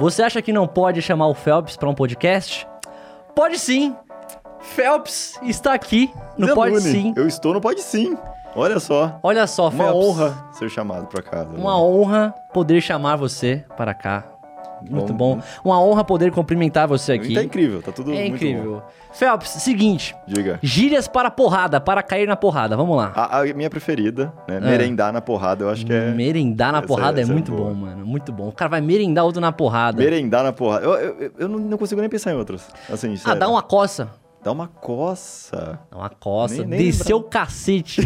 Você acha que não pode chamar o Phelps pra um podcast? Pode sim. Phelps está aqui no Zanuni, Pode Sim. Eu estou no Pode Sim. Olha só. Olha só, Uma Phelps. honra ser chamado pra casa. Uma honra poder chamar você para cá. Muito bom. Uma honra poder cumprimentar você aqui. Tá incrível, tá tudo É incrível. bom. Phelps, seguinte. Diga. Gírias para porrada, para cair na porrada. Vamos lá. A, a minha preferida, né? Merendar na porrada, eu acho que é. Merendar na essa- porrada é é muito boa. bom, mano. Muito bom. O cara vai merendar outro na porrada. Merendar na porrada. Eu, eu, eu- não, consigo nem pensar em outras. Assim, Ah, dá uma coça. Dá uma coça. Dá uma coça. Nem- nem Descer o cacete.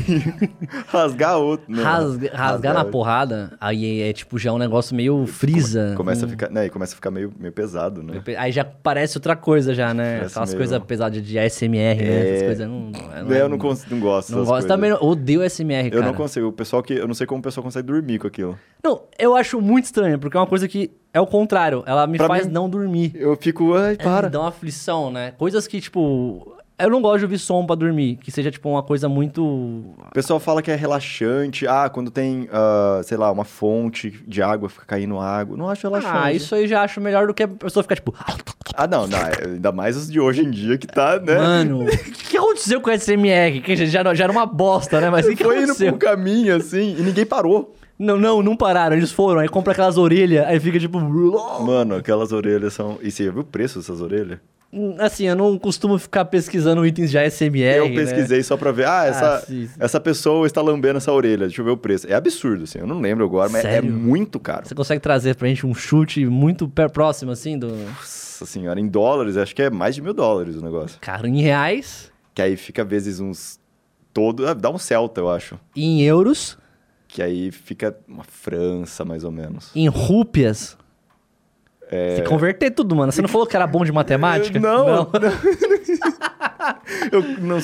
Rasgar outro. Não, rasga- rasgar na outro. porrada. Aí é, tipo já um negócio meio frisa. Começa a Hum. ficar, né, começa a ficar meio, meio pesado, né? Aí já parece outra coisa já, né? Parece Aquelas meio- coisas pesadas de ASMR, né? Essas É. coisas não... É, eu não, cons- não gosto Não gosto coisas. também, não- odeio ASMR, Eu cara. não consigo. O pessoal que. Eu não sei como o pessoal consegue dormir com aquilo. Não, eu acho muito estranho, porque é uma coisa que é o contrário. Ela me Pra faz mim- não dormir. Eu fico. Ai, É, para. me dá uma aflição, né? Coisas que, tipo... Eu não gosto de ouvir som pra dormir. Que seja, tipo, uma coisa muito... O pessoal fala que é relaxante. Ah, quando tem, ah, sei lá, uma fonte de água, fica caindo água. Não acho relaxante. Ah, isso aí já acho melhor do que a pessoa ficar, tipo... Ah, não, não. é- Ainda mais os de hoje em dia que tá, né? Mano, o que, que aconteceu com o SMR? Que já, já era uma bosta, né? Mas o que, que Foi indo aconteceu? pra um caminho assim e ninguém parou. Não, não, não pararam. Eles foram. Aí compra aquelas orelhas. Aí fica, tipo... Mano, aquelas orelhas são. E você viu o preço dessas orelhas? Assim, eu não costumo ficar pesquisando itens de ASMR, eu né? pesquisei só pra ver. Ah, essa, sim, sim. essa pessoa está lambendo essa orelha. Deixa eu ver o preço. É absurdo, assim. Eu não lembro agora, mas Sério? é muito caro. Você consegue trazer pra gente um chute muito próximo, assim, do... Nossa senhora, em dólares, acho que é mais de mil dólares o negócio. Cara, em reais Que aí fica vezes uns. Todo. ah, Dá um Celta, eu acho. e em euros, Que aí fica uma França, mais ou menos. em rúpias. É... Se converter tudo, mano. Você não falou que era bom de matemática? Não, Não, Eu não.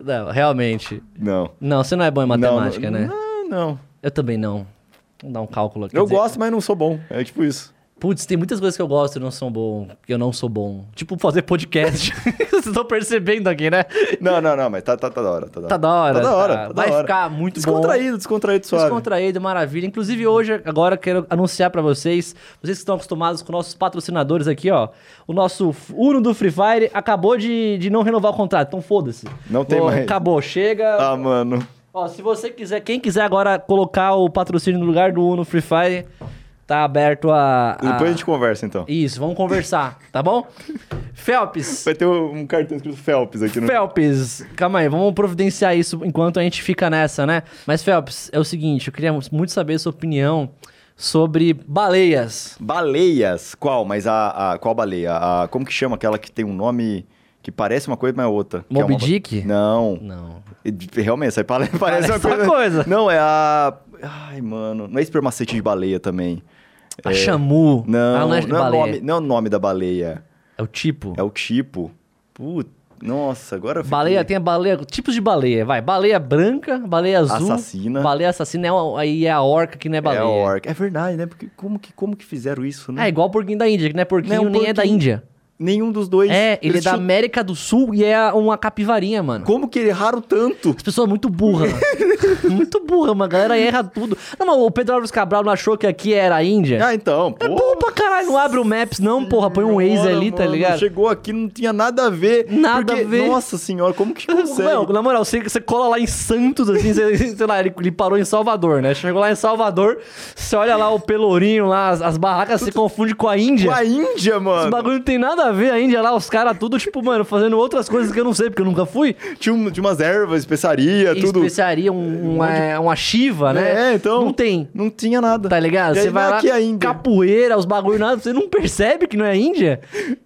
Não, realmente. Não. Não, você não é bom em matemática, não, né? Não, não. Eu também não. Vamos dar um cálculo aqui. Eu dizer, gosto, mas não sou bom. É tipo isso. Putz, tem muitas coisas que eu gosto e não sou bom. Que eu não sou bom. Tipo fazer podcast. Vocês estão percebendo aqui, né? Não, não, não, mas tá, tá, tá da hora. Tá da Tá da hora. Tá da hora. tá. tá da Vai hora. ficar muito bom. Descontraído, descontraído, suave. Descontraído, maravilha. Inclusive hoje, agora quero anunciar pra vocês, vocês que estão acostumados com nossos patrocinadores aqui, ó. O nosso Uno do Free Fire acabou de, de não renovar o contrato, então foda-se. Não tem Ó, mais. Acabou, chega. Ah, mano. Ó, se você quiser, quem quiser agora colocar o patrocínio no lugar do Uno Free Fire, tá aberto a... a- Depois a gente conversa, então. Isso, vamos conversar, tá bom? Felps, Vai ter um cartão escrito Phelps aqui no... Felps, calma aí, vamos providenciar isso enquanto a gente fica nessa, né? Mas, Felps, é o seguinte, eu queria muito saber a sua opinião sobre baleias. Baleias. Qual? Mas a, a- Qual baleia? A, como que chama aquela que tem um nome que parece uma coisa, mas é outra? É Moby uma ba- Dick? Não. Não. Realmente, isso aí pare- parece, Parece uma uma coisa... coisa. Não, é a... Ai, mano. Não é espermacete de baleia também. A chamu. Não, Ela não é não, é nome, não é o nome da baleia. É o tipo. É o tipo. Putz, nossa, agora eu fiquei- Baleia, tem a baleia, tipos de baleia, vai. Baleia branca, baleia azul. Assassina. Baleia assassina, é uma- aí é a orca que não é baleia. É a orca. É verdade, né? Porque como que, como que fizeram isso, né? É igual o porquinho da Índia, que não é porquinho, Não é um nem é da porquinho. Índia. Nenhum dos dois. É, ele é da América do Sul e é uma capivarinha, mano. Como que erraram tanto? As pessoas muito burra. muito burra, mano. A galera erra tudo. Não, mas o Pedro Alves Cabral não achou que aqui era a Índia? Ah, então, pô. é burro pra caralho. Não abre o Maps, não, porra. Põe um Waze ali, tá mano, ligado? Chegou aqui, não tinha nada a ver. Nada porque, a ver. Nossa senhora, como que consegue? Não, na moral, você, você cola lá em Santos, assim, você, sei lá, ele, ele parou em Salvador, né? Chegou lá em Salvador, você olha lá o Pelourinho, lá, as, as barracas, você confunde com a Índia. Com a Índia, Esse mano. bagulho não tem nada a ver, a Índia lá, os caras tudo, tipo, mano, fazendo outras coisas que eu não sei, porque eu nunca fui. Tinha, um- tinha umas ervas, especiaria, tudo. Especiaria, um, uma, uma chiva, né? É, então. Não tem. Não tinha nada. Tá ligado? E Você vai não é lá, aqui a Índia. capoeira, os bagulho nada, você não percebe que não é Índia?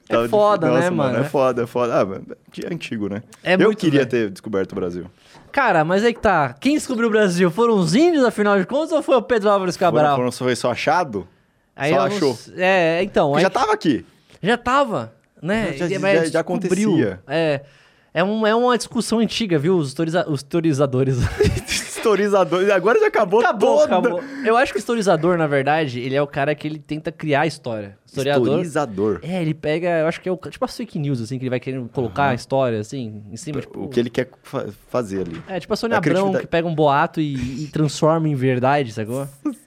É Tava foda, né, Nossa, mano? É foda, é foda. Ah, mas é antigo, né? É Eu muito, queria ter descoberto o Brasil. Cara, mas aí que tá. Quem descobriu o Brasil? Foram os índios, afinal de contas, ou foi o Pedro Álvares Cabral? Foram, foram, foi só achado? Aí só não achou. s- É, então. Aí já tava aqui. já tava, né? Já- já- já- já acontecia. É. É, um, é uma discussão antiga, viu? Os, os historizadores. Historizador. Agora já acabou, acabou, toda. acabou. Eu acho que o historizador, na verdade, ele é o cara que ele tenta criar a história. Historiador. Historizador. É, ele pega, eu acho que é o, tipo as fake news, assim, que ele vai querendo colocar a história, assim, em cima, tipo... O que ele quer fa- fazer ali. É, tipo a Sônia A Abrão, criatividade. que pega um boato e, e transforma em verdade, sacou?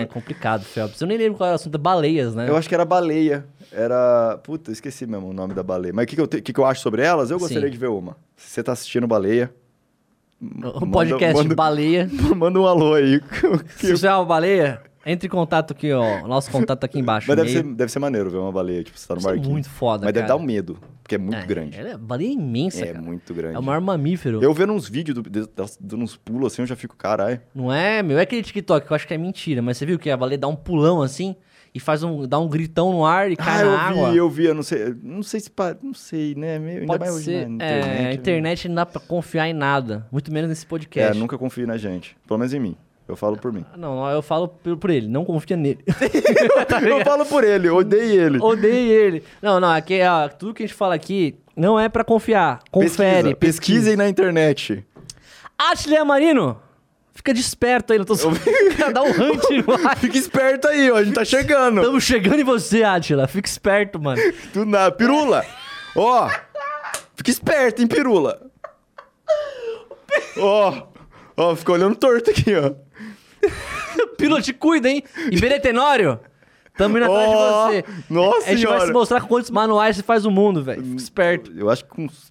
É complicado, Phelps. Eu nem lembro qual era o assunto, baleias, né? Eu acho que era baleia. Era. Puta, esqueci mesmo o nome da baleia. Mas o que, que, eu, te- que, que eu acho sobre elas? Eu gostaria Sim. de ver uma. Se você tá assistindo baleia. O podcast manda, Baleia. manda um alô aí. Se você é uma baleia, entre em contato aqui, ó. Nosso contato aqui embaixo. Mas deve ser, deve ser maneiro ver uma baleia, tipo, você tá no Isso é barquinho. muito foda, Mas deve cara. dar um medo, porque é muito É, grande. Ela é baleia imensa, É cara. muito grande. É o maior mamífero. Eu vendo uns vídeos do, de- dando uns pulos assim, eu já fico, caralho. Não é, meu? É aquele TikTok que eu acho que é mentira, mas você viu que a baleia dá um pulão assim e faz um, dá um gritão no ar e cai Ah, na eu água. vi, eu vi, eu não sei. Não sei se. Não sei, né? Meio, ainda Pode mais hoje ser. na é, internet. a né? internet não dá pra confiar em nada. Muito menos nesse É, podcast. nunca confio na gente. Pelo menos em mim. Eu falo por mim. Não, eu falo por, ele, não confia nele. Tá eu falo por ele, odeio ele. Odeio ele. Não, não, aqui, ó, tudo que a gente fala aqui não é pra confiar. Confere, Pesquisa, pesquisem na internet. Ashley Amarino, fica desperto aí, não tô Dá um hunt ar. Fica esperto aí, ó. A gente tá chegando. Estamos chegando em você, Atila. Fica esperto, mano. Do nada. Pirula! Ó! Fica esperto, hein, pirula? Ó! Ó, fica olhando torto aqui, ó. Pílula, te cuida, hein? Iberê Tenório, tamo indo atrás Ó, de você. Nossa a gente vai senhora. se mostrar com quantos manuais você faz o mundo, velho. Fica esperto. Eu acho que com uns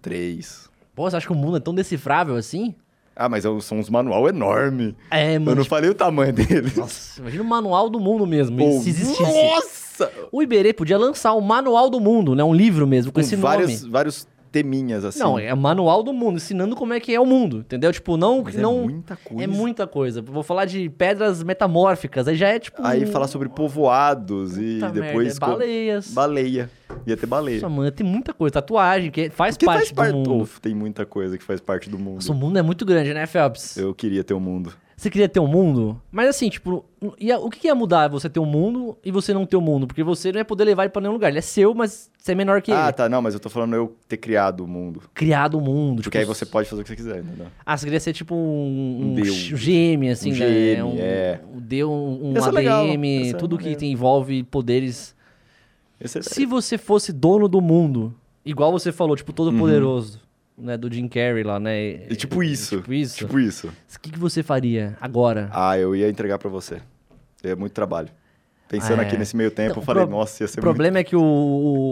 três. Pô, você acha que o mundo é tão decifrável assim? Ah, mas eu- são uns manual enorme. É, Eu mano. não tipo, falei o tamanho dele. Nossa, imagina o manual do mundo mesmo, Pô, se existisse. Nossa! O Iberê podia lançar o manual do mundo, né? Um livro mesmo, com, Com esse vários, nome. vários teminhas, assim. Não, é o manual do mundo, ensinando como é que é o mundo, entendeu? Tipo, não... Mas não é muita coisa. É muita coisa. Vou falar de pedras metamórficas, aí já é tipo... Aí falar sobre povoados e Puta depois... merda, co- baleias. Baleia. Ia ter baleia. Nossa, mano, tem muita coisa. Tatuagem, que faz Que parte faz do mundo. Uf, tem muita coisa que faz parte do mundo. Nossa, o mundo é muito grande, né, Phelps? Eu queria ter um mundo. Você queria ter um mundo? Mas assim, tipo, ia- o que que ia mudar você ter um mundo e você não ter um mundo? Porque você não ia poder levar ele pra nenhum lugar. Ele é seu, mas você é menor que ah, ele. tá. Não, mas eu tô falando eu ter criado o mundo. Criado o mundo. Porque tipo, aí você pode fazer o que você quiser, entendeu? Ah, você queria ser tipo um, Um um, GM, assim, Um né? GM, um, é. Um deu um, um ADM, ser tudo que maneiro. tem, envolve poderes. É... Se você fosse dono do mundo, igual você falou, tipo, todo poderoso, né? Do Jim Carrey lá, né? E tipo isso. Tipo isso. Tipo isso. O que, que você faria agora? Ah, eu ia entregar pra você. É muito trabalho. Pensando Ah, é. aqui nesse meio tempo, Então, eu falei, pro- nossa, ia ser O problema é que o,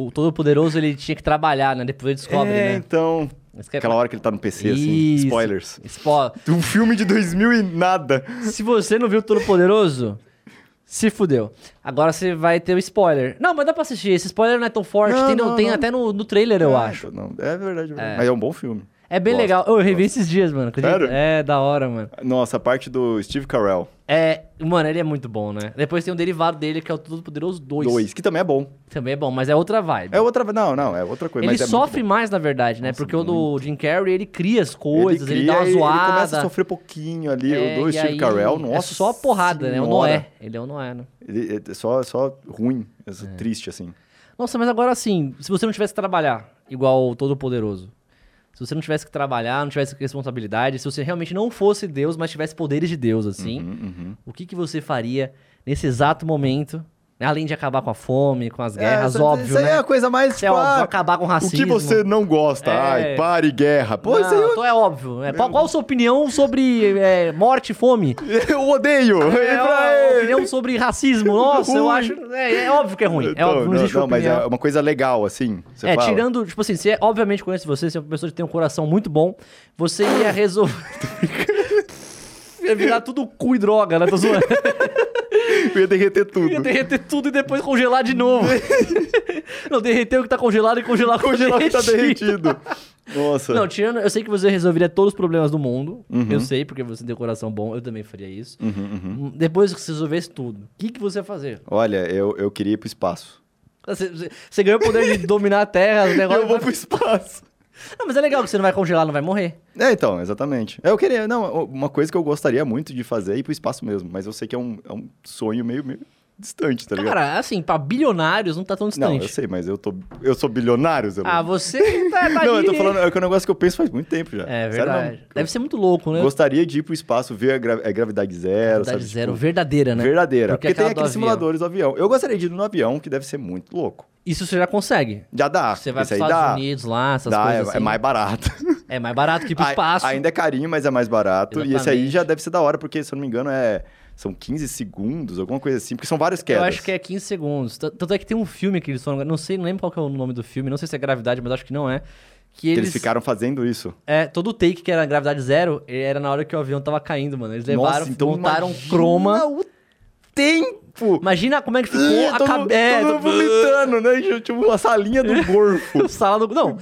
o Todo-Poderoso, ele tinha que trabalhar, né? Depois ele descobre, é, né? então... Aquela hora que ele tá no PC, assim. Isso. Spoilers. Spo- Um filme de 2000 e nada. Se você não viu Todo-Poderoso, se fudeu. Agora você vai ter o spoiler. Não, mas dá pra assistir. Esse spoiler não é tão forte. Não, tem não, tem até no, no trailer, eu É, acho. Não, é verdade, é verdade. Mas é um bom filme. É bem Gosto, legal. Eu revi gosto. esses dias, mano. Sério? É, da hora, mano. Nossa, a parte do Steve Carell. É, mano, ele é muito bom, né? Depois tem um derivado dele, que é o Todo-Poderoso 2. 2, que também é bom. Também é bom, mas é outra vibe. É outra... Não, não, é outra coisa. ele é muito sofre mais, na verdade, né? Nossa, Porque o do Jim Carrey, ele cria as coisas, ele, cria dá uma zoada. Ele começa a sofrer pouquinho ali. É, o do Steve aí Carell, nossa É só porrada, né? É o senhora. Noé. Ele é o Noé, né? Ele é só, só ruim, é É. triste, assim. Nossa, mas agora assim, se você não tivesse que trabalhar igual o Todo-Poderoso, se você não tivesse que trabalhar, não tivesse responsabilidade, se você realmente não fosse Deus, mas tivesse poderes de Deus, assim, Uhum, uhum. o que, que você faria nesse exato momento? Além de acabar com a fome, com as guerras, É, isso- óbvio, Isso aí né? é a coisa mais... Isso é óbvio, acabar com o O racismo. que você não gosta? É. Ai, pare, guerra. Pô, Não, isso aí eu, então é óbvio. né? Qual, qual a sua opinião sobre é, morte e fome? eu odeio. É, pra opinião sobre racismo. Nossa, eu acho. É, é óbvio que é ruim. É Então, óbvio, não, não, existe não, mas é uma coisa legal, assim. Você é, fala. tirando, tipo assim, você obviamente conhece você, você é uma pessoa que tem um coração muito bom, você ia resolver. ia virar tudo cu e droga, né? Tô zoando. Eu ia derreter tudo. Ia derreter tudo e depois congelar de novo. não, derreter o que tá congelado e congelar o que Congelar o que tá derretido. derretido. Nossa. Não, tirando, eu sei que você resolveria todos os problemas do mundo. Uhum. Eu sei, porque você tem um coração bom, eu também faria isso. Uhum, uhum. Depois que você resolvesse tudo, o que, que você ia fazer? Olha, eu, eu queria ir pro espaço. Você, você- você ganhou o poder de dominar a Terra, os negócios. eu vou pro espaço. Não, mas é legal que você não vai congelar, não vai morrer. É, então, exatamente. Eu queria, não, uma coisa que eu gostaria muito de fazer é ir pro espaço mesmo, mas eu sei que é um, é um sonho meio, meio distante, tá ligado? Cara, assim, pra bilionários não tá tão não, distante. eu sei, mas eu tô, eu sou bilionário, Zé Ah, você tá, tá Não, ali. eu tô falando, é que é um negócio que eu penso faz muito tempo já. É Sério verdade. mesmo. Deve ser muito louco, né? Gostaria de ir pro espaço, ver a gra- a gravidade zero, Gravidade sabe? zero, Tipo, verdadeira, né? Verdadeira. Porque Porque, tem aqueles simuladores do avião. Eu gostaria de ir no avião, que deve ser muito louco. Isso você já consegue. Já dá. Você vai pros aí Estados dá. Unidos lá, essas dá, coisas é, assim. é mais barato. É mais barato que ir pro espaço. Ainda é carinho, mas é mais barato. E esse aí Exatamente. já deve ser da hora, porque, se eu não me engano, é... são 15 segundos, alguma coisa assim, porque são várias quedas. Eu acho que é 15 segundos. Tanto é que tem um filme que eles foram. Não sei, não lembro qual que é o nome do filme, não sei se é gravidade, mas acho que não é. Que Que eles. eles ficaram fazendo isso. É, todo o take que era gravidade zero era na hora que o avião tava caindo, mano. Eles levaram, Nossa, então montaram croma. o tempo! Imagina como é que ficou a todo, cabeça. É, todo mundo vomitando, né? Tipo, a salinha do gorfo. Sala do. Não,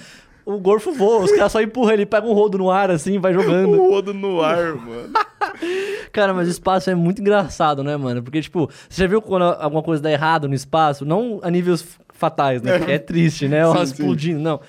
o gorfo voa, os caras só empurram ele, pega um rodo no ar assim, vai jogando. o rodo no ar, mano. Cara, mas o espaço é muito engraçado, né, mano? Porque, tipo, você já viu quando alguma coisa dá errado no espaço? Não a níveis fatais, né? Porque é triste, né? Sim, explodindo, não.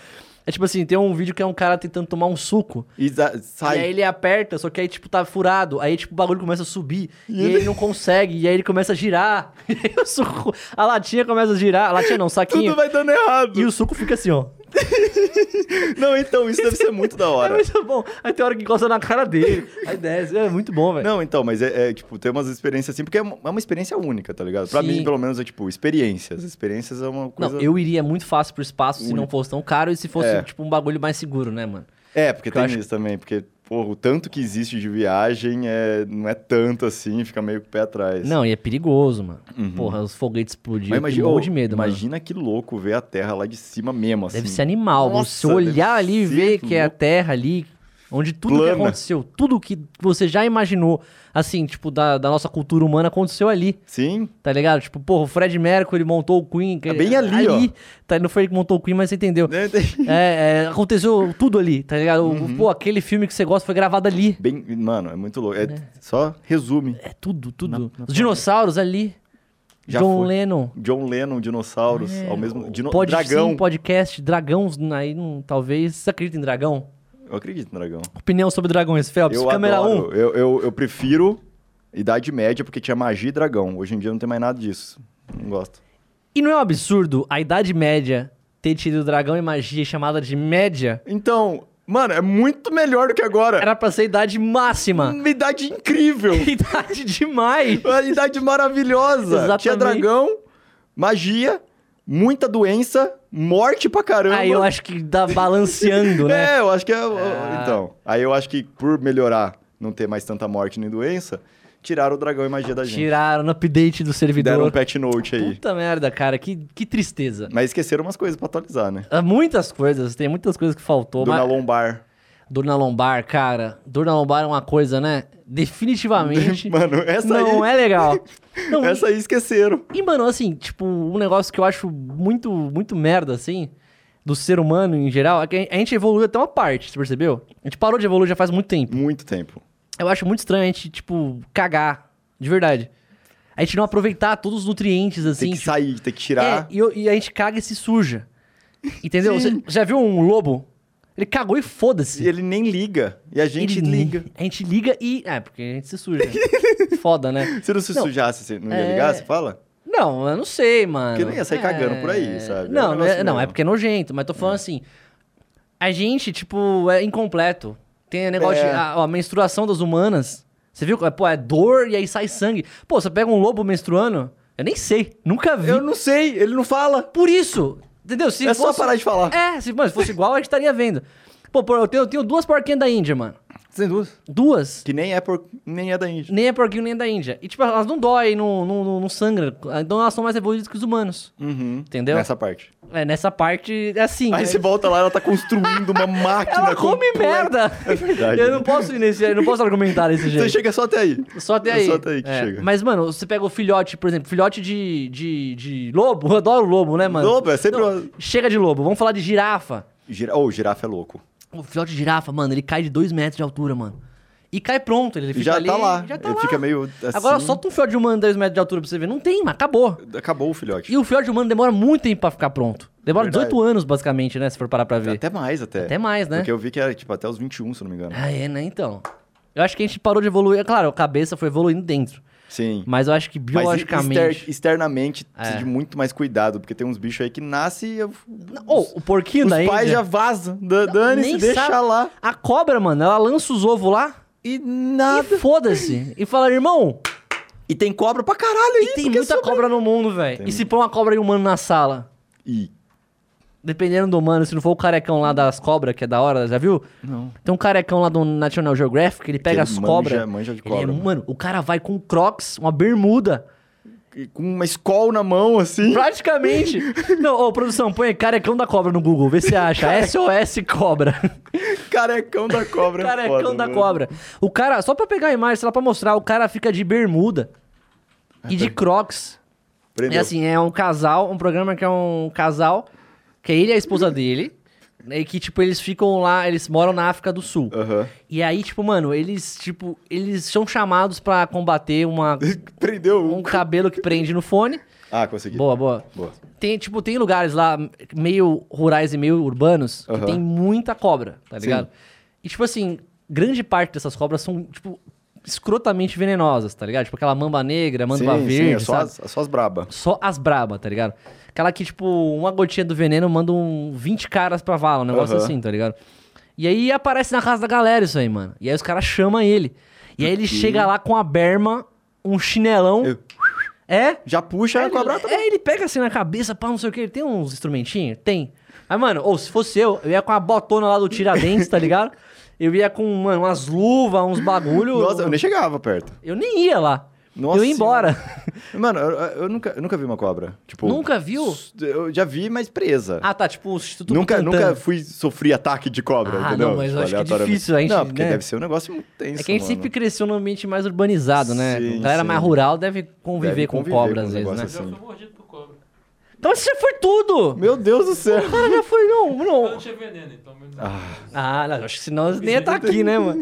É tipo assim, tem um vídeo que é um cara tentando tomar um suco. E za- E sai. aí ele aperta, só que aí, tipo, tá furado. Aí, tipo, o bagulho começa a subir. E, aí ele não consegue. E aí ele começa a girar. E aí o suco... A latinha começa a girar. A latinha não, o saquinho. Tudo vai dando errado. E o suco fica assim, ó. Não, então, isso deve ser muito da É hora. muito bom. Aí tem hora que encosta na cara dele. Aí desce. É muito bom, velho. Não, então, mas é, é, tipo, tem umas experiências assim, porque é uma, é experiência única, tá ligado? Pra Sim. mim, pelo menos, é tipo, experiências. Experiências é uma coisa. Não, eu iria muito fácil pro espaço se não fosse tão caro e se fosse, É. tipo, um bagulho mais seguro, né, mano? É, porque Que eu tem acho- isso também, porque, porra, o tanto que existe de viagem é, não é tanto assim, fica meio com o pé atrás. Não, e é perigoso, mano. Uhum. Porra, os foguetes eu imagina, de medo, mano. imagina que louco ver a Terra lá de cima mesmo, assim. Deve ser animal. Nossa, você olhar ali e ver que é a. Terra ali, onde tudo que Plana. aconteceu, tudo que você já imaginou, assim, tipo, da, da nossa cultura humana aconteceu ali, Sim, tá ligado? Tipo, porra, o Fred Mercury montou o Queen. que- É bem ali, ó. Tá, não foi ele que montou o Queen, mas você entendeu. né? É, é, aconteceu tudo ali, tá ligado? Uhum. Pô, aquele filme que você gosta foi gravado ali. Bem, mano, é muito louco. É, Só resume. É tudo, tudo. Na- na Os dinossauros ali. Já John foi. Lennon. John Lennon, dinossauros, ao mesmo dino, Pode dragão. sim, podcast, dragão, aí não, talvez. Você acredita em dragão? Eu acredito no dragão. Opinião sobre dragões, Phelps, Eu câmera 1. adoro. Eu, eu, eu prefiro Idade Média porque tinha magia e dragão. Hoje em dia não tem mais nada disso. Não gosto. E não é um absurdo a Idade Média ter tido dragão e magia chamada de média? Então, mano, é muito melhor do que agora. Era pra ser idade máxima. Uma idade incrível. idade demais. Uma idade maravilhosa. Exatamente. Tinha dragão, magia, muita doença, morte pra caramba. Aí eu acho que dá balanceando, né? É, eu acho que é. Ah. Então, aí eu acho que por melhorar, não ter mais tanta morte nem doença, tiraram o dragão e magia da gente. Tiraram no update do servidor. Deram um patch note aí. Puta merda, cara, que, que tristeza. Mas esqueceram umas coisas pra atualizar, né? Há Muitas coisas, tem muitas coisas que faltou. Dona mas... Lombar. Dor na lombar, cara. Dor na lombar é uma coisa, né? Definitivamente Mano, essa não aí. é legal. Não, Essa aí esqueceram. E, mano, assim, tipo, um negócio que eu acho muito, muito merda, assim, do ser humano em geral, é que a gente evoluiu até uma parte, você percebeu? A gente parou de evoluir já faz muito tempo. Muito tempo. Eu acho muito estranho a gente, tipo, cagar. De verdade. A gente não aproveitar todos os nutrientes, assim. Tem que tipo, sair, tem que É, tirar. e, eu- e a gente caga e se suja. Entendeu? Você já viu um lobo? Ele cagou e E foda-se. ele nem liga. E a gente Ele liga. A gente liga e. É, porque a gente se suja. Foda, né? Se não se Não. sujasse, você não ia É. ligar, você fala? Não, eu não sei, mano. Porque não ia sair cagando por aí, sabe? É Não, não é, não, é porque é nojento, mas tô falando assim. A gente, tipo, é incompleto. Tem negócio É. de. A, a menstruação das humanas. Você viu? Pô, é dor e aí sai sangue. Pô, você pega um lobo menstruando? Eu nem sei. Nunca vi. Eu não sei, ele não fala. Por isso. Entendeu? Se é só fosse- parar de falar. É, se, mano, se fosse igual, a gente estaria vendo. Pô, pô, eu tenho, eu tenho duas porquinhas da Índia, mano. Tem duas. Duas. Que nem é, por... nem é da Índia. Nem é porquinho nem é da Índia. E, tipo, elas não doem, não, não, não, não sangram. Então elas são mais evoluídas que os humanos. Uhum. Entendeu? Nessa parte. É, nessa parte, é assim. Aí é- você volta lá, ela tá construindo uma máquina. Ela come completa. merda! É verdade. Eu não posso ir nesse, eu não posso argumentar desse Você jeito. chega só até aí. Só até É aí. só até aí que É, chega. Mas, mano, você pega o filhote, por exemplo, filhote de, de, de lobo. Eu adoro lobo, né, mano? Lobo, é sempre Não, uma- Chega de lobo, vamos falar de girafa. Gira... Oh, girafa é louco. O filhote de girafa, mano, ele cai de 2 metros de altura, mano. E cai pronto, ele fica já ali. tá lá. Já tá Ele lá. fica meio assim. Agora solta um filhote de humano de 2 metros de altura pra você ver. Não tem, mas acabou. Acabou o filhote. E o filhote de humano demora muito tempo pra ficar pronto. Demora Verdade. 18 anos, basicamente, né? Se for parar pra ver. Até mais, até. Até mais, né? Porque eu vi que era, tipo, até os 21, se não me engano. Ah, é, né? Então. Eu acho que a gente parou de evoluir. Claro, a cabeça foi evoluindo dentro. Sim. Mas eu acho que biologicamente. exter- externamente precisa É. de muito mais cuidado, porque tem uns bichos aí que nascem e Ou o porquinho os da pais já vazam. Da- Dane-se, deixa sabe. lá. A cobra, mano, ela lança os ovos lá E nada. e foda-se. E fala, irmão, E tem cobra pra caralho aí. tem porque muita sobre- cobra no mundo, velho. E se põe uma cobra e um humano na sala? E dependendo do mano, se não for o carecão lá das cobras, que é da hora, já viu? Não. Tem um carecão lá do National Geographic, ele pega ele as cobras. manja de ele é- cobra, mano. mano, o cara vai com crocs, uma bermuda. E Com uma escola na mão, assim. Praticamente. Não, ô, produção, põe aí carecão da cobra no Google, vê se acha. SOS cobra. Carecão da cobra. é carecão foda, da mano. cobra. O cara, só pra pegar a imagem, sei lá, pra mostrar, o cara fica de bermuda e de crocs. Prendeu. É assim, é um casal, um programa que é um casal, que é ele e a esposa dele, né, e que, tipo, eles ficam lá, eles moram na África do Sul. Aham. E aí, tipo, mano, eles, tipo, eles são chamados pra combater uma, Prendeu um um. cabelo que prende no fone. Ah, consegui. Boa, boa. Boa. Tem, tipo, tem lugares lá, meio rurais e meio urbanos, que Aham. tem muita cobra, tá Sim. ligado? E, tipo assim, grande parte dessas cobras são, tipo, escrotamente venenosas, tá ligado? Tipo, aquela mamba negra, mamba sim, verde, sim, é só sabe? as, só as braba. Só as braba, tá ligado? Aquela que, tipo, uma gotinha do veneno manda um 20 caras pra vala, um negócio Aham. assim, tá ligado? E aí aparece na casa da galera isso aí, mano. E aí os caras chamam ele. E aí ele chega lá com a berma, um chinelão. Eu- É? Já puxa a cobra também. É, ele pega assim na cabeça, pá, não sei o que. Ele tem uns instrumentinhos? Tem. Mas, mano, ou se fosse eu, eu ia com a botona lá do Tiradentes, tá ligado? Eu ia com, mano, umas luvas, uns bagulho. Nossa, eu nem chegava perto. Eu nem ia lá. Nossa eu ia embora. Mano, eu, eu nunca, eu nunca vi uma cobra. Tipo, Nunca viu? Eu já vi, mas presa. Ah, tá, tipo, o Instituto nunca, Butantan. nunca fui sofrer ataque de cobra, Ah, entendeu? não, mas eu Tipo, acho que é difícil a gente, Não, porque né? deve ser um negócio muito tenso, É que a gente mano. sempre cresceu num ambiente mais urbanizado, né? Sim, a galera sim. mais rural deve conviver Deve com conviver cobra com às um vezes, né? negócio Já assim. fui mordido por cobra. Então você já foi tudo! Meu Deus do céu. O cara já foi, não, Eu não. não tinha veneno, então menos Ah, não, acho que senão nós nem ia estar aqui, né, mano?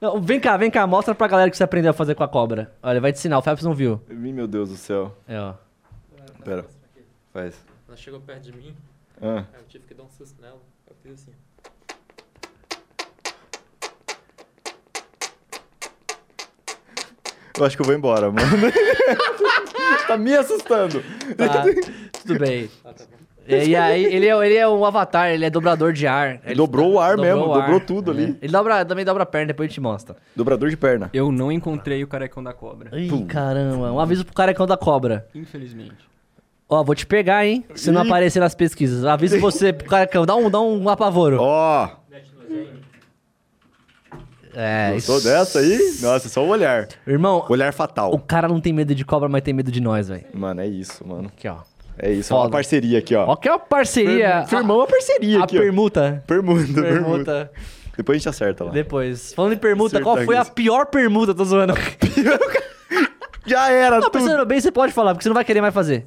Não, vem cá, vem cá, mostra pra galera o que você aprendeu a fazer com a cobra. Olha, vai te ensinar, o Fabs não viu. Ih, Meu Deus do céu. É, ó. Pera. Faz. Ela chegou perto de mim, Ah. aí eu tive que dar um susto nela. Eu fiz assim. Eu acho que eu vou embora, mano. tá me assustando. Tá, tudo bem. Ah, tá. E, aí, ele é, ele é um avatar, ele é dobrador de ar. Ele dobrou o ar mesmo, o ar. dobrou tudo ali. Ele dobra, também dobra a perna, depois a gente mostra. Dobrador de perna. Eu não encontrei o carecão da cobra. Ih, caramba. Um aviso pro carecão da cobra. Infelizmente. Ó, vou te pegar, hein? Se não Ih. aparecer nas pesquisas. Aviso você pro carecão. Dá um, dá um apavoro. Ó. É, gostou isso. dessa aí? Nossa, só o olhar. Irmão, Olhar o fatal. cara não tem medo de cobra, mas tem medo de nós, velho. Mano, é isso, mano. Aqui, ó. É isso, é uma Foda. parceria aqui, ó. Ó, que é uma parceria. Firmamos uma parceria a, a aqui, ó. permuta. Permuta, permuta. Permuta. Depois a gente acerta lá. Depois. Falando em permuta, qual foi a isso. pior permuta? Tô zoando. Já era Não, tudo. pensando bem, você pode falar, porque você não vai querer mais fazer.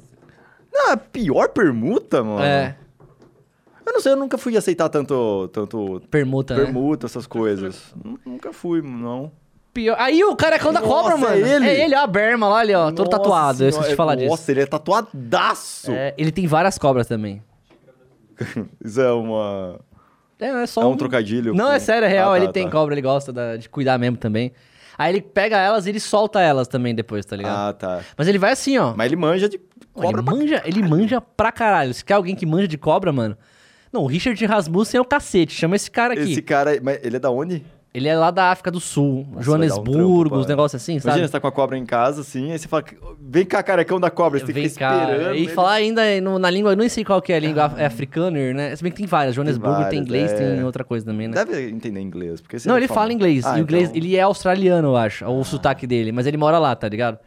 Não, a pior permuta, mano? É. Eu não sei, eu nunca fui aceitar tanto, tanto Permuta, né? permuta, essas coisas. Nu- Nunca fui, não. Pior. Aí o carecão da Nossa, cobra, é mano. ele? É ele, ó, a berma lá, ali, ó. Todo Nossa tatuado. Eu esqueci de senhora, falar disso. Nossa, ele é tatuadaço. É, ele tem várias cobras também. Isso é uma... É, é só É um trocadilho Não, com- é sério, é real. Ah, tá, ele tem tá. cobra, ele gosta da- de cuidar mesmo também. Aí ele pega elas e ele solta elas também depois, tá ligado? Ah, tá. Mas ele vai assim, ó. Mas ele manja de cobra ele, pra... manja, ele manja pra caralho. Se quer alguém que manja de cobra, mano. Não, o Richard Rasmussen é o cacete. Chama esse cara aqui. Esse cara... Mas ele é da onde? Ele é lá da África do Sul, Nossa, Joanesburgo, um uns pai. negócios assim, Imagina, sabe? você tá com a cobra em casa, assim, aí você fala, vem cá, carecão da cobra, você tem Vem que ficar cá. esperando. E ele- falar ainda no- na língua, eu nem sei qual que é a língua, é africaner, né? Se bem que tem várias. Joanesburgo tem, várias, inglês, é. tem outra coisa também, né? Deve entender inglês, porque Não, ele fala inglês. Ah, e o inglês, então- ele é australiano, eu acho, o sotaque dele, mas ele mora lá, tá ligado?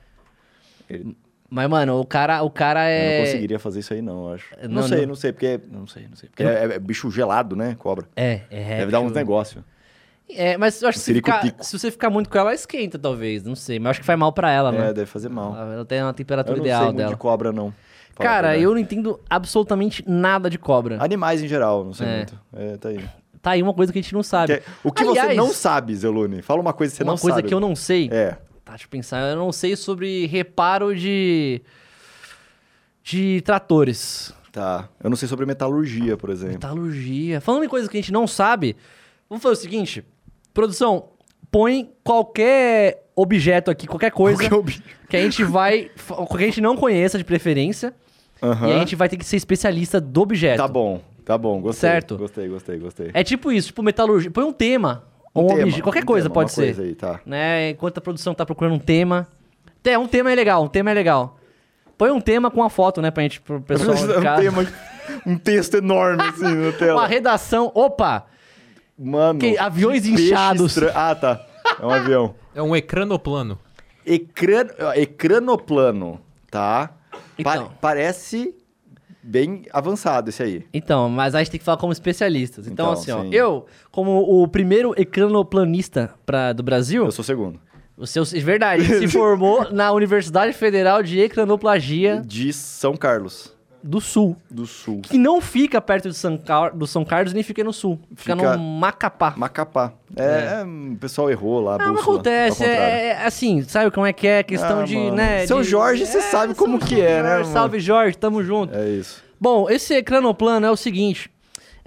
Ele- Mas, mano, o cara, o cara Eu é. não conseguiria fazer isso aí, não, eu acho. Não, Não, sei, não. não sei, porque... Não sei, não sei. Porque é, é bicho gelado, né, cobra. É, é. Deve dar uns negócios. É, mas eu acho que se, ficar, se você ficar muito com ela, ela esquenta, talvez. Não sei. Mas eu acho que faz mal pra ela, É, né? deve fazer mal. Ela tem uma Eu temperatura não sei ideal muito dela. de cobra, não. Cara, eu não entendo absolutamente nada de cobra. Animais em geral, não sei É. muito. É, tá aí. Tá aí uma coisa que a gente não sabe. Que- o que você Aliás, não sabe, Zelune? Fala uma coisa que você uma não coisa sabe. que eu não sei. É. Tá, deixa eu pensar. Eu não sei sobre reparo de. de tratores. Tá. Eu não sei sobre metalurgia, por exemplo. Metalurgia. Falando em coisas que a gente não sabe, vamos fazer o seguinte: produção, põe qualquer objeto aqui, qualquer coisa Qualquer ob- que a gente vai. que a gente não conheça de preferência. Aham. E a gente vai ter que ser especialista do objeto. Tá bom, tá bom, gostei. Certo. Gostei, gostei, gostei. É tipo isso, tipo metalurgia. Põe um tema. ou Um tema, objeto, qualquer um coisa tema, pode uma ser. Coisa aí, tá. né? Enquanto a produção tá procurando um tema. É, um tema é legal, um tema é legal. Põe um tema com uma foto, né, pra gente, pro pessoal Um tema- um texto enorme assim na Uma tela. redação. Opa! Mano. Que- aviões inchados. estra- Ah, tá. É um avião. É um ecranoplano. Ecran... Ecranoplano, tá? Pa- Então. parece bem avançado esse aí. Então, mas a gente tem que falar como especialistas. Então, Então, assim, ó, eu, como o primeiro ecranoplanista pra, do Brasil, Eu sou o segundo. o seu, é verdade, se formou na Universidade Federal de Ecranoplagia De São Carlos do Sul. do Sul. Que não fica perto de São, Car- do São Carlos nem fica no Sul. Fica, Fica- no Macapá. Macapá. É, o pessoal errou lá, Não, bússola. acontece, é, é assim, sabe como é que é? Questão Ah, de, mano. né? Seu de- Jorge, você sabe como seu que é, né, Jorge, mano? Salve Jorge, tamo junto. É isso. Bom, esse ecranoplano é o seguinte.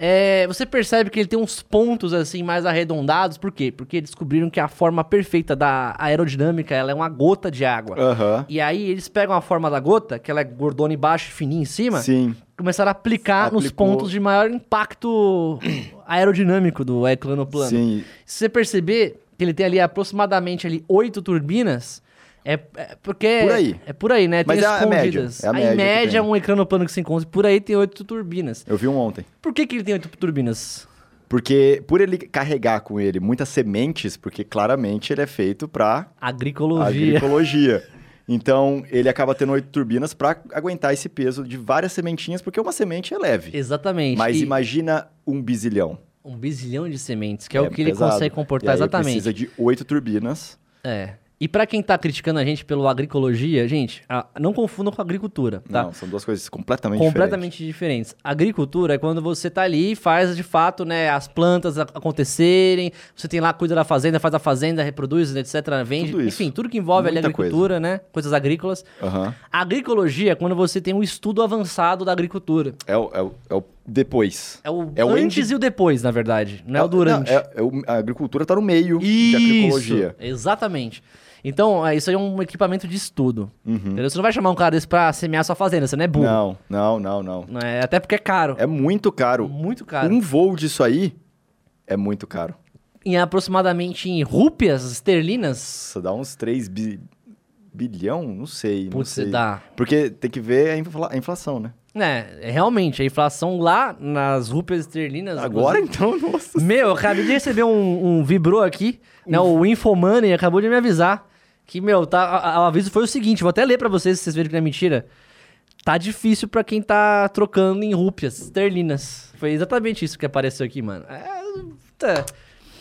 É, você percebe que ele tem uns pontos assim mais arredondados, por quê? Porque descobriram que a forma perfeita da aerodinâmica ela é uma gota de água. Aham. E aí eles pegam a forma da gota, que ela é gordona embaixo e fininha em cima, Sim. começaram a aplicar nos Aplicou. pontos de maior impacto aerodinâmico do ecranoplano. Sim. Se você perceber que ele tem ali aproximadamente ali oito turbinas, é, é porque Por aí. é por aí, né? Mas tem é a média, escondidas. é a Aí, média em que média, um ecranoplano que se encontra por aí tem oito turbinas. Eu vi um ontem. Por que, que ele tem oito turbinas? Porque por ele carregar com ele muitas sementes, porque claramente ele é feito para Agricologia. agricologia. Então, ele acaba tendo oito turbinas para aguentar esse peso de várias sementinhas, porque uma semente é leve. Exatamente. Mas E imagina um bizilhão. um bizilhão de sementes, que é, o que ele pesado. consegue E comportar aí exatamente. precisa de oito turbinas. É. E pra quem tá criticando a gente pelo agricologia, gente, ah, não confundam com agricultura, tá? Não, são duas coisas completamente, completamente diferentes. Agricultura é quando você tá ali e faz de fato, né, as plantas a- acontecerem, você tem lá, cuida da fazenda, faz a fazenda, reproduz, etc, vende, Tudo isso. enfim, tudo que envolve ali a Muita agricultura, né, coisas agrícolas. diferentes. Aham. Agricologia é quando você tem um estudo avançado da agricultura. É, o, é, o, é o depois. É o, É o antes indi- e o depois, na verdade, não é o durante. Não, é- é a agricultura está no meio de agricologia. Exatamente. Então, é, isso aí é um equipamento de estudo. Uhum. Entendeu? Você não vai chamar um cara desse pra semear sua fazenda, você não é burro. Não, não, não, não. Não é, até porque é caro. É muito caro. muito caro. Um voo disso aí é muito caro. Em aproximadamente em rúpias esterlinas. Nossa, dá uns 3 bi- bilhão? Não sei, não Putz, sei. dá. Porque tem que ver a inflação, né? É, realmente, a inflação lá nas rúpias esterlinas. Agora inclusive- então, nossa. Meu, eu acabei de receber um, um vibrô aqui, né? O Infomoney acabou de me avisar que, meu, tá, o aviso foi o seguinte, vou até ler pra vocês, se vocês verem que não é mentira. Tá difícil pra quem tá trocando em rúpias esterlinas. Foi exatamente isso que apareceu aqui, mano. É, tá.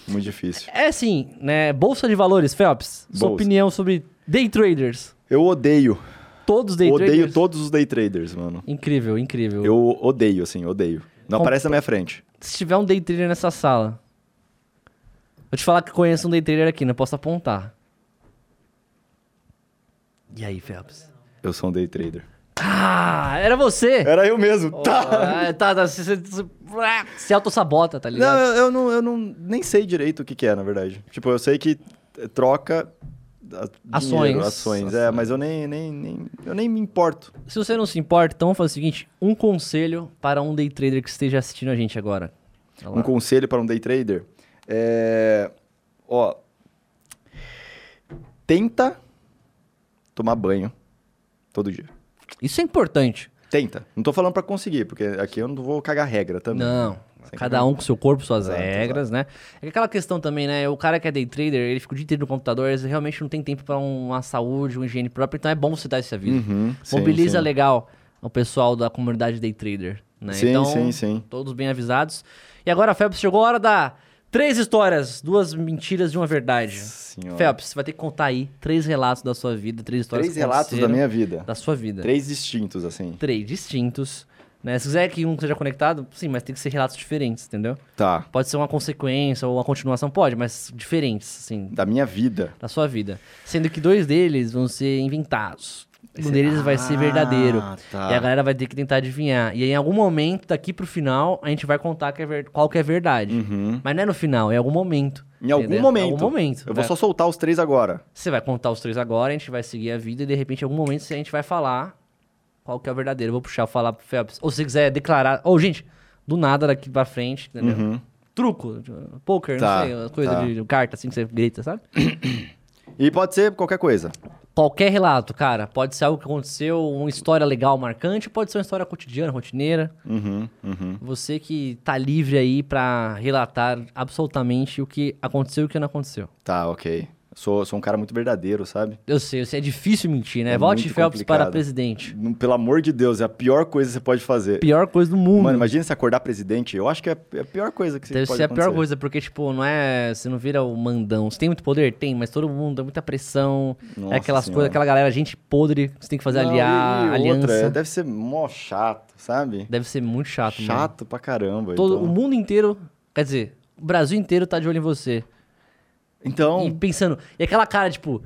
Muito difícil. é assim, né? Bolsa de valores, Phelps. Sua Bolsa. opinião sobre day traders. Eu odeio. Todos day odeio traders. todos os day traders, mano. Incrível, incrível. Eu odeio, assim, odeio. Não Com- aparece na minha frente. Se tiver um day trader nessa sala, vou te falar que conheço um day trader aqui, não posso apontar. E aí, Phelps? Eu sou um day trader. Ah, era você! Era eu mesmo. tá. Ah, tá, tá, você, você, se auto-sabota, tá Não, ligado? eu, eu não, eu não nem sei direito o que, que é, na verdade. Tipo, eu sei que troca Ações. dinheiro, ações, é, mas eu nem, nem, nem, eu nem me importo. Se você não se importa, então vamos fazer o seguinte: um conselho para um day trader que esteja assistindo a gente agora. Um conselho para um day trader é, ó, tenta tomar banho todo dia. Isso é importante. Tenta. Não tô falando para conseguir, porque aqui eu não vou cagar regra também. Não. Cada um com seu corpo, suas Exato, regras, né? É que aquela questão também, né? O cara que é day trader, ele fica o dia inteiro no computador, ele realmente não tem tempo pra uma saúde, uma higiene própria, então é bom você dar esse aviso. Uhum, sim, Mobiliza sim. legal o pessoal da comunidade day trader, né? Sim, então, sim, sim. todos bem avisados. E agora, Phelps, chegou a hora da três histórias, duas mentiras e uma verdade. Senhora. Phelps, você vai ter que contar aí três relatos da sua vida, três histórias Três relatos da minha vida. da sua vida. Três distintos, assim. Três distintos. Né? Se quiser que um seja conectado, sim, mas tem que ser relatos diferentes, entendeu? Tá. Pode ser uma consequência ou uma continuação, pode, mas diferentes, assim, Da minha vida. da sua vida. Sendo que dois deles vão ser inventados. Um deles vai ser verdadeiro. Ah, tá. E a galera vai ter que tentar adivinhar. E aí, em algum momento, daqui pro final, a gente vai contar que é ver- qual que é verdade. Uhum. Mas não é no final, é em algum momento. Em algum entendeu? momento. Em algum momento. Eu vou né? só soltar os três agora. Você vai contar os três agora, a gente vai seguir a vida e de repente, em algum momento, a gente vai falar qual que é o verdadeiro. Eu vou puxar, falar pro Phelps. Ou se você quiser declarar. Ou, gente, do nada daqui pra frente, entendeu? Uhum. Truco, poker, Tá, não sei, coisa tá. de carta assim que você grita, sabe? E pode ser qualquer coisa. qualquer relato, cara. Pode ser algo que aconteceu, uma história legal, marcante, pode ser uma história cotidiana, rotineira. Uhum, uhum. Você que tá livre aí pra relatar absolutamente o que aconteceu e o que não aconteceu. Tá, ok. Sou, sou um cara muito verdadeiro, sabe? Eu sei, eu sei, é difícil mentir, né? É Volte Phelps para complicado. presidente. Não- Pelo amor de Deus, é a pior coisa que você pode fazer. Pior coisa do mundo. Mano, imagina se acordar presidente. Eu acho que é é a pior coisa que você Deve pode ser a pior coisa, porque, tipo, não é. Você não vira o mandão. Você tem muito poder? Tem, mas todo mundo, é muita pressão. Nossa é aquelas Senhora. coisas, aquela galera, gente podre, que você tem que fazer Não, aliar, aliança. outra, é, deve ser mó chato, sabe? Deve ser muito chato, mano. Chato pra caramba. Todo, então. O mundo inteiro, quer dizer, o Brasil inteiro tá de olho em você. Então, E pensando, e aquela cara, tipo,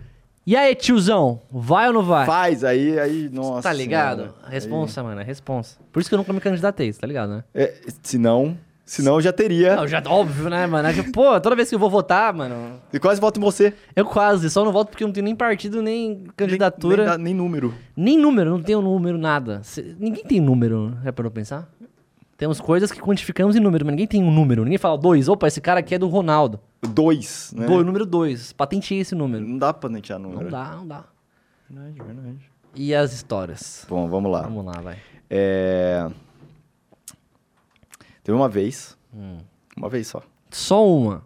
e aí, tiozão, vai ou não vai? faz, aí, aí, nossa. tá ligado? Senhora. Responsa, mano, é responsa. Por isso que eu nunca me candidatei, tá ligado, né? É, se não, se não, eu já teria. Não, já, óbvio, né, mano? É que, Pô, toda vez que eu vou votar, mano, E quase voto em você. eu quase, só não voto porque eu não tenho nem partido, nem candidatura. Nem, nem, nem número. Nem número, não tenho número, nada. Cê- ninguém tem número, é pra eu pensar? Temos coisas que quantificamos em número, mas ninguém tem um número. Ninguém fala dois, opa, esse cara aqui é do Ronaldo. Dois, né? Dois, número dois. Patenteei esse número. Não dá pra patentear número. Não dá, não dá. Verdade, verdade. E as histórias? Bom, vamos lá. Vamos lá, vai. É... Teve uma vez, Hum. uma vez só, Só uma.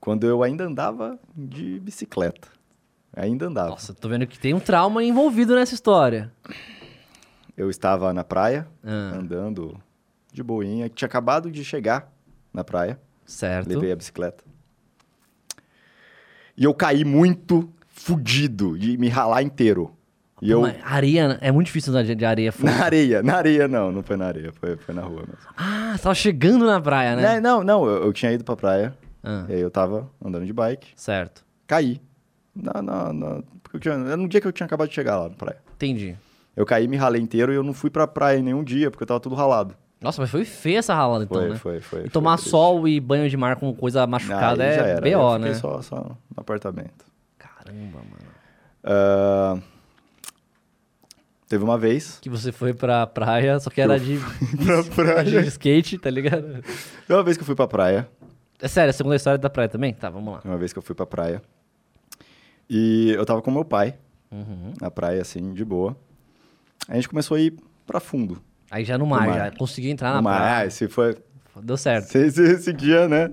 quando eu ainda andava de bicicleta. Ainda andava. Nossa, tô vendo que tem um trauma envolvido nessa história. Eu estava na praia, Ah, andando de boinha, tinha acabado de chegar na praia, certo. levei a bicicleta. E eu caí muito fudido, de me ralar inteiro. E eu... Areia, é muito difícil andar de areia. funda. Na areia, na areia não, não foi na areia, foi, foi na rua mesmo. Ah, você tava chegando na praia, né? Né, Não, não, eu, eu tinha ido pra praia, Ah, e aí eu tava andando de bike, certo. caí. Na, na, na- porque eu tinha, era no dia que eu tinha acabado de chegar lá na praia. Entendi. Eu caí, me ralei inteiro e eu não fui pra praia em nenhum dia, porque eu tava tudo ralado. Nossa, mas foi feia essa ralada então, Foi, né? foi, foi. E foi tomar triste. sol e banho de mar com coisa machucada Aí já é BO, né? só, só no apartamento. Caramba, mano. Ah, teve uma vez. Que você foi pra praia, só que era de, pra de skate, tá ligado? Teve uma vez que eu fui pra praia. É sério, a segunda história da praia também? Tá, vamos lá. Uma vez que eu fui pra praia. E eu tava com meu pai Uhum. na praia, assim, de boa. A gente começou a ir pra fundo. Aí já no mar, mar. já consegui entrar no na mar. praia. Ah, esse foi. Deu certo. Esse dia, né?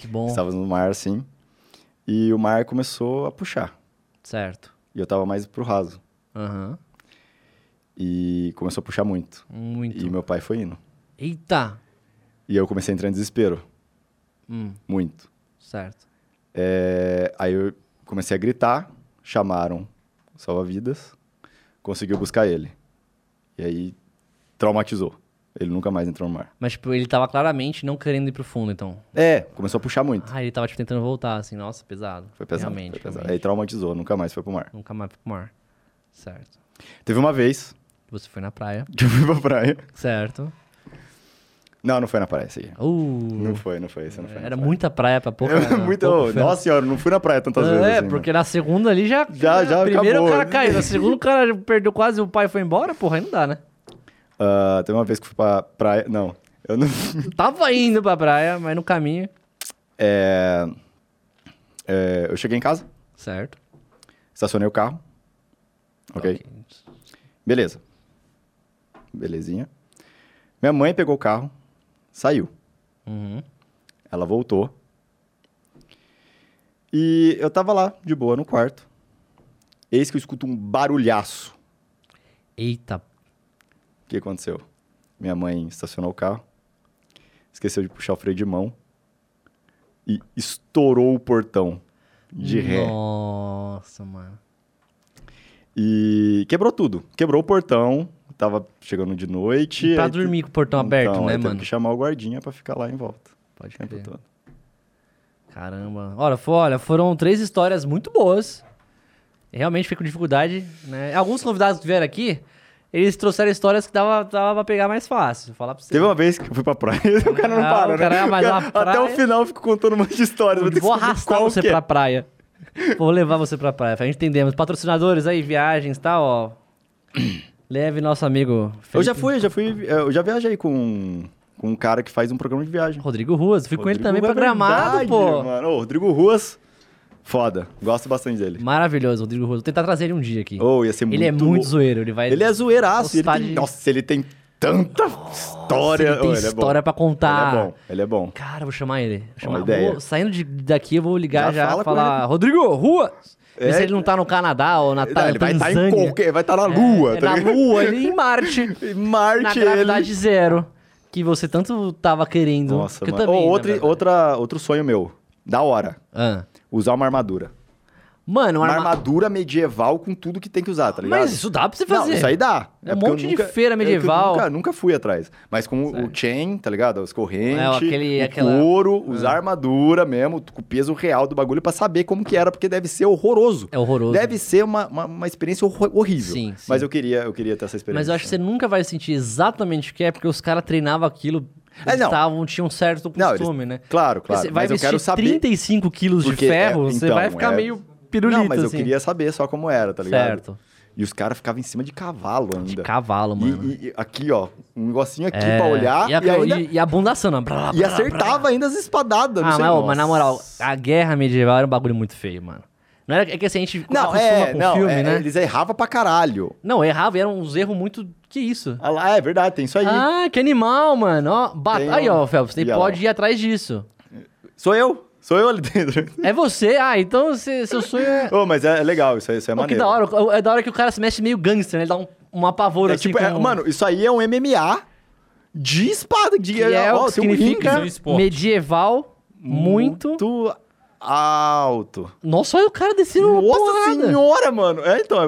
Que bom. Estávamos no mar, assim. E o mar começou a puxar. Certo. E eu tava mais pro raso. Aham. E começou a puxar muito. Muito. E meu pai foi indo. Eita! E eu comecei a entrar em desespero. Hum, Muito. certo. É, aí eu comecei a gritar, chamaram salva-vidas, conseguiu buscar ele. E aí traumatizou. Ele nunca mais entrou no mar. Mas, tipo, ele tava claramente não querendo ir pro fundo, então. É, começou a puxar muito. Ah, ele tava, tipo, tentando voltar, assim. Nossa, pesado. Foi pesado. Realmente, foi pesado. realmente. Aí traumatizou, nunca mais foi pro mar. Nunca mais foi pro mar. Certo. Teve uma vez Você foi na praia. que eu fui pra praia. Certo. Não, não foi na praia aí. Uh, Não foi, não foi. Esse não foi era praia. muita praia pra. Era muito... pouco oh, ferro. nossa senhora, não fui na praia tantas vezes É, assim, porque na segunda ali já... Já- já Primeiro acabou. o cara caiu, na segunda o cara perdeu quase, o pai foi embora, porra, aí não dá, né? Teve uma vez que fui pra praia... Não, eu não... Tava indo pra praia, mas no caminho... É, é, eu cheguei em casa, Certo. estacionei o carro. ok? Beleza. Belezinha. Minha mãe pegou o carro, saiu. Uhum. Ela voltou. E eu tava lá, de boa, no quarto. Eis que eu escuto um barulhaço. Eita, que aconteceu? Minha mãe estacionou o carro, esqueceu de puxar o freio de mão e estourou o portão de ré. Nossa, mano. E quebrou tudo. Quebrou o portão, tava chegando de noite. E pra te- dormir com o portão aberto, Então, né, teve mano? que chamar o guardinha pra ficar lá em volta. Pode tempo crer. todo. Caramba. Olha, olha, foram três histórias muito boas. Realmente fiquei com dificuldade, né? Alguns convidados que vieram aqui, eles trouxeram histórias que dava, dava pra pegar mais fácil. Falar pra você. Teve uma vez que eu fui pra praia, o cara não Ah, para, o cara, né? mas cara- praia- Até o final eu fico contando um monte de histórias. Vou, vou arrastar você é. pra praia. Vou levar você pra praia. A gente entendemos. Patrocinadores aí, viagens e tal, ó. Leve nosso amigo. Eu já Felipe fui, eu já fui, eu já viajei com, com um cara que faz um programa de viagem. Rodrigo Ruas. Fui com ele Rodrigo também pra é Gramado, verdade, pô. Mano. Ô, Rodrigo Ruas, Foda. Gosto bastante dele. Maravilhoso, Rodrigo Roso. Vou tentar trazer ele um dia aqui. Oh, ia ser muito ele é muito zoeiro, ele vai... Ele é zoeiraço. Ele tem... de- Nossa, ele tem tanta história. ele tem Oh, ele é bom. história pra contar. Ele é bom. Ele é bom. Cara, vou chamar ele. Vou chamar- ideia. vou- saindo de, daqui, eu vou ligar Já já, falar... Rodrigo, rua! É, se ele não tá no Canadá ou na Não, ele vai estar em Tanzânia. qualquer. Vai estar na Lua, É, tá na? Lua, ele em Marte. Em Marte, na ele. gravidade zero. Que você tanto tava querendo. Nossa, que eu mano. também, Oh, na outro, outra, outro sonho meu. Da hora. Ah. Usar uma armadura. Mano, Uma uma arma... armadura medieval com tudo que tem que usar, tá ligado? Mas isso dá pra você fazer. Não, isso aí dá. É um porque eu monte de nunca- feira é medieval. nunca, nunca fui atrás. Mas com o chain, tá ligado? As correntes, É, aquele- o aquela- couro, usar armadura mesmo, com o peso real do bagulho pra saber como que era, porque deve ser horroroso. É horroroso. Deve ser uma, uma, uma experiência horrível. Sim, sim. Mas eu queria, eu queria ter essa experiência. Mas eu acho que você nunca vai sentir exatamente o que é, porque os caras treinavam aquilo. É, Eles tavam, tinham um certo Não, eles- costume, né? Claro, claro. Você vai mas eu quero saber... 35 quilos de Porque, ferro, é, você então, vai ficar é- meio pirulito, Não, mas eu assim. queria saber só como era, tá ligado? Certo. E os caras ficavam em cima de cavalo ainda. Cavalo, E- mano. E, e aqui, ó, um negocinho aqui É, pra olhar E, a, e, ainda... e, e a bunda ó. Blá, E blá, acertava blá. ainda as espadadas. não Ah, mas, mas na moral, a guerra medieval era um bagulho muito feio, mano. Não era, é que assim, a gente Não, acostuma é, com não, filme, é, né? eles erravam pra caralho. Não, errava, eram uns erros muito... Que isso? Ah lá, é verdade, tem isso aí. Ah, que animal, mano. Ó, bat... Tem Aí, um- ó, Phelps, você pode lá. ir atrás disso. Sou eu, sou eu ali dentro. É você? Ah, então você- seu sonho é... Ô, mas é, é legal, isso, aí- isso é que maneiro. da hora. É da hora que o cara se mexe meio gangster, né? Ele dá um, um apavoro É assim tipo, é- com... mano, isso aí é um MMA de espada. De, que é ó, o que um significa ringue. esporte. medieval muito... muito alto. Nossa, olha o cara descendo uma Nossa porrada. senhora, mano. É, então,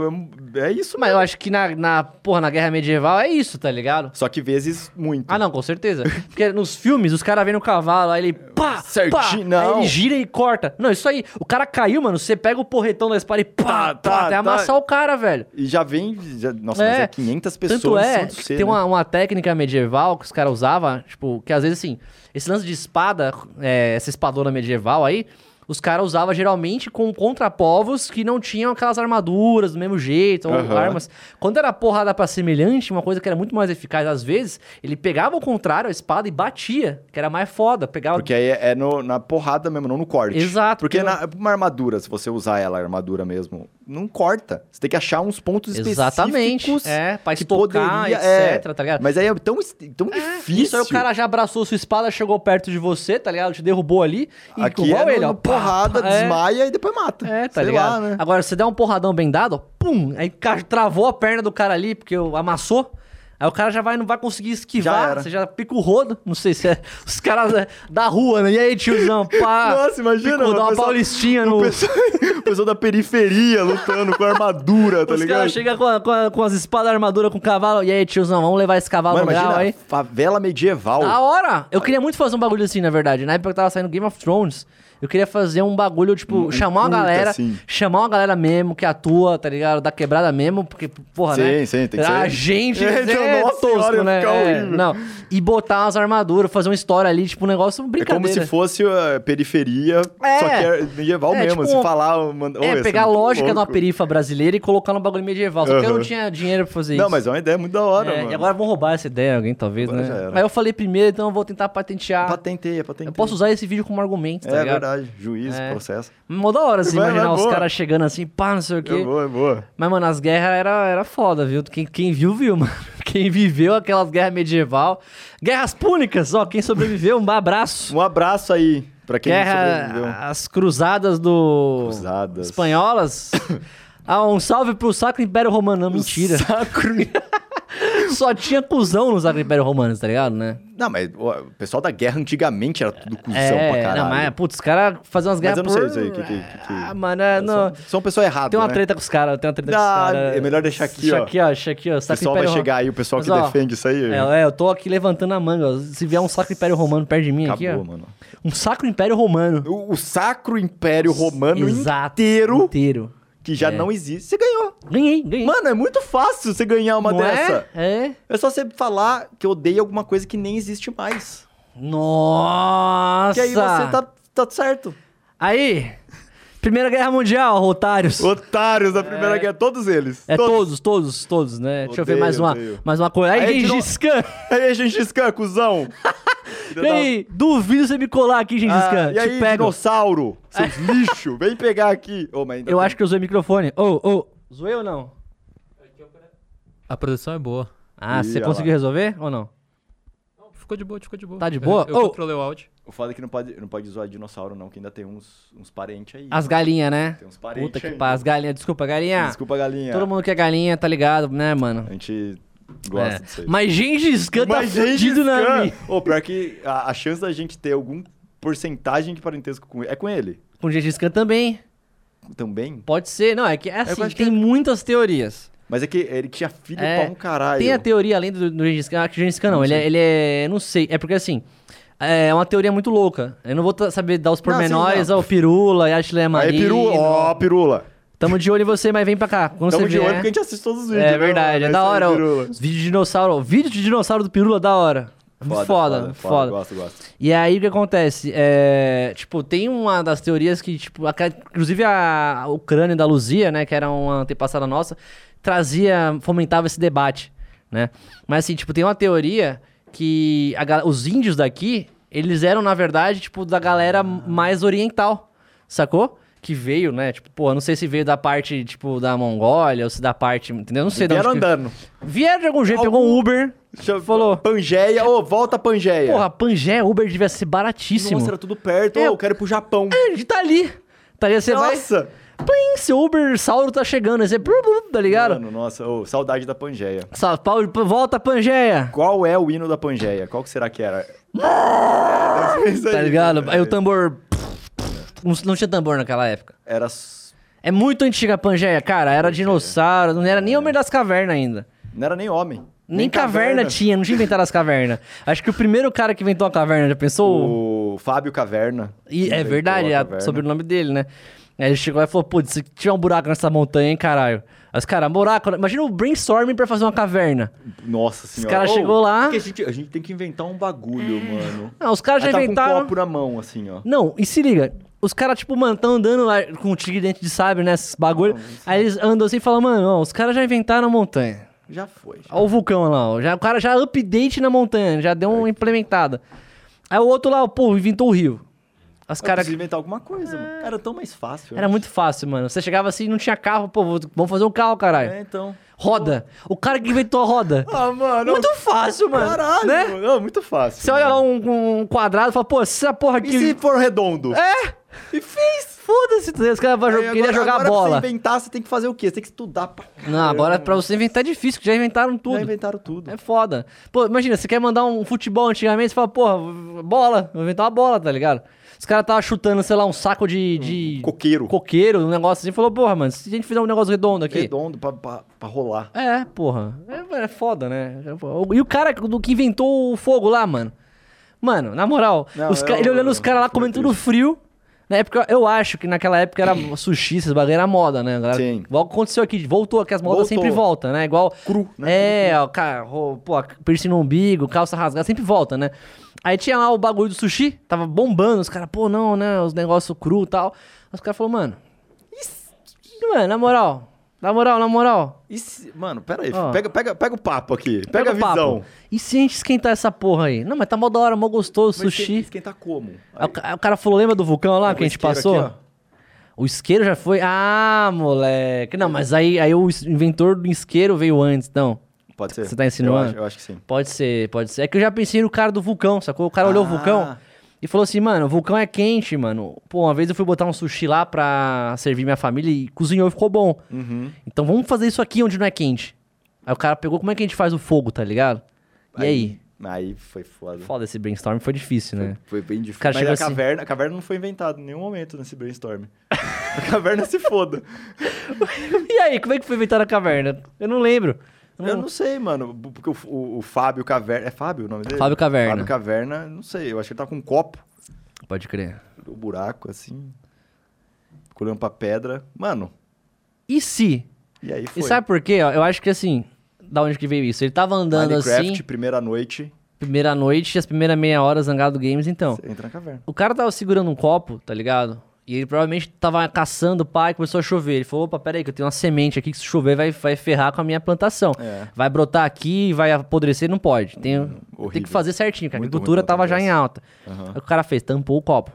é, é isso Mas eu acho que na, na, porra, na guerra medieval é isso, tá ligado? Só que vezes muito. Ah, não, com certeza. Porque nos filmes, os caras vêm no cavalo, aí ele pá, Certinho, pá, não. aí ele gira e corta. Não, isso aí, o cara caiu, mano, você pega o porretão da espada e pá, Tá, pá, tá, até tá. amassar o cara, velho. E já vem. já- nossa, É. mas é 500 pessoas Tanto é C, tem né? uma, uma técnica medieval que os caras usavam, tipo, que às vezes assim, esse lance de espada, é, essa espadona medieval aí, os caras usavam geralmente com contrapovos que não tinham aquelas armaduras do mesmo jeito, ou Aham. armas. Quando era porrada pra semelhante, uma coisa que era muito mais eficaz, às vezes, ele pegava o contrário, a espada, e batia, que era mais foda. Pegava. Porque aí é, é no- na porrada mesmo, não no corte. Exato, Porque porque- na, uma armadura, se você usar ela, a armadura mesmo, não corta. Você tem que achar uns pontos Exatamente. específicos. É, pra estocar, poderia- etc, é. tá ligado? Mas aí é tão, tão difícil. Isso aí o cara já abraçou sua espada, chegou perto de você, tá ligado? Te derrubou ali. E Aqui igual é ele, no- ó. no porrada, é. desmaia e depois mata. É, tá Sei ligado? lá, né? Agora, você der um porradão bem dado, ó, pum, aí travou a perna do cara ali, porque amassou. Aí o cara já vai, não vai conseguir Já esquivar, era. você já pica o rodo. Não sei se é os caras da- da rua, né? E aí, tiozão, pá. Nossa, imagina, Pico, dá uma pessoal- paulistinha no... pessoal, o pessoal da periferia lutando com armadura, tá Os ligado? caras chegam com, com, com as espadas armadura com o cavalo. E aí, tiozão, vamos levar esse cavalo Mano, no grau aí. favela medieval. Da hora! Eu queria muito fazer um bagulho assim, na verdade. Na época que tava saindo Game of Thrones, eu queria fazer um bagulho, tipo, Um- chamar uma galera, assim. chamar uma galera mesmo que atua, tá ligado? Da quebrada mesmo, porque, porra, Sim, né? sim, tem que A ser. gente É, é, nossa tosco, senhora, né? É, não. E botar umas armaduras, fazer uma história ali, tipo, um negócio É brincadeira. como se fosse a periferia, É. só que é medieval É, mesmo. tipo, se falar... Mano, É, pegar a lógica de uma perifa brasileira e colocar no bagulho medieval. Só que eu não tinha dinheiro pra fazer Não, isso. mas é uma ideia muito da hora, É, mano. e agora vão roubar essa ideia, alguém talvez, Agora né? Mas eu falei primeiro, então eu vou tentar patentear. Patenteia, patenteia. Eu posso usar esse vídeo como argumento, tá É ligado? Verdade. Juiz, É. processo. Mó da hora, assim, Vai, imaginar vai, os caras chegando assim, pá, não sei o quê. É boa, é boa. Mas, mano, as guerras era, era foda, viu? Quem, quem viu, viu, mano. Quem viveu aquelas guerras medieval. Guerras púnicas, ó, quem sobreviveu, um abraço. Um abraço aí pra quem sobreviveu. Guerra, as cruzadas do... Cruzadas. Espanholas. ah, um salve pro Sacro Império Romano. Não, mentira. Sacro. Só tinha cuzão no Sacro Império Romano, tá ligado, né? Não, mas o pessoal da guerra antigamente era tudo cuzão é, pra caralho. não, mas, putz, os caras faziam umas Mas guerras eu não por... sei isso aí, que- que- que- Ah, mano, é, não... São, são pessoa errada, Tem uma né? treta com os caras, tem uma treta com os Ah, caras. é melhor deixar aqui, deixa ó. aqui, ó. Deixa aqui, ó. O pessoal vai chegar aí, o pessoal Mas, que ó, defende isso aí. É, é, eu tô aqui levantando a manga, ó. Se vier um Sacro Império Romano perto de mim aqui, Acabou, ó. mano. Um Sacro Império Romano. O, o Sacro Império Romano Exato. inteiro, Inteiro. Que já É. não existe, você ganhou. Ganhei, ganhei. Mano, é muito fácil você ganhar uma Não dessa. É? É. É só você falar que odeia alguma coisa que nem existe mais. Nossa! Que aí você tá, tá certo. Aí, Primeira Guerra Mundial, otários. Otários da Primeira Guerra, todos eles. É todos, todos, todos, né? Deixa eu ver Odeio, mais uma, odeio. mais uma coisa. Aí, Aí Gengis Khan. Aí, Gengis Khan, cuzão. E aí, duvido você me colar aqui, Gengis Ah, Khan. e Te aí, pego. dinossauro? Seus lixo, vem pegar aqui. Ô, mas ainda Eu tem- acho que eu usei o microfone. Ô, ô, zoei ou não? A produção é boa. Ah, Ih, você conseguiu lá. resolver ou não? Ficou de boa, ficou de boa. Tá de Eu- boa? Eu, Ô. controlei o áudio. O foda é que não pode, não pode zoar dinossauro, não, que ainda tem uns, uns parentes aí. As galinhas, né? Tem uns parentes Puta que pariu. As galinhas. Desculpa, galinha. Desculpa, galinha. Todo mundo que é galinha, tá ligado, né, mano? A gente É. disso aí. Mas Gengis Khan tá Mas, fudido na Scan- minha. Ô, pior que a, a chance da gente ter algum porcentagem de parentesco com ele é com ele. Com Gengis Khan também. Também. Pode ser. Não, é que é assim, acho que tem é- muitas teorias. Mas é que ele tinha filho É, pra um caralho. Tem a teoria além do, do Gengis Khan. Ah, que o Gengis Khan não. Não ele, é, ele é. Não sei. É porque assim. É uma teoria muito louca. Eu não vou ta- saber dar os sim, pormenores não. ao Pirula e a Ashley Aí, Marino. Pirula, ó, Pirula. Tamo de olho em você, mas vem pra cá. Quando Tamo você de olho vier... porque a gente assiste todos os vídeos. É né, verdade, mano? é da hora. Os vídeos de dinossauro. Vídeo de dinossauro do Pirula, da hora. Muito foda, foda. Gosto, gosto. E aí o que acontece? É, tipo, tem uma das teorias que, tipo, a- inclusive a, o crânio da Luzia, né, que era uma antepassada nossa, trazia, fomentava esse debate, né? Mas assim, tipo, tem uma teoria que a os índios daqui, eles eram, na verdade, tipo, da galera mais oriental, sacou? Que veio, né? Tipo, pô, eu não sei se veio da parte, tipo, da Mongólia ou se da parte, entendeu? Eu Não sei Vieram onde que- andando. Vieram de algum jeito, pegou um Uber, Deixa Falou. Pangeia, ô, volta Pangeia. porra, Pangeia, Uber devia ser baratíssimo. Nossa, era tudo perto. É. Eu quero ir pro Japão. A gente tá ali. Tá ali, você vai. Nossa. Plim, seu Uber Sauro tá chegando. Aí você. blu, blu, Tá ligado? Mano, nossa, ô, saudade da Pangeia. Sa- Paulo, volta, Pangeia. Qual é o hino da Pangeia? Qual que será que era? Isso Tá ligado? Aí o tambor. Não, tinha tambor naquela época. Era... É muito antiga a Pangeia, cara. Era dinossauro, não era nem Homem das Cavernas ainda. Não era nem homem. Nem, caverna, tinha, não tinha inventado as cavernas. Acho que o primeiro cara que inventou a caverna, já pensou? O Fábio Caverna. E é verdade, é caverna. sobre o nome dele, né? Aí ele chegou e falou, putz, se tiver um buraco nessa montanha, hein, caralho. Os caras, buraco, imagina o brainstorming pra fazer uma caverna. Nossa senhora. caras Ô, chegou lá- A gente, a gente tem que inventar um bagulho, mano. Não, os caras já tá inventaram... com um copo na mão, assim, ó. Não, e se liga, os caras, tipo, mano, tão andando lá com o tigre dente de sabre, né, esses bagulho. Aí eles andam assim e falam, mano, ó, os caras já inventaram a montanha. Já foi. já. Olha o vulcão lá, ó. Já, o cara já update na montanha, já deu uma implementada. Aí o outro lá, pô, inventou o rio. Cara, caras... preciso inventar alguma coisa, mano. Era tão mais fácil. Era muito fácil, mano. Você chegava assim, não tinha carro, pô, vamos fazer um carro, caralho. É, então. Roda. O cara que inventou a roda. Ah, mano. Muito fácil, mano. Caralho, né? mano. Não, muito fácil. Você olha lá mano. um, um quadrado e fala, pô, essa porra aqui... E se for redondo? É! E fez. Foda-se, os caras vão Aí jo- agora- queria jogar agora Pra bola. você inventar, você tem que fazer o quê? Você tem que estudar pra Não, agora pra você inventar é difícil, que já inventaram tudo. Já inventaram tudo. É foda. Pô, imagina, você quer mandar um futebol antigamente, você fala, porra, bola, vou inventar uma bola, tá ligado? Os caras estavam chutando, sei lá, um saco de. de Coqueiro. coqueiro, um negócio assim, falou, porra, mano, se a gente fizer um negócio redondo aqui. Redondo pra, pra, pra rolar. É, porra. É, é foda, né? E o cara do que inventou o fogo lá, mano? Mano, na moral, Não, os ca- eu- ele olhando os caras lá comendo tudo frio. Na época, eu acho que naquela época era sushi, esses bagulho era moda, né? galera? Sim. Igual aconteceu aqui, voltou aqui, as modas Voltou. sempre voltam, né? Igual. Cru, né? É, ó, cara, pô, piercing no umbigo, calça rasgada, sempre volta, né? Aí tinha lá o bagulho do sushi, tava bombando, os caras, pô, não, né? Os negócios cru e tal. Os caras falaram, mano. Isso, mano, na moral. Na moral, na moral. Se- Mano, pera aí. Ó. Pega, pega, pega o papo aqui. Pega, a o papo. visão. E se a gente esquentar essa porra aí? Não, mas tá mó da hora, mó gostoso, Mas sushi. Esquentar como? Aí o, cara falou, lembra do vulcão lá Pega que a gente passou? aqui, o isqueiro já foi. Ah, moleque. Não, mas aí, aí o inventor do isqueiro veio antes, não. ó. Pode ser. Você tá insinuando? Eu acho, eu acho que sim. Pode ser, pode ser. É que eu já pensei no cara do vulcão, sacou? O cara olhou o Ah. vulcão e falou assim, mano, o vulcão é quente, mano. Pô, uma vez eu fui botar um sushi lá pra servir minha família e cozinhou e ficou bom. Uhum. Então vamos fazer isso aqui onde não é quente. Aí o cara pegou, como é que a gente faz o fogo, tá ligado? E aí? Aí foi foda. Foda, esse brainstorm foi difícil, né? Foi bem difícil. cara Mas a assim- caverna, a caverna não foi inventada em nenhum momento nesse brainstorm. a caverna se foda. E aí, como é que foi inventar a caverna? Eu não lembro. Eu não sei, mano. Porque o, o- o Fábio Caverna. É Fábio o nome dele? Fábio Caverna. Fábio Caverna, não sei. Eu acho que ele tá com um copo, Pode crer. o buraco assim. Colhendo pra pedra. Mano, E se? e aí foi. E sabe por quê? Eu acho que assim, da onde que veio isso? Ele tava andando Minecraft, assim, primeira noite, primeira noite, as primeiras meia hora zangado games, então. você entra na caverna. O cara tava segurando um copo, tá ligado? E ele provavelmente tava caçando o pai e começou a chover. Ele falou, opa, peraí, que eu tenho uma semente aqui que se chover vai, vai ferrar com a minha plantação. É. Vai brotar aqui, vai apodrecer, não pode. Tem... O, Tem que fazer certinho, cara. A agricultura tava já em alta. Aham. Aí o cara fez, tampou o copo.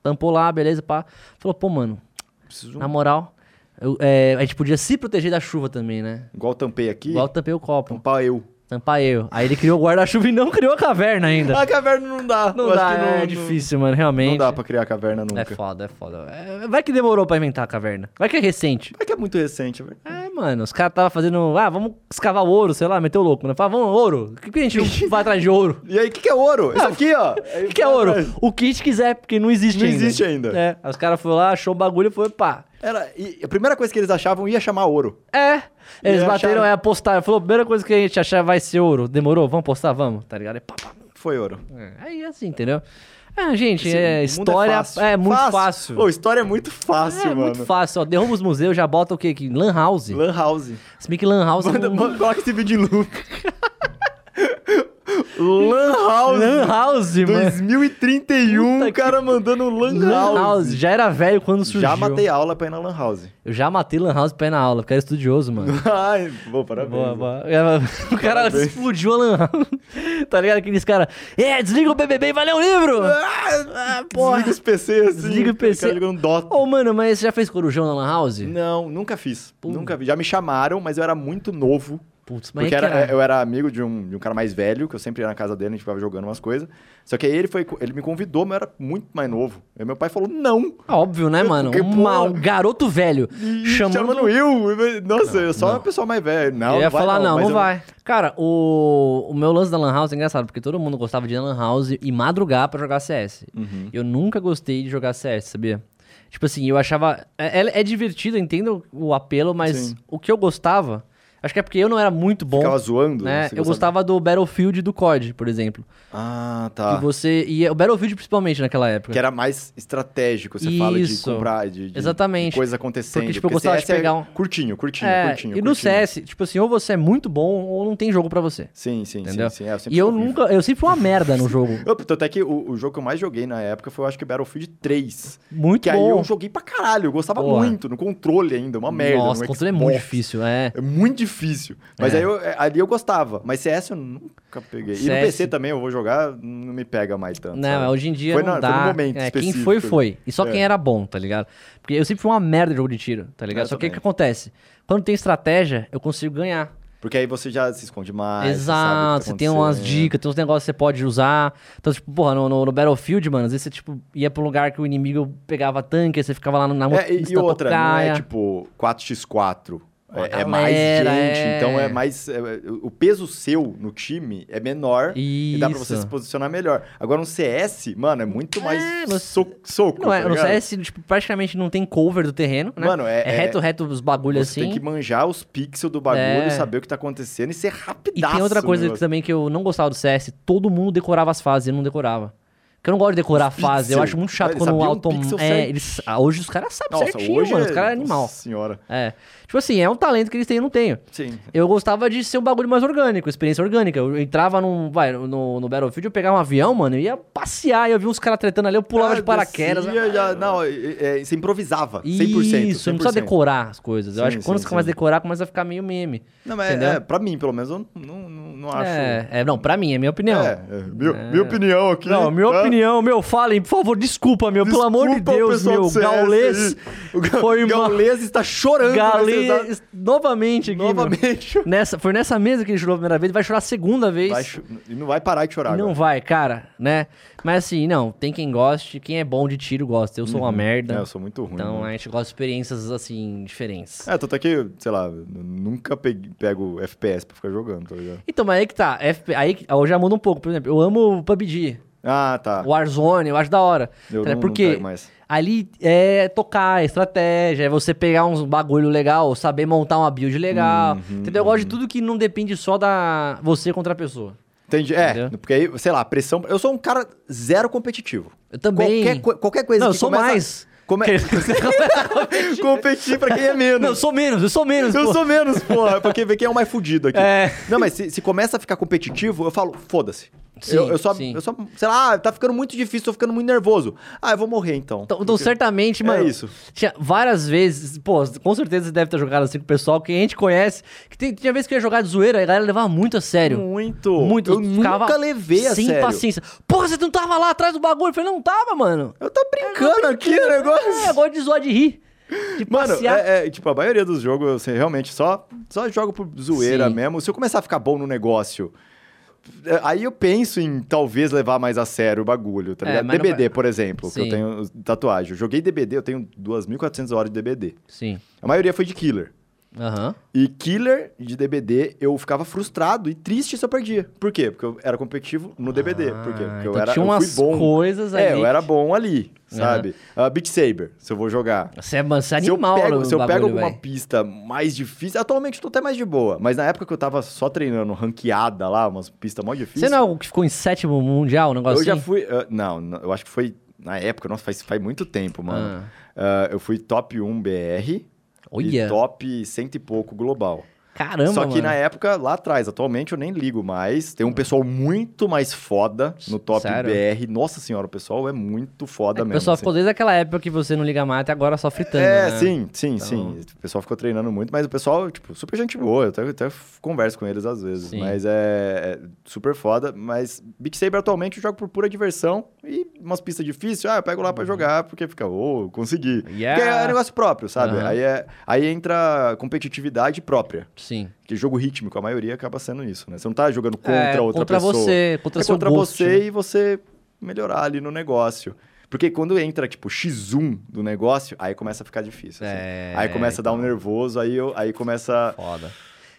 Tampou lá, beleza, pá. Falou, pô, mano, Preciso na moral, eu- é, a gente podia se proteger da chuva também, né? Igual tampei aqui, Igual tampei o copo. tampar eu. Tampar eu. Aí ele criou o guarda-chuva e não criou a caverna ainda. A caverna não dá. Não Eu acho dá, que não- é não- difícil, mano, realmente. Não dá pra criar caverna nunca. É foda, é foda. É, vai que demorou pra inventar a caverna. Vai que é recente. É que é muito recente, velho. É, mano, os caras tava fazendo. Ah, vamos escavar ouro, sei lá, meteu o louco, né? Fala, vamos, ouro. Por que a gente não vai atrás de ouro? E aí, o que, que é ouro? Isso aqui, ó. O que, que é ouro? O que a gente quiser, porque não existe Não ainda. existe ainda. É, aí os caras foram lá, achou o bagulho e foi, pá. Era, a primeira coisa que eles achavam ia chamar ouro. É. Eles bateram, acharam- é, apostaram. Falou, primeira coisa que a gente achar vai ser ouro. Demorou? Vamos postar? Vamos, tá ligado? E pá, pá. Foi ouro. É, Aí assim, entendeu? Ah, gente, Esse é, mundo história é, muito fácil. Pô, história é muito fácil, é mano. muito fácil, ó. Derruba os museus, já bota o quê? aqui? Lan House. Lan House. Se bem que Lan House Manda, não... manda- coloca esse vídeo em loop. Lan House. Lan House, mano. 2031, Puta o cara mandando Lan, Lan House. House. Já era velho quando surgiu. Já matei aula pra ir na Lan House. Eu já matei Lan House pra ir na aula, porque era estudioso, mano. Ai, bom, parabéns. Boa, boa. O cara Parabéns. explodiu a Lan House. Tá ligado? Aqueles caras. É, desliga o BBB e vai ler um livro! Ah, porra. Desliga os PC assim. Desliga o PC. cara jogando Dota. Ô, mano, mas você já fez corujão na Lan House? Não, nunca fiz. Nunca vi. Já me chamaram, mas eu era muito novo. Putz, mas Porque é era- era... eu era amigo de um, de um cara mais velho, que eu sempre ia na casa dele, a gente ficava jogando umas coisas. Só que aí ele, foi, ele me convidou, mas eu era muito mais novo. Aí meu pai falou, não. Óbvio, né, mano? Porque, Uma- um garoto velho chamando... Chamando eu. Nossa, eu sou uma pessoa mais velha. Não, eu ia não vai falar, não, não eu- vai. Cara, o... o meu lance da Lan House é engraçado, porque todo mundo gostava de Lan House e madrugar pra jogar CS. Uhum. Eu nunca gostei de jogar CS, sabia? Tipo assim, eu achava. É, é- é divertido, eu entendo o apelo, mas Sim. o que eu gostava. Acho que é porque eu não era muito bom. Ficava zoando. né? Eu gostava do Battlefield e do COD, por exemplo. Ah, tá. Que você. E o Battlefield principalmente naquela época. Que era mais estratégico, você fala de Isso. comprar, de, de, Exatamente. de coisas acontecendo. Porque, tipo, eu gostava de CS é pegar um- Curtinho, curtinho, É, curtinho. e no curtinho. CS, tipo assim, ou você é muito bom ou não tem jogo pra você. Sim, sim, Entendeu? sim. sim. É, sempre E eu nunca. Eu sempre fui uma merda no jogo. Eu, tanto é que o, o jogo que eu mais joguei na época foi, eu acho que Battlefield 3. Muito que aí bom. eu joguei pra caralho. Eu gostava Porra. muito, no controle ainda, uma merda. Nossa, no o controle é muito difícil, é. É muito difícil. Mas É. aí eu, é, ali eu gostava. Mas CS eu nunca peguei. E no CS PC também eu vou jogar, não me pega mais tanto. Não, sabe? hoje em dia Foi não na- dá. foi no momento é, quem foi, foi. E só É. quem era bom, tá ligado? Porque eu sempre fui uma merda de jogo de tiro, tá ligado? Eu só que o que acontece? Quando tem estratégia, eu consigo ganhar. Porque aí você já se esconde mais. Exato, você, você tem umas dicas. tem uns negócios que você pode usar. Então, tipo, porra, no, no- no Battlefield, mano, às vezes você, tipo, ia pra um lugar que o inimigo pegava tanque, aí você ficava lá na É, e, e outra, não é tipo 4x4. É, é mais gente, é. então é mais. é, o peso seu no time é menor e dá pra você Isso. se posicionar melhor. Agora no CS, mano, é muito mais É, você- so- soco. Não é, tá no? CS, tipo, praticamente não tem cover do terreno, né? Mano, é- reto, reto os bagulhos Você assim. tem que manjar os pixels do bagulho, saber o que tá acontecendo e ser E rapidaço. tem outra coisa também que eu não gostava do CS, todo mundo decorava as fases, eu não decorava. Porque eu não gosto de decorar a Os fase, eu pixel. acho muito chato Eles quando o autom... pixel É, eles... ah, hoje os caras sabem Nossa, certinho, hoje mano, os caras é Nossa animal. senhora. É. Tipo assim, é um talento que eles têm, eu não tenho. Sim. Eu gostava de ser um bagulho mais orgânico, experiência orgânica. Eu entrava num, vai, no, no Battlefield, eu pegava um avião, mano, eu ia passear, eu via uns caras tretando ali, eu pulava Ah, de paraquedas. descia, já, não, é, é, você improvisava, 100%. Isso, não precisa 100%. decorar as coisas. eu Sim, acho que quando sim, você começa a sim. decorar, começa a ficar meio meme. Não, mas Entendeu? é, pra mim, pelo menos, eu não, não, não acho... É, é, não, pra mim, é minha opinião. É, é, meu- minha opinião aqui. Não, minha tá? opinião, meu, falem, por favor, desculpa, meu, pelo amor de Desculpa Deus, meu, Gaulês. O Ga- foi uma- Gaulês está chorando. Galês, exata- novamente aqui, meu. Novamente. Nessa, foi nessa mesa que ele chorou a primeira vez, vai chorar a segunda vez. Vai e não vai parar de chorar não agora. vai, cara, né? Mas assim, não, tem quem goste, quem é bom de tiro gosta. Eu sou uma merda. É, eu sou muito ruim. então né? a gente gosta de experiências, assim, diferentes. É, tanto é que, sei lá, nunca pego FPS pra ficar jogando, tá ligado? Então, mas aí que tá. FP, aí eu já mudo um pouco. Por exemplo, eu amo o PUBG, Ah, tá. Warzone, eu acho da hora. Eu não, não Porque pego mais. ali é tocar, é estratégia, é você pegar uns bagulho legal, saber montar uma build legal. Uhum, entendeu? Eu gosto de tudo que não depende só da você contra a pessoa. Entendi. É, Entendeu? porque aí, sei lá, a pressão. Eu sou um cara zero competitivo. Eu também. Qualquer, co- qualquer coisa não, eu que sou começa- mais. Come... Competir pra quem é menos. Não, eu sou menos, eu sou menos. Eu pô. sou menos, porra, porque ver quem é o mais fudido aqui. É. Não, mas se, se começa a ficar competitivo, eu falo, foda-se. Sim, eu, eu só, sim. eu só, sei lá, tá ficando muito difícil, tô ficando muito nervoso. Ah, eu vou morrer então. Então, então, certamente, mano. É isso. Tinha várias vezes, pô, com certeza você deve ter jogado assim com o pessoal que a gente conhece. Que tem- tinha vezes que eu ia jogar de zoeira e a galera levava muito a sério. Muito. Muito. Eu nunca levei a sem sério. paciência. Porra, você não tava lá atrás do bagulho? Eu falei, não tava, mano. Eu tô brincando aqui no negócio. É, eu gosto de zoar de rir. De Mano, é, é, tipo, a maioria dos jogos eu sei, realmente só, só jogo por zoeira Sim. mesmo. Se eu começar a ficar bom no negócio, é, aí eu penso em talvez levar mais a sério o bagulho, tá É, ligado? DBD, por exemplo, que Sim. eu tenho tatuagem. Eu joguei DBD, eu tenho 2.400 horas de DBD. Sim. A maioria foi de Killer. Aham. E Killer de DBD, eu ficava frustrado e triste se eu perdia. Por quê? Porque eu era competitivo no DBD. Por quê? Ah, Porque eu, então era, tinha eu umas fui bom. coisas É, ali eu era bom ali, sabe? Ah, Beat Saber, se eu vou jogar. Você é, você é Se eu animal, pego, se eu pego alguma véi. pista mais difícil, atualmente eu tô até mais de boa, mas na época que eu tava só treinando ranqueada lá, umas pistas mó difíceis. Você não é o que ficou em sétimo mundial, um negócio Eu já assim? fui. ah, não, eu acho que foi na época, nossa, faz, faz muito tempo, mano. Ah, eu fui top 1 BR Olha. e top cento e pouco global. Caramba, Só que mano. na época, lá atrás, atualmente eu nem ligo mais. Tem um pessoal muito mais foda no top Sério? BR. Nossa senhora, o pessoal é muito foda É que o mesmo. pessoal assim. ficou desde aquela época que você não liga mais até agora só fritando, É, né? sim, sim, Então- sim. O pessoal ficou treinando muito, mas o pessoal, tipo, super gente boa. Eu até, até converso com eles às vezes. Sim. Mas é, é super foda. Mas Beat Saber atualmente eu jogo por pura diversão. E umas pistas difíceis, ah, eu pego lá pra jogar, porque fica, ô, consegui. Uhum. Yeah. Porque é negócio próprio, sabe? Aham. Aí, é, aí entra competitividade própria. Sim. Que jogo rítmico, a maioria acaba sendo isso, né? Você não tá jogando contra É, outra contra pessoa. você, contra é contra gosto, você né? e você melhorar ali no negócio. Porque quando entra, tipo, X1 do negócio, aí começa a ficar difícil. assim. É, aí começa a dar um nervoso, aí, eu, aí começa. Foda.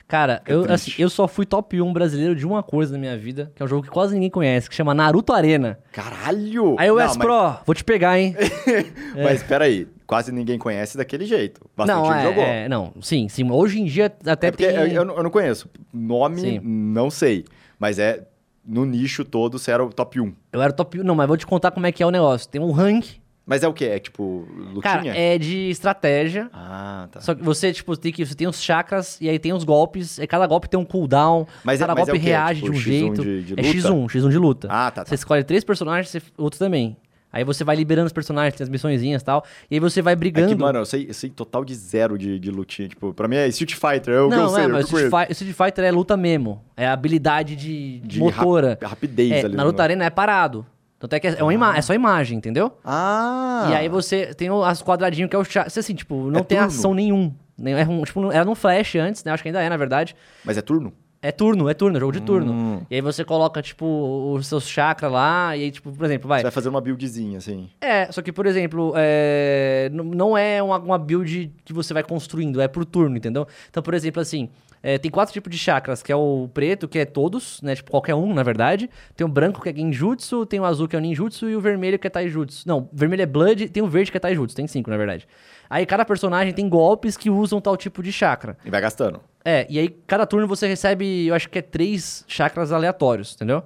Cara, Fica eu, assim, eu só fui top 1 brasileiro de uma coisa na minha vida, que é um jogo que quase ninguém conhece, que chama Naruto Arena. Caralho! Aí o Não, S Pro, vou te pegar, hein? Mas, mas peraí, quase ninguém conhece daquele jeito. Bastante não, é, jogou. é, não, sim, sim. Hoje em dia até É tem... eu, eu não- conheço. Nome, Sim. não sei. Mas é. No nicho todo, você era o top 1. Eu era top 1, não, mas vou te contar como é que é o negócio. Tem um rank, Mas é o quê? É tipo, lutinha? cara, é de estratégia. Ah, tá. Só que você, tipo, tem que você tem os chakras e aí tem os golpes, e cada golpe tem um cooldown, Mas é- cada mas é golpe o quê? reage Tipo, de um X1 jeito. de- de é luta? X1, X1 de luta. Ah, tá, tá. Você escolhe três personagens, outro também. Aí você vai liberando os personagens, tem as missõezinhas e tal, e aí você vai É brigando. que, mano, eu sei, eu sei total de zero de, de lutinha. Tipo, pra mim é Street Fighter, é eu não, sei. é, eu mas. Street, Fi- Street Fighter é luta mesmo. É habilidade de, De motora. rap- rapidez é, ali. na no- luta arena é parado. Tanto é que é, é uma ima- é só imagem, entendeu? Ah! E aí você tem as quadradinhos que é o chat. Você, assim, tipo, não É tem turno? ação nenhum. Nem- É um, tipo, não- era no Flash antes, né? Acho que ainda é, na verdade. Mas é turno? É turno, é turno, é jogo de turno. Hum. E aí você coloca, tipo, os seus chakras lá, e aí, tipo, por exemplo, vai. Você vai fazer uma buildzinha, assim. É, só que, por exemplo, é, não é uma, uma build que você vai construindo, é por turno, entendeu? Então, por exemplo, assim, é, tem quatro tipos de chakras, que é o preto, que é todos, né? Tipo, qualquer um, na verdade. Tem o branco, que é genjutsu, tem o azul, que é o ninjutsu, e o vermelho, que é taijutsu. Não, vermelho é blood, tem o verde, que é taijutsu. Tem cinco, na verdade. Aí cada personagem tem golpes que usam tal tipo de chakra. E vai gastando. É, e aí cada turno você recebe, eu acho que é três chakras aleatórios, entendeu?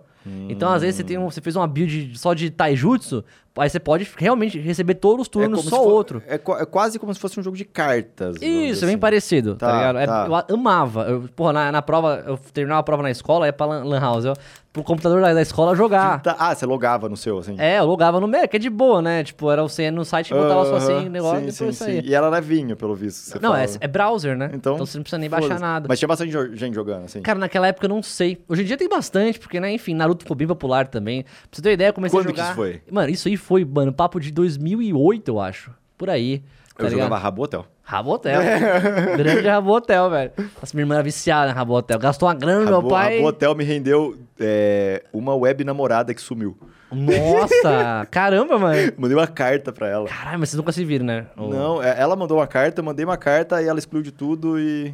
Então, às vezes, você, tem um- você fez uma build só de taijutsu, aí você pode realmente receber todos os turnos, como só se fo- outro. É, é quase como se fosse um jogo de cartas. Isso, é bem assim. parecido, tá, Tá, ligado? É- tá. eu amava. Eu, porra, na, na prova, eu terminava a prova na escola, ia pra lan, lan house, eu, pro computador da, da escola jogar. Tá- Ah, você logava no seu, assim. É, eu logava no meio, que é de boa, né? Tipo, era você no site e botava só assim, negócio, sim, e depois sim, saía. sim. E era levinho, pelo visto. Não, é, é browser, né? Então, você não precisa nem baixar nada. Mas tinha bastante gente jogando, assim. Cara, naquela época eu não sei. Hoje em dia tem bastante, porque, né, enfim, Naruto ficou bem popular também. Pra você ter uma ideia, eu comecei Quando a que jogar... isso foi? Mano, isso aí foi, mano, papo de 2008, eu acho. Por aí. Tá eu ligado? jogava Rabotel. Rabotel. Grande Rabotel, velho. Nossa, minha irmã era viciada em Rabotel. Gastou uma grana no meu Rabo, pai. Rabotel me rendeu é, uma web namorada que sumiu. Nossa, caramba, mano. Mandei uma carta pra ela. Caralho, mas vocês nunca se viram, né? Não, é, ela mandou uma carta, eu mandei uma carta e ela excluiu de tudo e.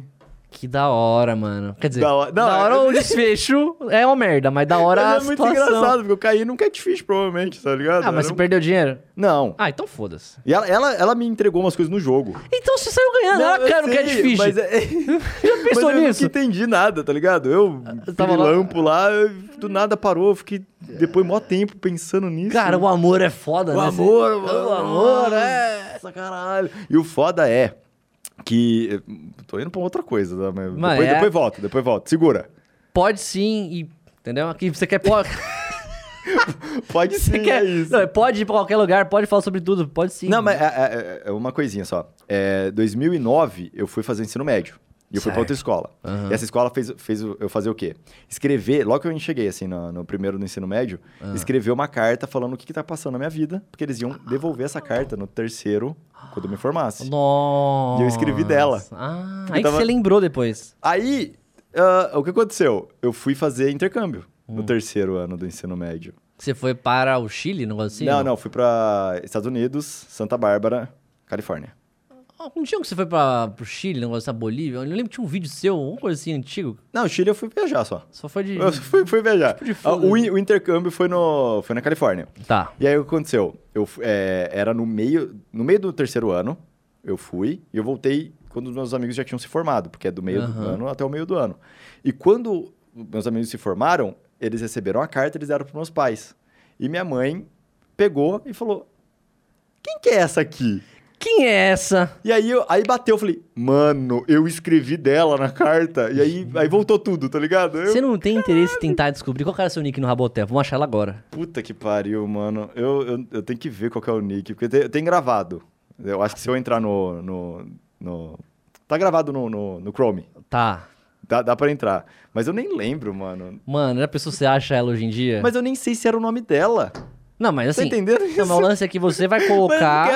Que da hora, mano. Quer dizer, Da da hora- hora, não, é- o desfecho é uma merda, mas da hora a Mas é muito engraçado, porque eu caí num catfish, provavelmente, tá ligado? Ah, mas Era você um- perdeu dinheiro? Não. Ah, então foda-se. E ela, ela, ela me entregou umas coisas no jogo. Então você saiu ganhando. Não, Não, eu cara, o sei, catfish. Mas, é... Já mas pensou eu nisso? nunca entendi nada, tá ligado? Eu, tava lá- lampo lá, eu- do nada parou, eu fiquei depois mó tempo pensando nisso. Cara, o amor é foda, O né? amor, O mano. amor, é. Nossa, caralho. E o foda é que. Tô indo pra outra coisa, tá? Mas Mas depois, é- depois volto, depois volto. Segura. Pode sim, e. Entendeu? Aqui você quer. Pode... Pode sim, quer... é isso. Não, pode ir pra qualquer lugar, pode falar sobre tudo, pode sim. Não, mas é, é- é uma coisinha só. É, 2009, eu fui fazer ensino médio. E eu fui pra outra escola. Aham. E essa escola fez, fez eu fazer o quê? Escrever, logo que eu cheguei, assim, no, no primeiro do ensino médio, Ah. escrever uma carta falando o que, que tá passando na minha vida, porque eles iam devolver essa carta no terceiro, quando eu me formasse. Nossa. E eu escrevi dela. Ah, aí tava- você lembrou depois. Aí, ah, o que aconteceu? Eu fui fazer intercâmbio no Hum. terceiro ano do ensino médio. Você foi para o Chile, negócio assim? não, não, fui pra Estados Unidos, Santa Bárbara, Califórnia. Ah, Um dia que você foi pra, pro Chile, negócio da Bolívia, eu lembro que tinha um vídeo seu, uma coisa assim, antigo. Não, Chile eu fui viajar só. Só foi de... Eu fui, fui viajar. de Ah, foda. o, in- o intercâmbio foi, no, foi na Califórnia. Tá. E aí o que aconteceu? Eu, é, era no meio, no meio do terceiro ano, eu fui, e eu voltei quando os meus amigos já tinham se formado, porque é do meio do Aham. ano até o meio do ano. E quando meus amigos se formaram, eles receberam a carta, eles deram para meus pais. E minha mãe pegou e falou: Quem que é essa aqui? Quem é essa? E aí, eu, aí bateu, eu falei, mano, eu escrevi dela na carta. E aí, aí voltou tudo, tá ligado? Eu, Você não tem interesse em tentar descobrir qual que era seu nick no Rabotel? Vamos achar ela agora. Puta que pariu, mano. Eu, eu, eu tenho que ver qual que é o nick, porque tem, tem gravado. Eu acho que se eu entrar no. no, no- tá gravado no, no, no Chrome. Tá. Dá, dá pra entrar. Mas eu nem lembro, mano. Mano, já pensou se você acha ela hoje em dia? Mas eu nem sei se era o nome dela. Não, mas Tá assim... entendendo Não, isso? mas o lance é que você vai Mas não colocar...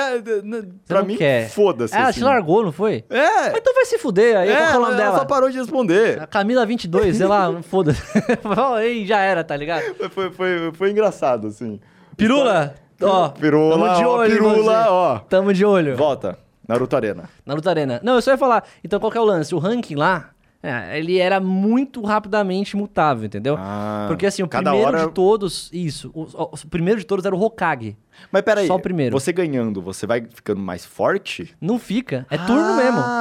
pra não mim, foda-se. Ela assim. te largou, não foi? É! Então vai se fuder aí, qual é o nome ela dela? só parou de responder. A Camila 22, sei lá, foda-se. Aí já era, tá ligado? Foi, foi, foi engraçado, assim. Pirula, ó. Pirula, tamo de ó, olho em pirula, você. ó. Tamo de olho. Volta. Naruto Arena. Naruto Arena. Não, eu só ia falar. Então qual que é o lance? O ranking lá, é, ele era muito rapidamente mutável, entendeu? Ah, Porque assim, o primeiro hora- de todos, isso, o, o- o primeiro de todos era o Hokage. Mas peraí, Só o primeiro. você ganhando, você vai ficando mais forte? Não fica, é turno Ah,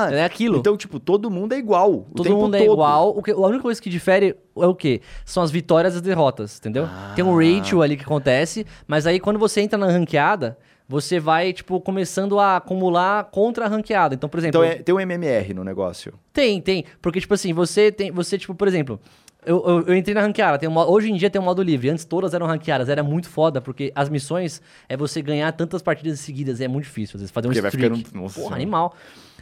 mesmo, é aquilo. Então, tipo, todo mundo é igual. Todo mundo é todo. igual. O que, a única coisa que difere é o quê? São as vitórias e as derrotas, entendeu? Tem um ratio ali que acontece, mas aí quando você entra na ranqueada, você vai, tipo, começando a acumular contra a ranqueada. Então, por exemplo, Então é- tem um MMR no negócio. tem, tem. Porque, tipo assim, você tem. Você, tipo, por exemplo, eu, eu, eu entrei na ranqueada. Tem hoje em dia tem um modo livre. Antes todas eram ranqueadas. Era muito foda, porque as missões é você ganhar tantas partidas seguidas. É muito difícil, às vezes, fazer um Porque vai streak. ficando- nossa Porra, animal.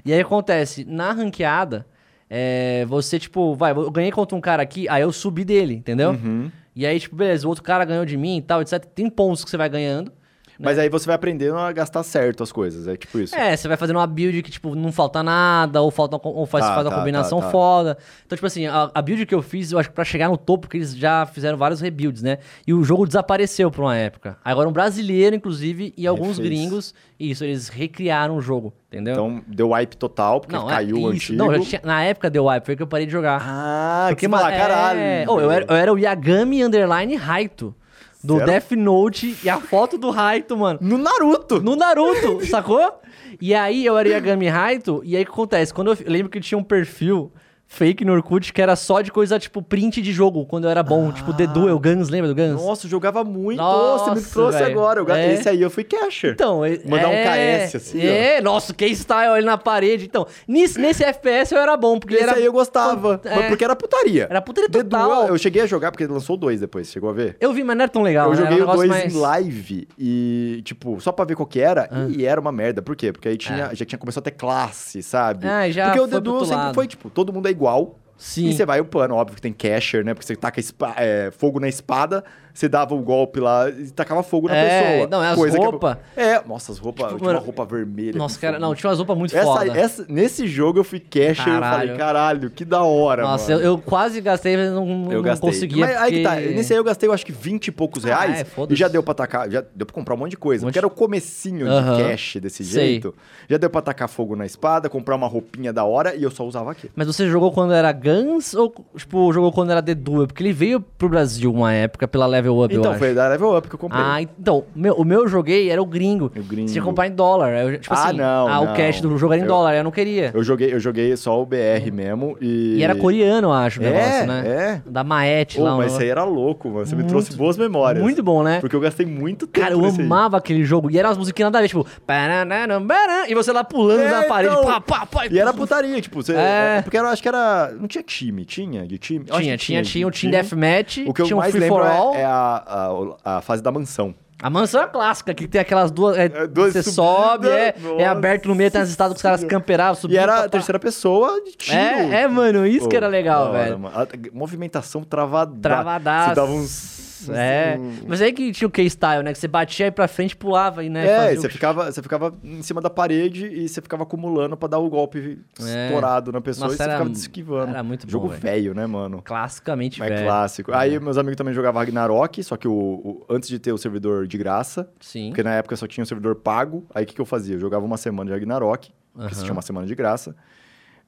E aí acontece, na ranqueada, é, você, tipo, vai, eu ganhei contra um cara aqui, aí eu subi dele, entendeu? Uhum. E aí, tipo, beleza, o outro cara ganhou de mim e tal, etc. Tem pontos que você vai ganhando. Mas aí você vai aprendendo a gastar certo as coisas. É tipo isso. É, você vai fazendo uma build que, tipo, não falta nada, ou, falta, ou faz, Tá, faz uma tá, combinação tá, tá. foda. Então, tipo assim, a, a build que eu fiz, eu acho que pra chegar no topo, porque eles já fizeram vários rebuilds, né? E o jogo desapareceu por uma época. Agora um brasileiro, inclusive, e alguns Refez. gringos, isso, eles recriaram o jogo, entendeu? Então deu wipe total, porque não, caiu é o isso. antigo. Não, tinha- na época deu wipe, foi que eu parei de jogar. Ah, porque, que você fala, ma- caralho. É... Oh, eu, era, eu era o Yagami Underline Raito, do Sério? Death Note, e a foto do Raito, mano. No Naruto! No Naruto, sacou? E aí eu era Yagami Raito, e aí o que acontece? Quando eu, eu lembro que tinha um perfil fake no Orkut que era só de coisa tipo print de jogo, quando eu era bom. Tipo The Duel, Guns, lembra do Guns? Nossa, eu jogava muito. Nossa, me trouxe velho. agora. Eu É. Esse aí eu fui casher. Então, é- Mandar um é, KS assim, É, nossa, que style ali na parede. Então, nesse, nesse FPS eu era bom, porque Esse ele era. aí eu gostava. É. Mas porque era putaria. Era putaria The total. Duel, eu cheguei a jogar porque ele lançou dois depois. Chegou a ver? Eu vi, mas não era tão legal. eu né? Joguei um dois mais... em live e, tipo, só pra ver qual que era, Ah. e era uma merda. Por quê? Porque aí tinha, já tinha começado a ter classe, sabe? Ah, já Porque o The Duel sempre foi, tipo, todo mundo é igual. Sim. E você vai upando, óbvio que tem casher, né? Porque você taca é, fogo na espada, você dava o golpe lá e tacava fogo na É, pessoa. não, é as Coisa que roupa. É, nossa, as roupas, Tipo, tinha uma roupa vermelha. Nossa, cara, não, tinha umas roupas muito Essa, foda. essa- nesse jogo eu fui casher e eu falei, caralho, que da hora, Nossa, eu, mano. eu quase gastei, mas não, não Eu gastei. conseguia. Mas aí que tá, porque- nesse aí eu gastei eu acho que 20 e poucos Ah, reais é, e já deu pra tacar, já deu pra comprar um monte de coisa, Um monte porque era o comecinho Aham. de cash desse Sei. jeito. Já deu pra tacar fogo na espada, comprar uma roupinha da hora e eu só usava aquilo. Mas você jogou quando era Guns ou, tipo, jogou quando era The Duel? Porque ele veio pro Brasil uma época pela Level Up, eu Então, acho. foi da Level Up que eu comprei. Ah, então, meu, o meu eu joguei era o gringo. O gringo. Você tinha que comprar em dólar. Eu, tipo Ah, assim, não, ah, o não. cash do jogo era em Eu- dólar, eu não queria. Eu joguei, eu joguei só o BR mesmo e... E era coreano, eu acho, o É, negócio, né? é. Da Maete Pô, lá. um mas isso aí negócio. era louco, mano. Você me trouxe boas memórias. Muito bom, né? Porque eu gastei muito tempo Cara, eu nesse aí. amava aquele jogo. E eram umas musiquinhas nada a ver, tipo... E você lá pulando É, na parede, então. pá, pá, pá. E era putaria, tipo, você, É. é, porque eu acho que era, não tinha time, tinha de time? Eu acho Tinha, que tinha, tinha o de Team Deathmatch, O que eu tinha o mais Free lembro For é, é a, a, a fase da mansão. A mansão é clássica, que tem aquelas duas. É, É, duas você subidas, sobe, é, é aberto no meio, tem as estados que os caras camperavam, E subiam. era a pá. terceira pessoa de tiro. É, é, mano, isso Pô, que era legal, hora, velho. mano. A movimentação travada. Travadaço. Você dava uns... É. Mas aí que tinha o K-Style, né? Que você batia aí pra frente e pulava e, né? É, você o- ficava, você ficava em cima da parede e você ficava acumulando pra dar o golpe É. estourado na pessoa Nossa, e você era- ficava esquivando. era muito bom, Jogo velho. né, mano? Classicamente, Mas velho. clássico. Aí meus amigos também jogavam Ragnarok, só que o, o- antes de ter o servidor de graça, Sim. porque na época só tinha o servidor pago, aí o que, que eu fazia? Eu jogava uma semana de Ragnarok, porque Aham. tinha uma semana de graça.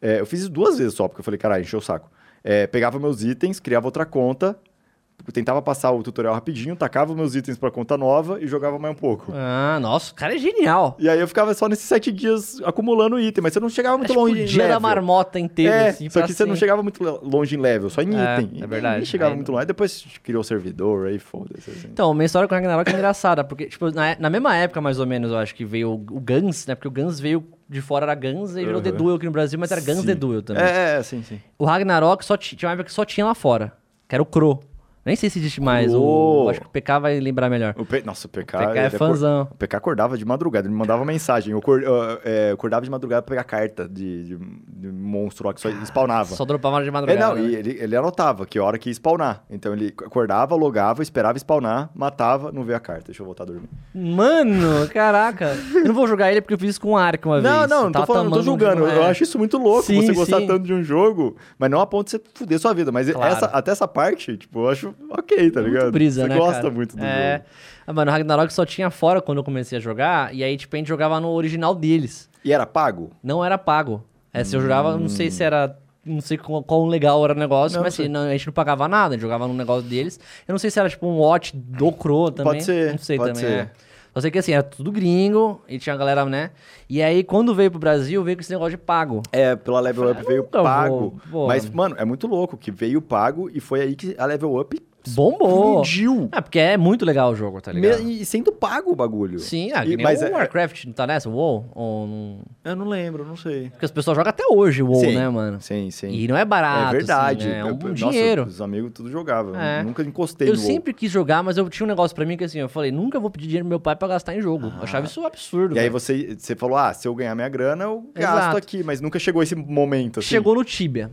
É, eu fiz isso duas vezes só, porque eu falei, caralho, encheu o saco. É, pegava meus itens, criava outra conta, tentava passar o tutorial rapidinho, tacava meus itens pra conta nova e jogava mais um pouco. Ah, nossa, o cara é genial. E aí eu ficava só nesses sete dias acumulando item, mas você não chegava É muito tipo longe o em dia level. da marmota inteiro, É, assim. só que você não chegava muito longe em level, só em É, item. é verdade. Nem chegava Aí muito longe. Depois criou o servidor, aí foda-se. assim. Então, minha história com o Ragnarok é engraçada, porque, tipo, na, na mesma época, mais ou menos, eu acho que veio o, Guns, né? Porque o Guns veio de fora, era Guns, e virou Uhum. The Duel aqui no Brasil, mas era Guns Sim. The Duel também. É, é, sim, sim. O Ragnarok só ti- tinha uma época que só tinha lá fora, que era o Cro. Nem sei se existe mais, o, acho que o PK vai lembrar melhor. O P... Nossa, o PK... O PK é acor- fãzão. O PK acordava de madrugada, ele me mandava mensagem. Eu, acor- eu, é, acordava de madrugada pra pegar carta de, de, de monstro lá que só spawnava. Só dropava de É, madrugada. não, né? e ele, ele anotava que hora que ia spawnar. Então ele acordava, logava, esperava spawnar, matava, não veio a carta. Deixa eu voltar a dormir. Mano, caraca. Eu não vou jogar ele porque eu fiz isso com o Ark uma Não, vez. não, Eu não tô falando, não tô julgando. Eu é. acho isso muito louco, Sim, você gostar sim. tanto de um jogo, mas não a ponto de você fuder sua vida. Mas Claro. essa- até essa parte, tipo, eu acho ok, tá ligado? Muito brisa, você né, gosta cara? muito do é. jogo. Ah, mano, Ragnarok só tinha fora quando eu comecei a jogar, e aí, tipo, a gente jogava no original deles. E era pago? Não era pago. É, se eu jogava, não sei se era. Não sei qual, qual legal era o negócio, Não, mas assim, não, a gente não pagava nada, a gente jogava no negócio deles. Eu não sei se era tipo um watch do Cro também. Pode ser, Não sei pode também. ser. É. Só sei que assim, era tudo gringo e tinha a galera, né? E aí, quando veio pro Brasil, veio com esse negócio de pago. É, pela Level Up veio nunca pago. vou, pô. Mas, mano, é muito louco que veio pago e foi aí que a Level Up Bombou. explodiu. É, porque é muito legal o jogo, tá ligado? Me- E sendo pago o bagulho. Sim, ah, E- mas o é- Warcraft, não tá nessa? O WoW? Ou não... Eu não lembro, não sei. Porque as pessoas jogam até hoje o WoW, Sim, né, mano? Sim, sim. E não é barato, é verdade. assim, né? É um Eu- dinheiro. Nossa, os amigos tudo jogavam. É. Eu nunca encostei Eu no WoW. sempre quis jogar, mas eu tinha um negócio pra mim que assim, eu falei, nunca vou pedir dinheiro pro meu pai pra gastar em jogo. Eu achava isso um absurdo. E aí velho. você, você falou, ah, se eu ganhar minha grana, eu gasto Exato. aqui. Mas nunca chegou esse momento, assim. Chegou no Tibia.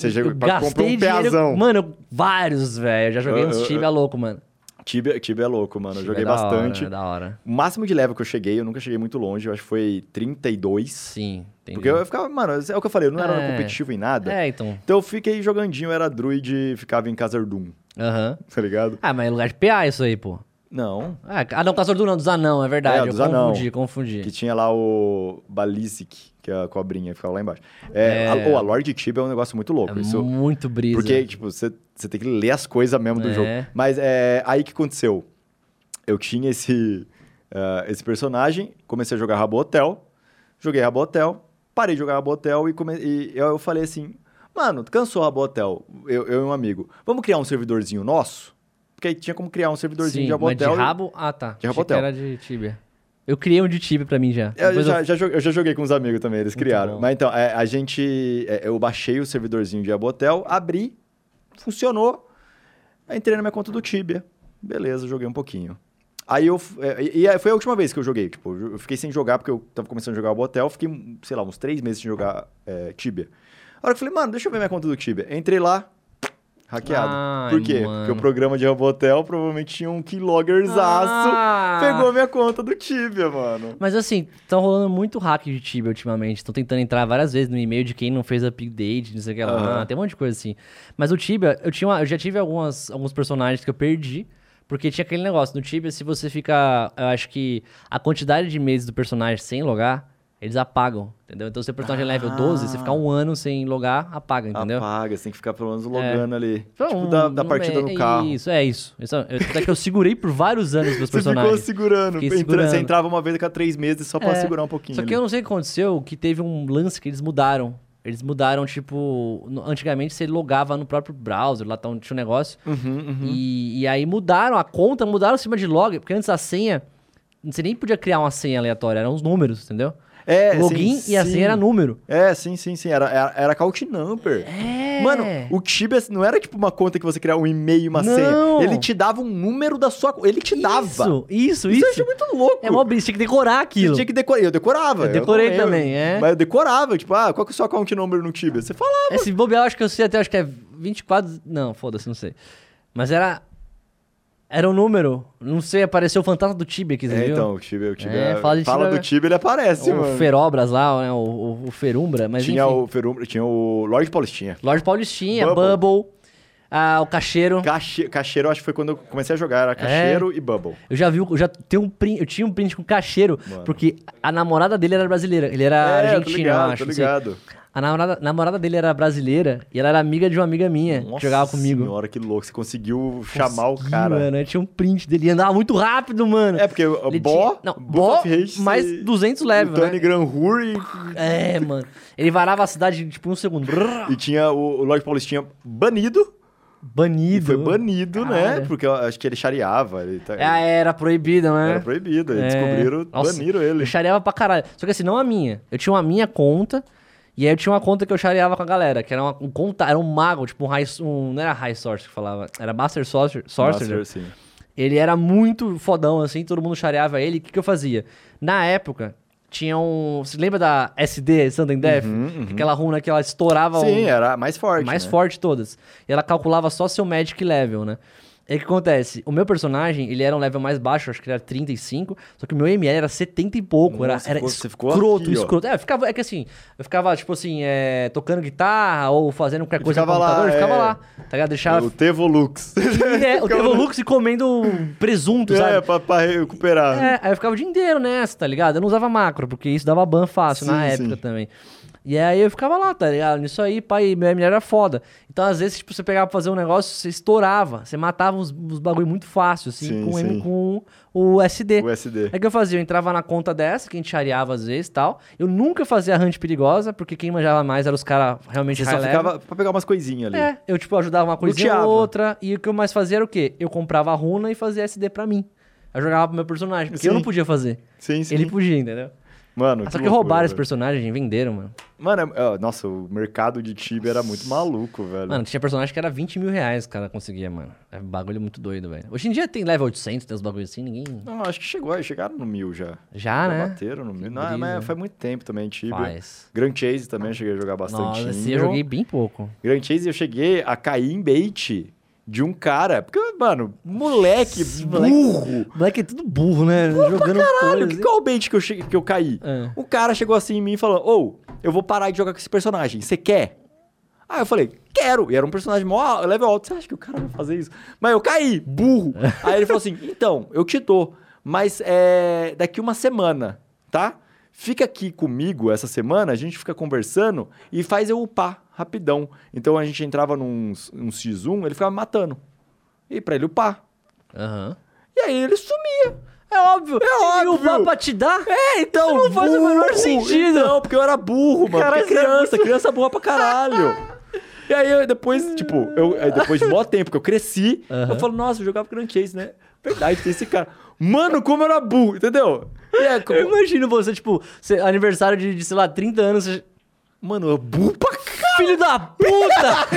Você eu comprar gastei um peazão. Mano, eu- vários, velho. Eu já joguei Eu- uns eu- Tibia louco, mano. Tibia, Tibia é louco, mano. Eu Tibia joguei é da hora, bastante. é da hora. O máximo de level que eu cheguei, eu nunca cheguei muito longe. Eu acho que foi 32. Sim, entendi. Porque eu ficava, mano, é o que eu falei, eu não era É. competitivo em nada. É, então. Então eu fiquei jogandinho, eu era druid, ficava em Khazard-dûm, Aham. tá ligado? Ah, mas é lugar de PA isso aí, pô. Não. Ah, ah, não, Caçador do não, dos anão, é verdade. É, eu dos anão. confundi, confundi. Que tinha lá o Balisic, que é a cobrinha, que ficava lá embaixo. É, É. A, ou a Lord é um negócio muito louco. É isso, muito brisa. porque, tipo, você tem que ler as coisas mesmo do É. jogo. Mas é aí que aconteceu. Eu tinha esse, ah, esse personagem, comecei a jogar Rabo Hotel, joguei Rabo Hotel, parei de jogar Rabo Hotel e, come, e eu, eu falei assim, mano, cansou Rabo Hotel, eu, eu e um amigo, vamos criar um servidorzinho nosso? Porque aí tinha como criar um servidorzinho Sim, de mas de rabo... Ah, tá. De Achei Rabo que Hotel. era de Tibia. Eu criei um de Tibia pra mim já. Eu Depois já, já joguei, eu já joguei com os amigos também, eles criaram. bom. Mas então, é, a gente. é, eu baixei o servidorzinho de Abotel, abri, funcionou. Aí entrei na minha conta do Tibia. Beleza, joguei um pouquinho. Aí eu. é, e, e foi a última vez que eu joguei. Tipo, eu fiquei sem jogar porque eu tava começando a jogar Abotel. Fiquei, sei lá, uns três meses sem jogar é, Tibia. A hora que eu falei, mano, deixa eu ver minha conta do Tibia. Entrei lá, hackeado. Ai, Por quê? mano. Porque o programa de Abotel provavelmente tinha um keyloggerzaço. Ah! Pegou minha conta do Tibia, mano. Mas assim, tá rolando muito hack de Tibia ultimamente. Estão tentando entrar várias vezes no e-mail de quem não fez update, não sei o que lá. Tem um monte de coisa assim. Mas o Tibia, eu, tinha uma- eu já tive algumas, alguns personagens que eu perdi. Porque tinha aquele negócio. No Tibia, se você fica. Eu acho que a quantidade de meses do personagem sem logar, eles apagam. Entendeu? Então, se o personagem é level 12, você ficar um ano sem logar, apaga, entendeu? Apaga, você tem que ficar pelo menos logando ali. Então, tipo da, da partida é- no carro. Isso, é isso. isso é, eu- até que eu segurei por vários anos meus Você ficou personagens. segurando. Fiquei segurando. Você entrava uma vez a cada três meses só pra É. segurar um pouquinho. Só que ali. eu não sei o que aconteceu, que teve um lance que eles mudaram. Eles mudaram, tipo... Antigamente você logava no próprio browser, lá tá, tinha um negócio. Uhum, uhum. E, e aí mudaram a conta, mudaram o sistema de log. Porque antes a senha... Você nem podia criar uma senha aleatória, eram os números, entendeu? É, Login sim, e a senha era número. É, sim, sim, sim. Era, era, era count number. É, Mano, o Tibia não era tipo uma conta que você criava um e-mail e uma Não. senha. Ele te dava um número da sua conta. Ele te dava. Isso, isso, Isso isso. eu achei muito louco. É mó brisa, tinha que decorar Você aquilo. tinha que decorar. Eu decorava. Eu decorei lembro. também, é. Mas eu decorava. Tipo, ah, qual que é o seu account number no Tibia? Você falava. Esse bobear, eu acho que eu sei até, acho que é 24. Não, foda-se, não sei. Mas era. Era um número. Não sei, apareceu o fantasma do Tibia aqui, você É, viu? então, o Tibia, o Tibia É, fala de fala Tibia- do Tibia, ele aparece, o mano. Ferobras lá, né? O, o, o Ferumbra, mas tinha enfim. o Ferum, tinha o Lorde Paulistinha. Lorde Paulistinha, Bubble. Bubble, ah, o Cacheiro. Cache... Cacheiro, acho que foi quando eu comecei a jogar. Era Cacheiro e Bubble. Eu já vi, eu já tenho um print, eu tinha um print com o Cacheiro, Mano. porque a namorada dele era brasileira. Ele era é, argentino, ligado, eu acho. tô não sei. A namorada, namorada dele era brasileira e ela era amiga de uma amiga minha que jogava comigo. senhora, que louco. Você conseguiu chamar o Consegui, cara. Mano, eu tinha um print dele e andava muito rápido, mano. É, porque Ele Bó, tinha- Não, Bó, mais 200 level, o Tony né? Granhur e, É, mano. Ele varava a cidade, tipo, um segundo. E tinha o, o Lorde Paulistinha banido. Banido. Foi banido, né? Caralho. Porque eu acho que ele chareava. Ele tá- É, era proibido, né? Era proibido. Eles É. descobriram, Nossa, baniram ele. Eu chareava pra caralho. Só que assim, não a minha. Eu tinha uma minha conta. E aí eu tinha uma conta que eu chareava com a galera, que era uma, um conta, era um mago, tipo um high, um, não era high sorcerer que falava, era master sorcerer, sorcerer. Master, sim. Ele era muito fodão, assim, todo mundo chareava ele. O que, que eu fazia? Na época, tinha um. Você lembra da SD, Sudden Death? Aquela runa que ela estourava Uhum, Sim, o era a mais forte. mais né? forte de todas. E ela calculava só seu Magic level, né? O que acontece? O meu personagem, ele era um level mais baixo, acho que ele era 35, só que o meu ML era 70 e pouco. Nossa, era era você ficou escroto, aqui, escroto. É, eu ficava, é que assim, eu ficava, tipo assim, é, tocando guitarra ou fazendo qualquer coisa no ficava lá, computador, eu ficava é. lá, tá ligado? Deixava... O Tevolux. É, o Tevolux e comendo presunto, sabe? é, pra, pra recuperar. É, aí eu ficava o dia inteiro nessa, tá ligado? Eu não usava macro, porque isso dava ban fácil na Sim, época sim. também. E aí eu ficava lá, tá ligado? Nisso aí, pai, minha mulher era foda. Então, às vezes, tipo, você pegava pra fazer um negócio, você estourava. Você matava os, os bagulho muito fácil, assim, Sim, com, sim. com o SD. O SD. O que eu fazia? Eu entrava na conta dessa, que a gente chareava às vezes e tal. Eu nunca fazia hunt perigosa, porque quem manjava mais eram os caras realmente Você só ficava pra pegar umas coisinhas ali. É, eu, tipo, ajudava uma coisinha ou outra. E o que eu mais fazia era o quê? Eu comprava a runa e fazia SD pra mim. Eu jogava pro meu personagem, porque eu Sim. não podia fazer. Sim, sim. Ele podia, entendeu? Mano, Só que loucura, roubaram esse personagem, venderam, mano. Mano, é- é, nossa, o mercado de Tibia era muito maluco, velho. Mano, tinha personagem que era 20 mil reais que o cara conseguia, mano. É um bagulho muito doido, velho. Hoje em dia tem level 800, tem uns bagulhos assim, ninguém... Não, acho que chegou, chegaram no mil já. Já, né? bateram no mil. Não, brisa. mas faz muito tempo também, Tibia. Faz. Grand Chase também eu cheguei a jogar bastante. Nossa, eu joguei bem pouco. Grand Chase eu cheguei a cair em bait de um cara. Porque, mano, moleque, Esse moleque- burro. O moleque é tudo burro, né? Jogando Caralho, coisa. que, qual o bait que eu, cheguei, que eu caí? É. O cara chegou assim em mim e falou: Ô, eu vou parar de jogar com esse personagem. Você quer? Aí eu falei, quero. E era um personagem mó level alto. Você acha que o cara vai fazer isso? Mas eu caí, burro. Aí ele falou assim: então, eu te dou, mas é daqui uma semana, tá? Fica aqui comigo essa semana, a gente fica conversando e faz eu upar rapidão. Então a gente entrava num, num X1, ele ficava matando. E pra ele upar. Aham. E aí ele sumia. É óbvio. É E o óbvio. mapa te dá? É, então. Isso não faz o menor sentido. Não, porque eu era burro, mano. Você era criança, criança burra pra caralho. E aí, eu, depois, tipo, eu, depois de mó tempo que eu cresci, Aham. eu falo, nossa, eu jogava Grand Chase, né? Verdade, tem esse cara. Mano, como eu era burro, entendeu? É, como- Eu imagino você, tipo, aniversário de, de, sei lá, 30 anos, você... Mano, eu burro pra caralho. Filho da puta!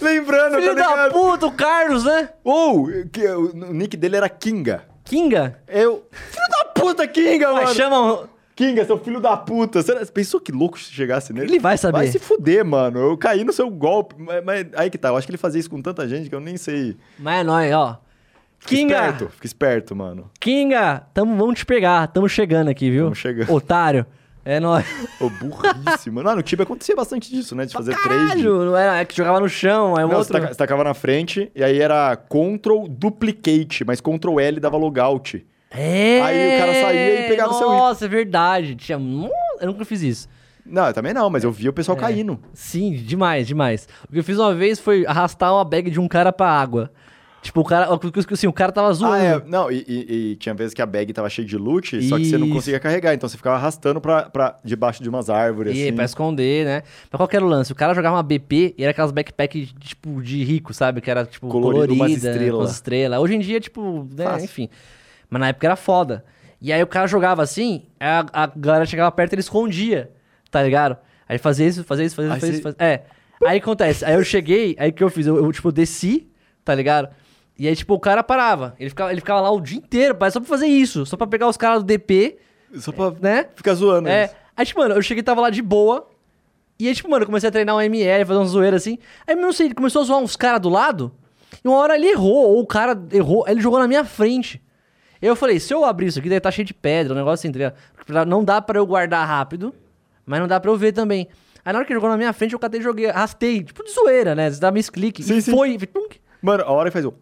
Lembrando, Filho tá da ligado? puta, o Carlos, né? Ou, que, o, nick dele era Kinga. Kinga? Eu... Filho da puta, Kinga, Mas mano. chama... Kinga, seu filho da puta. Você pensou que louco se chegasse nele? Ele vai saber. Vai se fuder, mano. Eu caí no seu golpe. Mas, mas aí que tá. Eu acho que ele fazia isso com tanta gente que eu nem sei. Mas é nóis, ó. Fica Kinga! esperto. Fica esperto, mano. Kinga! Tamo, vamos te pegar. Tamo chegando aqui, viu? Tamo chegando. Otário. É nóis. Ô, burríssimo. Mano, no Tibia acontecia bastante disso, né? De fazer trade. Caralho, não era, é que jogava no chão, é Não, você outro... taca- você tacava na frente e aí era Ctrl Duplicate, mas Ctrl L dava logout. É. Aí o cara saía e pegava o seu item. Nossa, é verdade. Tinha... Eu nunca fiz isso. Não, eu também não, mas eu via o É. pessoal caindo. Sim, demais, demais. O que eu fiz uma vez foi arrastar uma bag de um cara pra água. Tipo, o cara, assim, o cara tava zoando. Ah, é. Não, e, e- e tinha vezes que a bag tava cheia de loot, só que você não Isso. conseguia carregar. Então você ficava arrastando pra, pra debaixo de umas árvores, E assim. pra esconder, né? Mas qual era o lance? O cara jogava uma BP e era aquelas backpack, tipo, de rico, sabe? Que era, tipo, Colorido, colorida, umas com estrelas. as estrelas. Hoje em dia, tipo, né? Enfim. Mas na época era foda. E aí o cara jogava assim, a, a galera chegava perto e ele escondia, tá ligado? Aí fazia isso, fazia isso, fazia isso, fazia isso. Fazia... É. Aí acontece, aí eu cheguei, aí o que eu fiz? Eu, eu, tipo, desci, tá ligado? E aí, tipo, o cara parava. Ele ficava, ele ficava lá o dia inteiro, só pra fazer isso. Só pra pegar os caras do DP, Só pra né? ficar zoando. É. eles. Aí, tipo, mano, eu cheguei e tava lá de boa. E aí, tipo, mano, eu comecei a treinar um ML, fazer uma zoeira assim. Aí, não sei, ele começou a zoar uns caras do lado. E uma hora ele errou, ou o cara errou, aí ele jogou na minha frente. Eu falei, se eu abrir isso aqui, deve estar cheio de pedra, um negócio assim, tá Não dá pra eu guardar rápido, mas não dá pra eu ver também. Aí na hora que ele jogou na minha frente, eu catei e joguei, arrastei, tipo de zoeira, né? Você dá misclick. Sim, e sim. foi. Mano, a hora que faz o.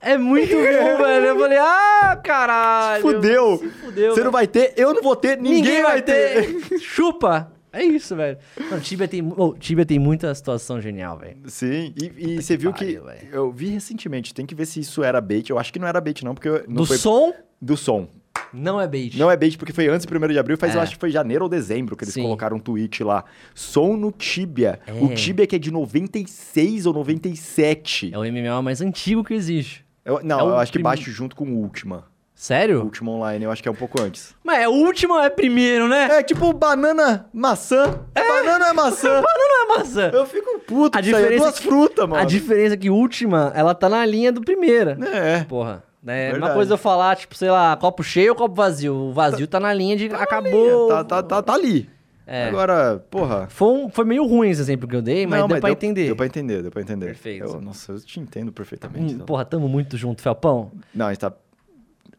É muito bom, velho. Eu falei, ah, caralho. Fudeu! Se fudeu. Você não vai ter, eu não vou ter, ninguém, vai ter. Chupa! É isso, velho. Mano, Tibia tem, oh, Tibia tem muita situação genial, velho. Sim, e, e você viu pariu, que. velho. Eu vi recentemente, tem que ver se isso era bait. Eu acho que não era bait, não, porque. Não Do foi som, do som. não é bait. Não é bait porque foi antes do 1 de abril, faz É. eu acho que foi janeiro ou dezembro que eles Sim. colocaram um tweet lá. Som no Tibia. É. O Tibia que é de 96 ou 97. É o MMO mais antigo que existe. Eu- não, é eu acho que baixo junto com o Ultima. Sério? Ultima Online, eu acho que é um pouco antes. Mas é ou é primeiro, né? É tipo banana, maçã. Banana é maçã. Não é maçã. Eu fico puto A. É diferença duas é que- frutas, mano. A diferença é que última, ela tá na linha do primeira. É. Porra. É uma coisa eu falar, tipo, sei lá, copo cheio ou copo vazio. O vazio tá, na linha de acabou. Tá, tá, tá, tá ali. É. Agora, porra. Foi, um- foi meio ruim esse exemplo que eu dei, mas não, deu pra deu, entender. Deu pra entender, deu pra entender. Perfeito. Eu- nossa, eu te entendo perfeitamente. Hum, porra, tamo muito junto, Felpão. Não, a gente tá.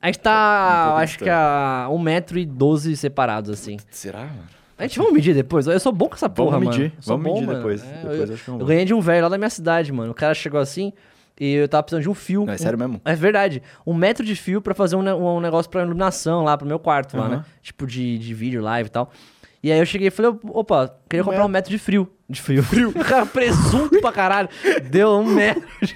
A gente Um tá, pouco acho que a 1,12m separados, assim. Será, mano? A gente vamos medir depois. Eu sou bom com essa porra, Vamos mano. medir, sou vamos bom, medir mano. depois. É, Depois eu, acho que eu ganhei de um velho lá da minha cidade, mano. O cara chegou assim e eu tava precisando de um fio. Não, é Um- sério mesmo? É verdade. Um metro de fio pra fazer um, um negócio pra iluminação lá pro meu quarto lá, Aham. né? Tipo de, de vídeo, live e tal. E aí eu cheguei e falei, opa, queria comprar um metro de frio. De frio. Frio. Cara presunto pra caralho. Deu um metro de,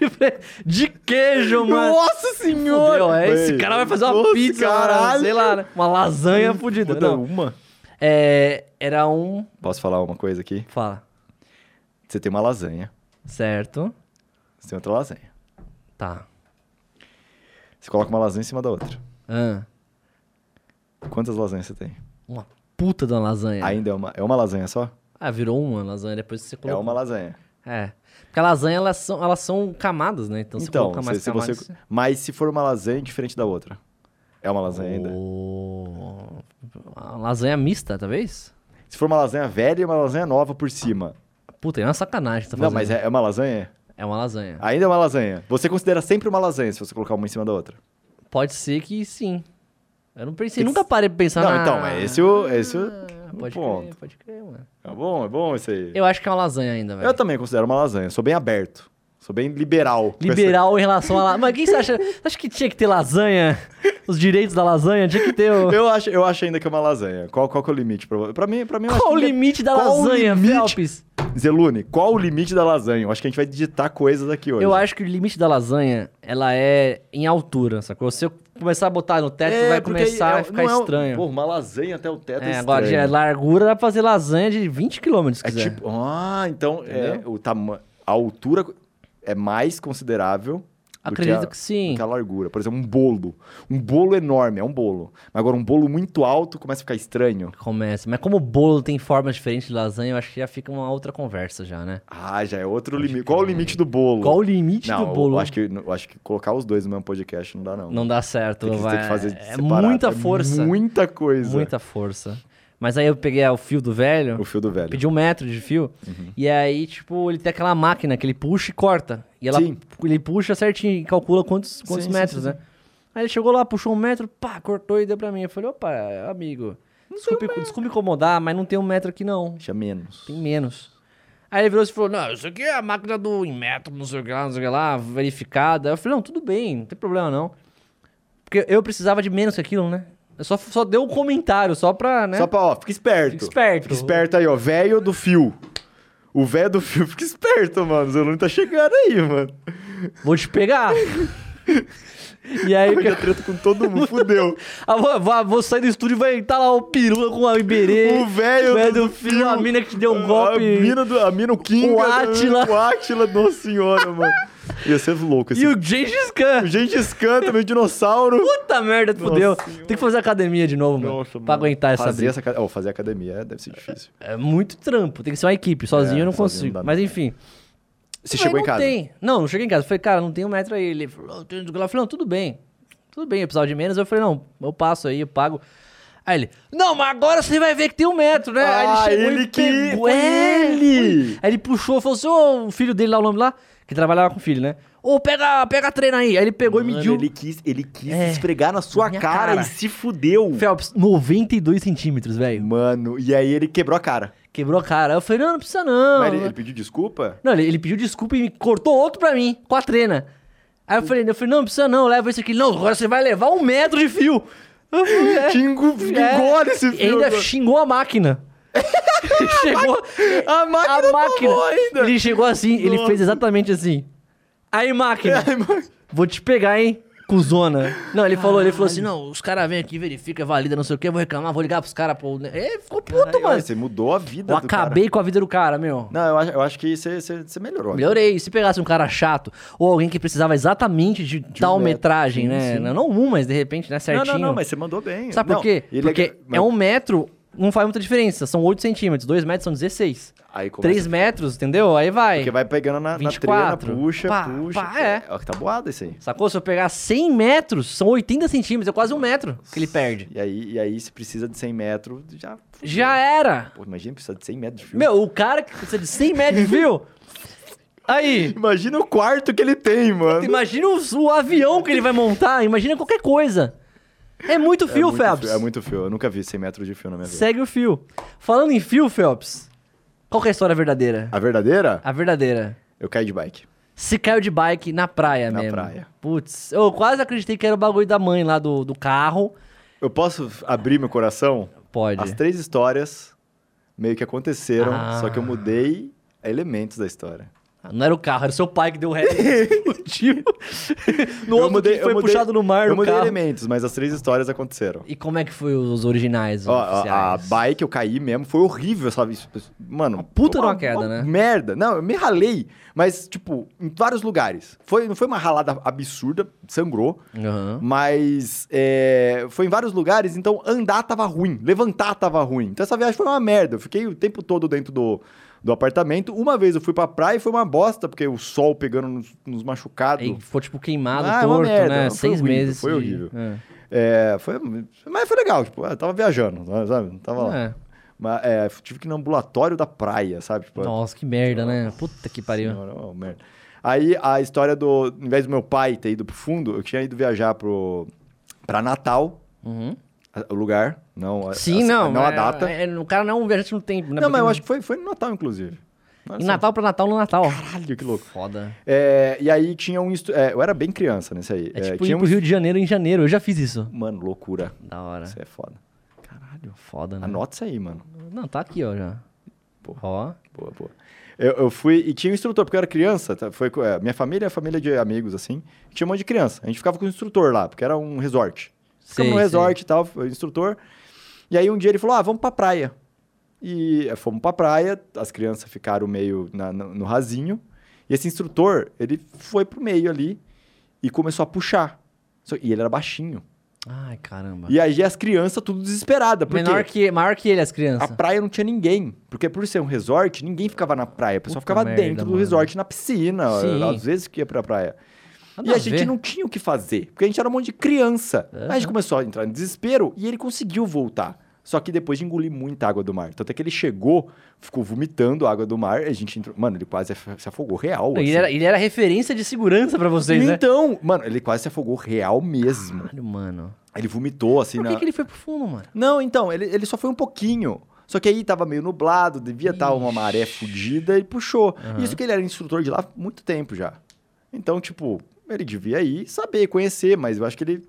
de queijo, mano. Nossa senhora! Fudeu, é, esse cara vai fazer uma nossa, pizza, sei lá, né? Uma lasanha fodida. Puta, Não, uma. é, era um... Posso falar uma coisa aqui? Fala. Você tem uma lasanha, Certo. você tem outra lasanha. Tá. Você coloca uma lasanha em cima da outra. Ah, Quantas lasanhas você tem? uma puta de uma lasanha. Ainda é uma, é uma lasanha só? Ah, virou uma lasanha depois que você É colocou. uma lasanha. É. Porque a lasanha, elas são, elas são camadas, né? Então, você então, coloca mais se, camadas... você, mas se for uma lasanha diferente da outra, é uma lasanha ainda. Oh, Uma lasanha mista, talvez? Se for uma lasanha velha e uma lasanha nova por cima. Puta, é uma sacanagem tá Não, fazendo. mas é, é uma lasanha? É uma lasanha. Ainda é uma lasanha. Você considera sempre uma lasanha se você colocar uma em cima da outra. Pode ser que sim. Eu não pensei, nunca parei pra pensar Não, na... então, é esse o, é esse o, Ah, pode ponto. crer, pode crer, mano. É bom, é bom isso aí. Eu acho que é uma lasanha ainda, velho. Eu também considero uma lasanha. Sou bem aberto. Sou bem liberal. Liberal em relação a... La... Mas quem você acha? Você acha que tinha que ter lasanha? Os direitos da lasanha? Tinha que ter o... Eu acho, eu acho ainda que é uma lasanha. Qual, qual que é o limite pra? Pra mim, pra mim Qual o que- limite da Qual lasanha, limite? Felps? Zelune, qual o limite da lasanha? Eu acho que a gente vai digitar coisas aqui hoje. Eu acho que o limite da lasanha, ela é em altura, sacou? Se eu começar a botar no teto, vai É, porque começar é- a ficar é estranho. Pô, uma lasanha até o teto é, é, agora, de estranho. largura, dá pra fazer lasanha de 20 km, se É quiser. tipo, ah, então é, o tamanho, a altura é mais considerável Acredito que, a, que sim. que a largura. Por exemplo, um bolo. Um bolo enorme, é um bolo. Mas agora um bolo muito alto começa a ficar estranho. Começa. Mas como o bolo tem formas diferentes de lasanha, eu acho que já fica uma outra conversa já, né? Ah, já é outro limite. Qual o limite do bolo? Qual o limite não, do bolo? Eu acho, que, eu acho que colocar os dois no mesmo podcast não dá, não. Não dá certo. Tem que, vai... tem que fazer é separado. muita É força. muita coisa. Muita força. Mas aí eu peguei o fio do velho, O fio do velho. pedi um metro de fio, e aí, tipo, ele tem aquela máquina que ele puxa e corta. E ela, Sim. ele puxa certinho e calcula quantos, quantos Sim, metros, sim, né? Aí ele chegou lá, puxou um metro, pá, cortou e deu pra mim. Eu falei, opa, amigo, desculpe, desculpe incomodar, mas não tem um metro aqui não. Tinha menos. Tem menos. Aí ele virou e falou, não, isso aqui é a máquina do em metro, não sei o que lá, não sei o que lá, verificada. Eu falei, não, tudo bem, não tem problema não. Porque eu precisava de menos que aquilo, né? Eu só, só deu um comentário, só pra, né? Só pra, ó, fica esperto. Fica esperto. Fica esperto aí, ó. Velho do fio. O velho do fio fica esperto, mano. O Zelune tá chegando aí, mano. Vou te pegar. E aí, Arranja treta com todo mundo, fudeu. ah, vou, vou- vou sair do estúdio e vai estar lá o pirula com a Iberê. O velho do do filho, a mina que deu um golpe. A mina, do, a mina o King. O Átila. O Átila, nossa senhora, mano. Ia ser louco esse. E o Gengis Khan. O Gengis Khan também, o dinossauro. Puta merda, fudeu. Tem que fazer academia de novo, mano. Nossa, pra mano. aguentar essa fazer briga. essa oh, fazer academia é- deve ser difícil. É muito trampo. Tem que ser uma equipe. Sozinho É, eu não sozinho consigo. não Mas enfim. Você chegou em casa? Tem. Não, não cheguei em casa. Eu falei, cara, não tem um metro aí. Ele falou, "Eu falei, não, tudo bem. Tudo bem, eu precisava de menos. Eu falei, não, eu passo aí, eu pago. Aí ele, não, mas agora você vai ver que tem um metro, né? Ah, aí ele chegou ele e que- pegou. É, ele! Aí ele puxou, falou assim, ô, o filho dele lá, o nome lá, que trabalhava com o filho, né? Ô, pega, pega a treina aí. Aí ele pegou e Mano, mediu. ele quis, ele quis É, esfregar na sua cara, cara. e se fudeu. Phelps, 92 centímetros, velho. Mano, e aí ele quebrou a cara. Quebrou a cara. Eu falei, não, não precisa não. Mas ele, ele pediu desculpa? Não, ele, ele pediu desculpa e cortou outro pra mim, com a trena. Aí eu falei, eu falei, não, não precisa não, leva esse aqui. Não, agora você vai levar um metro de fio. É. Que engole esse filho. ainda agora. xingou a máquina. chegou. A máquina A máquina. ainda. Ele chegou assim, ele Nossa. fez exatamente assim. Aí, máquina, mano. vou te pegar, hein? Cuzona. Não, ele falou, ele falou assim: não, os caras vêm aqui, verifica, valida, não sei o que, vou reclamar, vou ligar pros caras, pô. Ele ficou puto, Caralho, mano. Você mudou a vida Eu do cara. acabei com a vida do cara, meu. Não, eu acho, eu acho que você, você, você melhorou. Melhorei. Se pegasse um cara chato, ou alguém que precisava exatamente de, tal metro. metragem, Sim, né? sim. Não, não um, mas de repente, né, Não, certinho. não, não, mas você mandou bem. Sabe Não, por quê? ele Porque mas- é um metro, não faz muita diferença. São 8 centímetros. 2 metros são 16. Aí começa- 3 metros, entendeu? Aí vai. Porque vai pegando na, na 24. trena, puxa, Pá, puxa. pá, é. Ó, que tá boado isso aí. Sacou? Se eu pegar 100 metros, são 80 centímetros. É quase um metro que ele perde. E aí, e aí se precisa de 100 metros, já... Já era. Pô, imagina precisar de 100 metros de fio. Meu, o cara que precisa de 100 metros de fio... Aí, Imagina o quarto que ele tem, mano. imagina o, o avião que ele vai montar. Imagina qualquer coisa. É muito fio, é muito Phelps. Fio, é muito fio. Eu nunca vi 100 metros de fio na minha vida. Segue o fio. Falando em fio, Phelps, qual é a história verdadeira? A verdadeira? A verdadeira. Eu caí de bike. Se caiu de bike na praia Na mesmo. praia. Putz, eu quase acreditei que era o bagulho da mãe lá do, do carro. Eu posso abrir meu coração? Pode. As três histórias meio que aconteceram, Ah. só que eu mudei elementos da história. Não era o carro, era o seu pai que deu ré e explodiu. no outro mudei- que foi mudei- puxado no mar Eu no mudei carro. elementos, mas as três histórias aconteceram. E como é que foi os originais, Ó, a, bike eu caí mesmo, foi horrível, sabe? Mano, Uma puta de uma queda, né? Merda. Não, eu me ralei, mas, tipo, em vários lugares. Foi, não foi uma ralada absurda, sangrou, Aham. mas é, foi em vários lugares, então andar tava ruim, levantar tava ruim. Então essa viagem foi uma merda. Eu fiquei o tempo todo dentro do, do apartamento. Uma vez eu fui pra praia e foi uma bosta, porque o sol pegando nos, nos machucados. Ficou tipo queimado, Ah, é torto, merda, né? foi Seis horrível, meses. foi de- horrível. É. É, foi, mas foi legal, tipo, eu tava viajando, sabe? Tava lá. É. Mas, é, tive que ir no ambulatório da praia, sabe? Tipo, Nossa, que merda, né? Puta que pariu. senhora, ó, merda. Aí a história do. Em vez do meu pai ter ido pro fundo, eu tinha ido viajar pro, pra Natal, Uhum. A- o lugar, não a, Sim, a- não. não a é- data. é- o cara não é um viajante no tempo, né? não, mas eu acho que foi, foi no Natal, inclusive. Olha Em. Natal pra Natal no Natal. Caralho, que louco. Foda. É, e aí tinha um. instru- é, eu era bem criança nesse aí. É É, tipo tinha ir pro um... Rio de Janeiro em janeiro. Eu já fiz isso. Mano, loucura. Da hora. Isso é foda. Caralho. Foda, né? Anota isso aí, mano. Não, tá aqui, ó, já. Porra. Ó. Boa, boa. Eu, eu fui e tinha um instrutor, porque eu era criança, tá? foi é, minha família é família de amigos, assim, tinha um monte de criança. A gente ficava com o instrutor lá, porque era um resort. Ficamos no resort sei. e tal, o instrutor. E aí um dia ele falou, ah, vamos pra praia. E eh, fomos pra praia, as crianças ficaram meio na- no, no rasinho. E esse instrutor, ele foi pro meio ali e começou a puxar. E ele era baixinho. Ai, caramba. E aí as crianças tudo desesperadas, porque Menor que, maior que ele, as a crianças. praia não tinha ninguém. Porque por ser um resort, ninguém ficava na praia. O pessoal Puta ficava merda, dentro do mano. resort, na piscina. Sim. Às vezes que ia pra praia. Nada e a, a gente não tinha o que fazer. Porque a gente era um monte de criança. Aí a gente começou a entrar em desespero e ele conseguiu voltar. Só que depois de engolir muita água do mar. Tanto é que ele chegou, ficou vomitando a água do mar. A gente entrou... Mano, ele quase se afogou real. Ele assim. era, ele era referência de segurança pra vocês, né? Então, mano, ele quase se afogou real mesmo. Caralho, mano. Ele vomitou assim Por na... que, que ele foi pro fundo, mano? Não, então, ele, ele só foi um pouquinho. Só que aí tava meio nublado, devia estar uma maré fodida e puxou. Isso que ele era instrutor de lá há muito tempo já. Então, tipo, ele devia ir saber, conhecer, mas eu acho que ele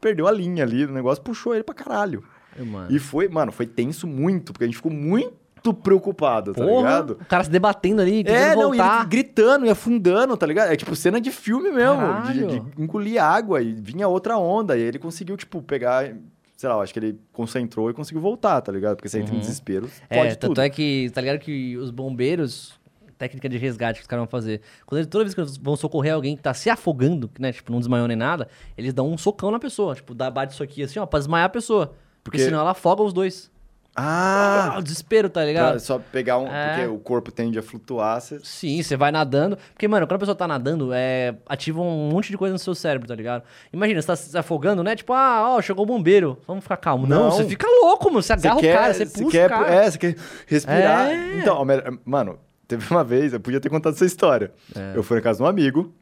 perdeu a linha ali, o negócio puxou ele pra caralho. Mano. E foi, mano, foi tenso muito, porque a gente ficou muito preocupado, tá Porra, ligado? o cara se debatendo ali, É, não, e voltar. ele gritando e afundando, tá ligado? É tipo cena de filme mesmo, de, de engolir água e vinha outra onda. E ele conseguiu, tipo, pegar, sei lá, eu acho que ele concentrou e conseguiu voltar, tá ligado? Porque você entra em desespero, É, pode tanto tudo. é que, tá ligado que os bombeiros, técnica de resgate que os caras vão fazer, quando eles, toda vez que eles vão socorrer alguém que tá se afogando, que, né, tipo, não desmaiou nem nada, eles dão um socão na pessoa, tipo, dá, bate isso aqui assim, ó, pra desmaiar a pessoa. Porque, Porque- senão ela afoga os dois. Ah! Ah, o desespero, tá Pra ligado? só pegar um. É. Porque o corpo tende a flutuar. Você... Sim, você vai nadando. Porque, mano, quando a pessoa tá nadando, é, ativa um monte de coisa no seu cérebro, tá ligado? Imagina, você tá se afogando, né? Tipo, ah, ó, chegou o bombeiro, vamos ficar calmo. Não, você fica louco, mano. Você agarra o cara, você puxa quer, o cara. É, você quer respirar. É. Então, mano, teve uma vez, eu podia ter contado essa história. É. Eu fui na casa de um amigo,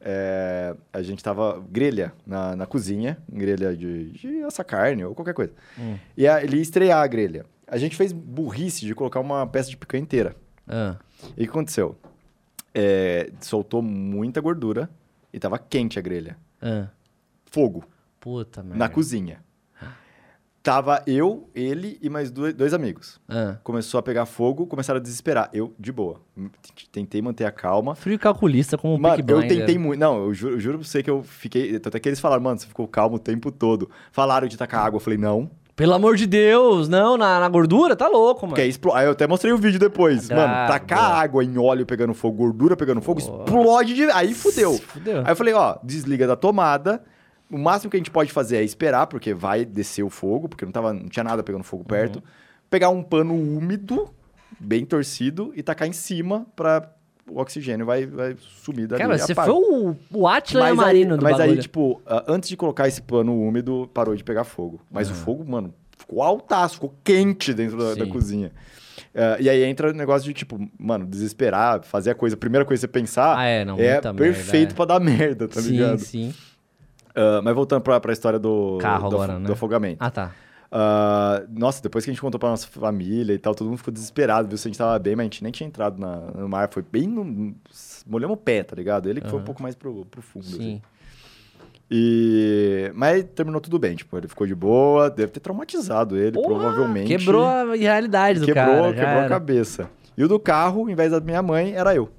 é, a gente tava grelha na, na cozinha, grelha de, de assa carne ou qualquer coisa. Hum. E a, ele ia estrear a grelha. A gente fez burrice de colocar uma peça de picanha inteira. Ah, E o que aconteceu? É, soltou muita gordura e tava quente a grelha. ah. Fogo. Puta merda. na cozinha. Tava eu, ele e mais dois, dois amigos. Ah. Começou a pegar fogo, começaram a desesperar. Eu, de boa. Tentei manter a calma. Frio calculista como um Mano, eu tentei muito. Não, eu juro, eu juro pra você que eu fiquei. Tanto é que eles falaram, mano, você ficou calmo o tempo todo. Falaram de tacar água. Eu falei, não. Pelo amor de Deus, não, na, na gordura, tá louco, mano. Porque aí explo... Aí eu até mostrei o vídeo depois. Agrada. Mano, tacar água em óleo pegando fogo, gordura pegando fogo, explode de. Aí fudeu. Fudeu. Aí eu falei, ó, desliga da tomada. O máximo que a gente pode fazer é esperar, porque vai descer o fogo, porque não, tava, não tinha nada pegando fogo perto. Uhum. Pegar um pano úmido, bem torcido, e tacar em cima pra o oxigênio vai, vai sumir dali. Cara, você foi o, o Atila Mas, aí, Marino do mas aí, bagulho. tipo, ah, antes de colocar esse pano úmido, parou de pegar fogo. Mas o fogo, mano, ficou altaço, ficou quente dentro da, da Sim. cozinha. Ah, e aí entra o negócio de, tipo, mano, desesperar, fazer a coisa, a primeira coisa que você pensar Ah, é, não, é muita merda, perfeito é. pra dar merda, tá sim, ligado? sim. Ah, mas voltando pra, pra história do, Carro do, agora, afo- né? do afogamento. Ah, tá. Ah, nossa, depois que a gente contou pra nossa família e tal, todo mundo ficou desesperado, viu se a gente tava bem, mas a gente nem tinha entrado na- no mar, foi bem no... Molhamos o pé, tá ligado? Ele que foi um pouco mais pro, pro fundo, assim. Sim. E... Mas terminou tudo bem, tipo, ele ficou de boa, deve ter traumatizado ele, Porra, provavelmente. Quebrou a realidade do quebrou, cara. quebrou a cabeça. E o do carro, em vez da minha mãe, era eu.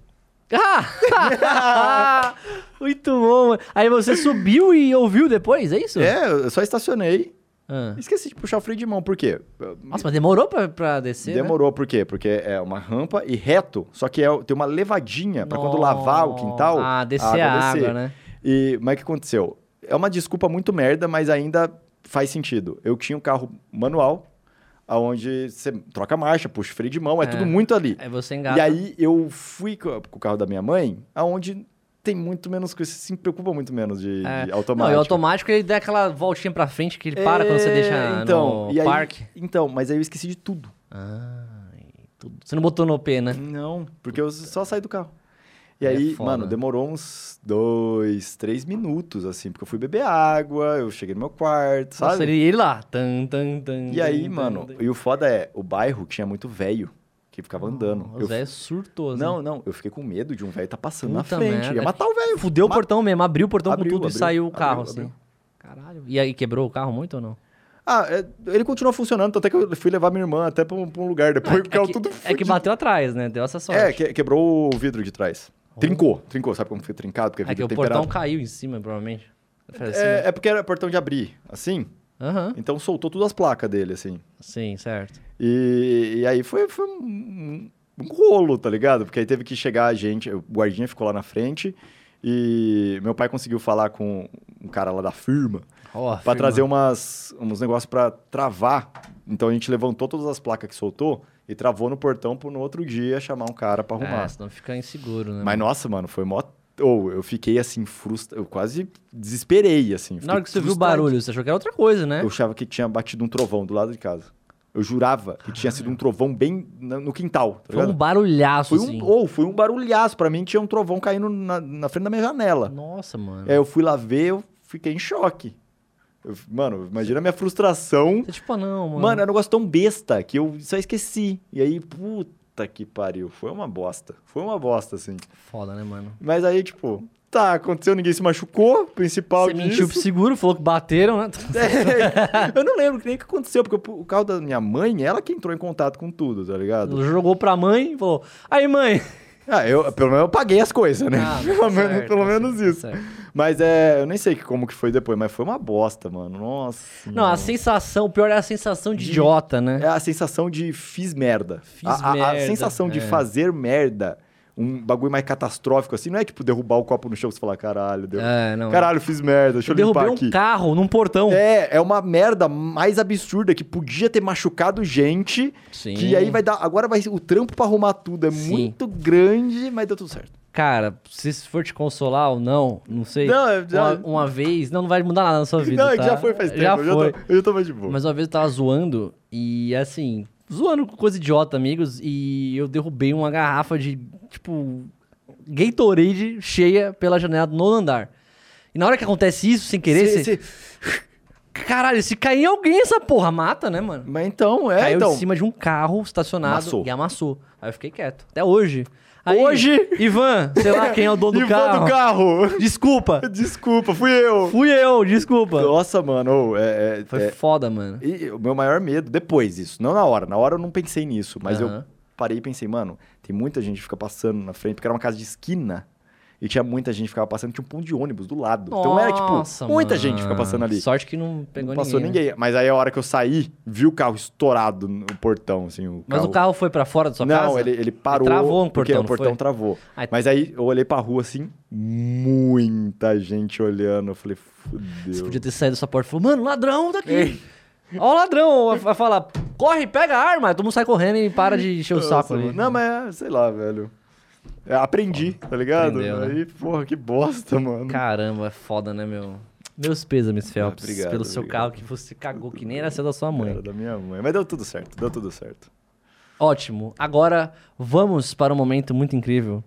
Ah! Muito bom. Aí você subiu e ouviu depois, é isso? É, eu só estacionei, Ah. esqueci de puxar o freio de mão, por quê? Nossa, mas demorou pra, pra descer, né? Demorou, por quê? Porque é uma rampa e reto, só que é, tem uma levadinha pra quando lavar o quintal. Ah, descer a água, descer. né? E, mas o que aconteceu? É uma desculpa muito merda, mas ainda faz sentido. Eu tinha um carro manual, aonde você troca a marcha, puxa freio de mão, é, É. tudo muito ali. Aí você engata. E aí eu fui co- com o carro da minha mãe, aonde tem muito menos coisa, você se preocupa muito menos de, É. de Não, automático. e o automático ele dá aquela voltinha pra frente que ele para quando você É, deixa então, no e aí- parque. Então, mas aí eu esqueci de tudo. Ah, e tudo. Você não botou no P, né? Não, porque eu só saí do carro. E É aí, foda. mano, demorou uns dois, três minutos, assim, porque eu fui beber água, eu cheguei no meu quarto, sabe? Nossa, ele, lá. Tan, tan, tan, E aí, mano, e o foda é, o bairro tinha muito velho que ficava andando. Os Eu- velhos surtou, né? Não, não, eu fiquei com medo de um velho tá passando na Puta frente. merda. Ia matar o velho. Fudeu o portão mesmo, abriu o portão Abriu, com tudo abriu, e saiu o carro, abriu, assim. Caralho. E aí, quebrou o carro muito ou não? Ah, é, ele continuou funcionando, até que eu fui levar minha irmã até pra um, pra um lugar depois, porque é, que, tudo é que fudido. bateu atrás, né? Deu essa sorte. É, que- quebrou o vidro de trás. Trincou, trincou. Sabe como foi trincado? Porque É que o temperado. portão caiu em cima, provavelmente. Faz assim, né? É, é porque era portão de abrir, assim. Aham. Então soltou todas as placas dele, assim. Sim, certo. E, e aí foi, foi um, um rolo, tá ligado? Porque aí teve que chegar a gente, o guardinha ficou lá na frente e meu pai conseguiu falar com um cara lá da firma pra firma. trazer umas, uns negócios pra travar. Então a gente levantou todas as placas que soltou e travou no portão pro no outro dia chamar um cara pra arrumar. É, senão fica inseguro, né? Mas nossa, mano, foi mó. Ou eu fiquei assim, frustrado. Eu quase desesperei, assim. Na hora que você viu o frustrado. barulho, você achou que era outra coisa, né? Eu achava que tinha batido um trovão do lado de casa. Eu jurava que tinha sido um trovão bem no quintal, tá Foi um barulhaço, Foi assim. um, ou foi um barulhaço. Pra mim tinha um trovão caindo na, na frente da minha janela. Nossa, mano. Aí eu fui lá ver, eu fiquei em choque. Eu- mano, imagina a minha frustração. Você, tipo, ah, não, mano. Mano, era um negócio tão besta que eu só esqueci. E aí, puta que pariu. Foi uma bosta. Foi uma bosta, assim. Foda, né, mano? Mas aí, tipo, Tá, aconteceu, ninguém se machucou, principal Você mentiu pro disso. seguro, falou que bateram, né? É, eu não lembro nem o que aconteceu, porque o carro da minha mãe, ela que entrou em contato com tudo, tá ligado? Jogou pra mãe e falou: Aí, mãe. Ah, eu, pelo menos eu paguei as coisas, né? Ah, pelo tá menos, certo, pelo tá menos certo, isso. tá certo. Mas é, eu nem sei como que foi depois, mas foi uma bosta, mano. Nossa. Não, a sensação, o pior é a sensação de, idiota, né? É a sensação de fiz merda. Fiz a, a- a merda, sensação de é. fazer merda, um bagulho mais catastrófico assim, não é tipo derrubar o copo no chão e você falar, caralho, deu. É, não. Caralho, fiz merda, deixa eu, eu limpar um aqui. carro num portão. É, é uma merda mais absurda que podia ter machucado gente. Sim. Que aí vai dar. Agora vai o trampo pra arrumar tudo. É Sim. muito grande, mas deu tudo certo. Cara, se for te consolar ou não, não sei. Não, eu já- uma, uma vez, não, não vai mudar nada na sua vida. não, é tá? que já foi faz tempo. Já eu, foi. Já tô, eu tô mais de boa. Mas uma vez eu tava zoando e assim, zoando com coisa idiota, amigos, e eu derrubei uma garrafa de, tipo, Gatorade cheia pela janela do nono andar. E na hora que acontece isso, sem querer, Cê- você. cê- Caralho, se cair em alguém, essa porra mata, né, mano? Mas então, é, Caiu então. em cima de um carro estacionado Amassou. e amassou. Aí eu fiquei quieto. Até hoje. Aí, Hoje? Ivan, sei lá quem é o dono do Ivan carro. do carro. Desculpa. Desculpa, fui eu. Fui eu, desculpa. Nossa, mano, é, é- Foi é- foda, mano. E o meu maior medo, depois disso, não na hora. Na hora eu não pensei nisso, mas eu parei e pensei, mano, tem muita gente que fica passando na frente, porque era uma casa de esquina. E tinha muita gente que ficava passando, tinha um ponto de ônibus do lado. então era Nossa, tipo, muita mano. gente fica passando ali. Sorte que não pegou não passou ninguém. né? ninguém. Mas aí a hora que eu saí, vi o carro estourado no portão, assim. O Mas o carro foi pra fora da sua não, casa? ele, ele parou. travou no porque portão, o não portão foi? travou. Mas aí eu olhei pra rua assim, muita gente olhando. Eu falei, fudeu. Você podia ter saído dessa porta e falou, mano, ladrão tá aqui. Ó o ladrão, vai- falar, corre, pega a arma. Todo mundo sai correndo e para de encher o Nossa, saco ali. Não, mas é, sei lá, velho. É, aprendi, tá ligado? Aprendeu, né? Aí, porra, que bosta, mano. Caramba, é foda, né, meu? Meus pêsames, Phelps, obrigado, pelo seu obrigado. carro que você cagou que nem era seu da sua mãe. Era da minha mãe. Mas deu tudo certo, deu tudo certo. Ótimo. Agora vamos para um momento muito incrível,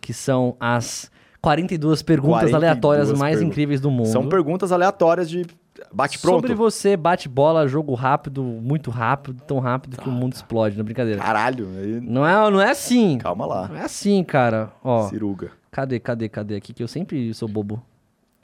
que são as 42 perguntas 42 aleatórias mais perguntas. incríveis do mundo. São perguntas aleatórias de bate-pronto. Sobre você, bate-bola, jogo rápido, muito rápido, tão rápido que o mundo explode, não é brincadeira. Caralho, aí... Não é, não é assim. calma lá. Não é assim, cara. Ó, Ciruga. cadê, cadê, cadê aqui que eu sempre sou bobo.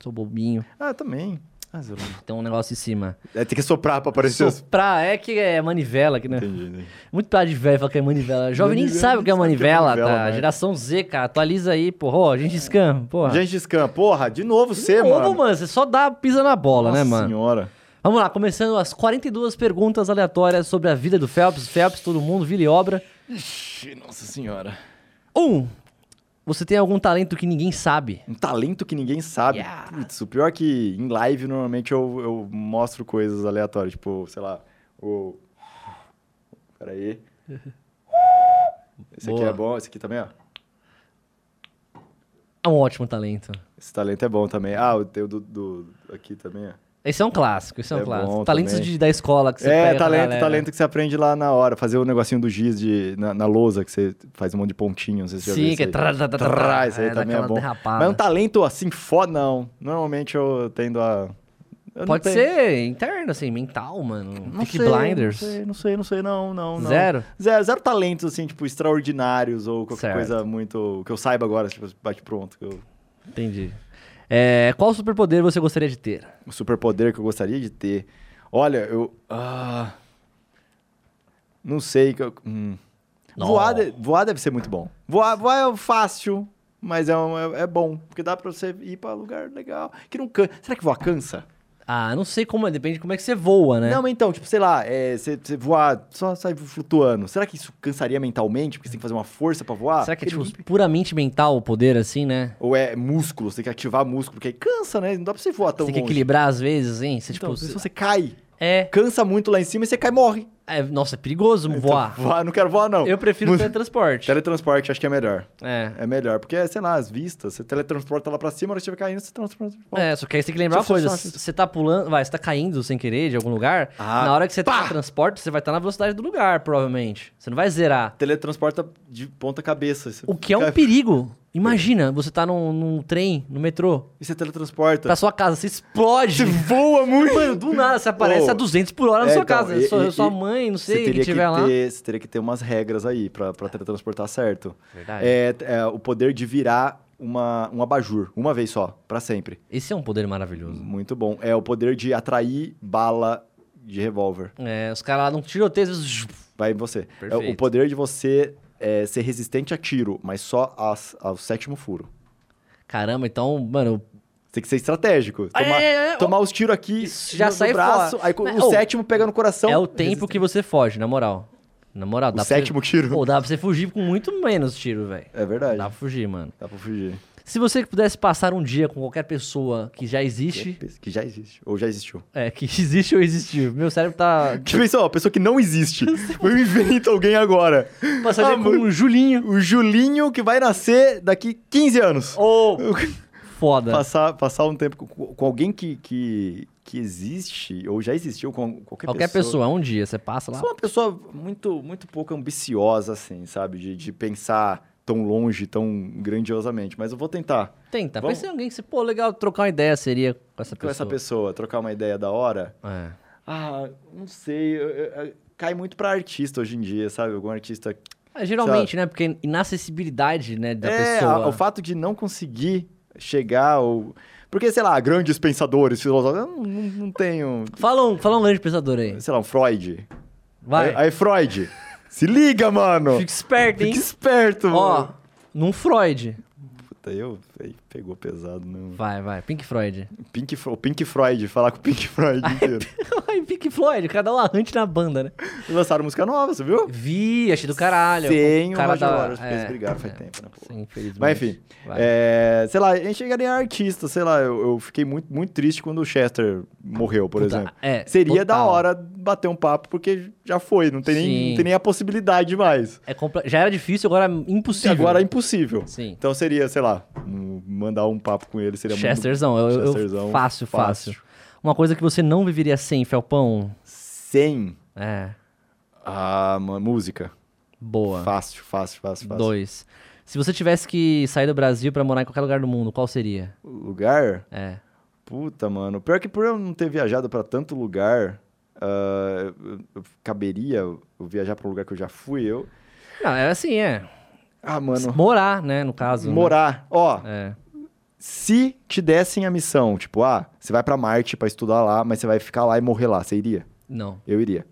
Sou bobinho. Ah, também. Ah. Tem um negócio em cima. É, tem que soprar pra aparecer os... Soprar, é que é manivela aqui, né? Entendi, entendi. Muito piada de velho falar que é manivela. Jovem nem sabe o que é nem sabe o que é manivela, tá? né? Geração Z, cara. Atualiza aí, porra. Ó, gente scam, porra. Gente Scan, porra, de novo você, De novo, mano. mano. Você só dá pisa na bola, Nossa né, mano? senhora. Vamos lá, começando as 42 perguntas aleatórias sobre a vida do Phelps. Phelps, todo mundo, vida e obra. Ixi, nossa senhora. Um, você tem algum talento que ninguém sabe? Um talento que ninguém sabe. Yeah. Putz, o pior é que em live, normalmente, eu, eu mostro coisas aleatórias. Tipo, sei lá, o... Pera aí. Esse aqui Boa. é bom, esse aqui também, ó. É um ótimo talento. Esse talento é bom também. Ah, o teu do, do- aqui também, ó. Esse é um clássico, esse é um É clássico. Talentos também. de, da escola que você É, talento, talento que você aprende lá na hora. Fazer o negocinho do giz de, na, na lousa, que você faz um monte de pontinho. Não sei se você já viu Sim, que é... tra- tra- tra- tra- Trás, isso aí é, também é bom. derrapada. Mas um talento assim, foda, não. Normalmente eu tendo a. eu Pode tenho- ser interno, assim, mental, mano. Não Peaky Blinders. Não sei, não sei, não sei, não, não, não. Zero? Zero, zero talentos, assim, tipo, extraordinários ou qualquer Certo. coisa muito. que eu saiba agora, tipo, bate pronto. que eu- Entendi. É, qual superpoder você gostaria de ter? O superpoder que eu gostaria de ter. Olha, eu. Ah, não sei. que eu- hum. Voar, voar deve ser muito bom. Voar, voar é fácil, mas é, um- é, é bom. Porque dá pra você ir pra lugar legal. Que não cansa. Será que voar cansa? Ah, não sei como é, depende de como é que você voa, né? Não, mas então, tipo, sei lá, é, você, você voar, só sai flutuando. Será que isso cansaria mentalmente? Porque você tem que fazer uma força pra voar? Será que é tipo ninguém- puramente mental o poder, assim, né? Ou é músculo, você tem que ativar músculo, porque aí cansa, né? Não dá pra você voar tão Você tem que longe. equilibrar às vezes, hein? Você, Então, tipo, se você cai, É, cansa muito lá em cima e você cai e morre. É. Nossa, é perigoso voar. Então, voar, não quero voar, não. Eu prefiro Mus- teletransporte. Teletransporte, acho que é melhor. É. É melhor, porque, sei lá, as vistas, você teletransporta lá pra cima, hora que estiver caindo, você transporta. É, só que aí você tem que lembrar uma só- coisa. Você tá pulando, vai, você tá caindo sem querer de algum lugar. Ah, na hora que você tá pá! no transporte, você vai estar na velocidade do lugar, provavelmente. Você não vai zerar. Teletransporta de ponta cabeça. O que é um fica- perigo. Imagina, você tá num, num trem, no metrô, E você teletransporta. pra sua casa, você explode. Você voa muito. Mano, do nada, você aparece Ô, a 200 por hora na é, sua então, casa. e- sua, e- sua e mãe, não Você sei, teria, tiver que lá. ter, você teria que ter umas regras aí pra, pra teletransportar certo. Verdade. É, é, o poder de virar uma, um abajur, uma vez só, pra sempre. Esse é um poder maravilhoso. Muito bom. É o poder de atrair bala de revólver. É, os caras lá dão tiroteio, às vezes, Vai em você. É o Perfeito. poder de você é, ser resistente a tiro, mas só as- ao sétimo furo. Caramba, então, mano, Tem que ser estratégico. Tomar, ai, ai, ai, tomar os tiros aqui Isso já no, sai no braço, fora. aí Mas, o sétimo pega no coração. é o tempo resistente. que você foge, na moral. Na moral, O dá pra sétimo tiro. Você... Pô, dá pra você fugir com muito menos tiro, velho. É verdade. Dá pra fugir, mano. Dá pra fugir. Se você pudesse passar um dia com qualquer pessoa que já existe, Que, já existe. Ou já existiu. é, que existe ou existiu, meu cérebro tá Que pensou, ó, pessoa que não existe. Eu invento alguém agora. passaria Ah, com um Julinho. O Julinho que vai nascer daqui 15 anos. Ô, foda. Passar, passar um tempo com, com alguém que, que, que existe, ou já existiu com qualquer, Qualquer pessoa, um dia, você passa lá. Sou uma pessoa muito, muito pouco ambiciosa, assim, sabe? De, de pensar tão longe, tão grandiosamente. Mas eu vou tentar. Tenta, Vamos- pensa em alguém que você, pô, legal, trocar uma ideia seria com essa Com pessoa. essa pessoa, trocar uma ideia da hora. É. Ah, não sei. eu- eu- eu- cai muito pra artista hoje em dia, sabe? Algum artista. É, geralmente, né? Porque inacessibilidade, né, da é, pessoa. a- o fato de não conseguir chegar ou. Porque, sei lá, grandes pensadores, filósofos. Eu não, não, tenho. Fala um, fala um grande pensador aí. Sei lá, um Freud. Vai. Aí, aí, Freud. Se liga, mano! Fica esperto, hein? Fica esperto, Ó, mano. num Freud. Puta, eu. aí Pegou pesado, não. Vai, vai. Pink Freud. Pink, o Pink Freud, falar com o Pink Freud inteiro. Ai, Pink Floyd, o cara dá um arrante na banda, né? Lançaram música nova, você viu? Vi, achei do caralho. Sem o cara da- porque é, eles brigaram faz é, tempo, né? Pô. Sim, infelizmente. Mas enfim, é, sei lá, a gente chegaria a artista, sei lá, eu, eu fiquei muito, muito triste quando o Chester morreu, por Puta, exemplo. é, Seria da hora bater um papo, porque já foi, não tem, nem, não tem nem a possibilidade mais. É Já era difícil, agora é impossível. Agora é impossível. Sim. Então seria, sei lá, um- mandar um papo com ele seria Chesterzão, eu, eu- Chesterzão, fácil, fácil, fácil. Uma coisa que você não viveria sem, Felpão. muito... Sem É, a música. boa. Fácil, fácil, fácil, fácil. Dois. Se você tivesse que sair do Brasil pra morar em qualquer lugar do mundo, qual seria? Lugar? É. Puta, mano. Pior que por eu não ter viajado pra tanto lugar, ah, eu- eu caberia eu viajar pra um lugar que eu já fui, eu... Não, é assim, é. Ah, mano. Morar, né, no caso. né? Morar. Ó, É. se te dessem a missão, tipo, ah, você vai pra Marte pra estudar lá, mas você vai ficar lá e morrer lá, você iria? Não. Eu iria.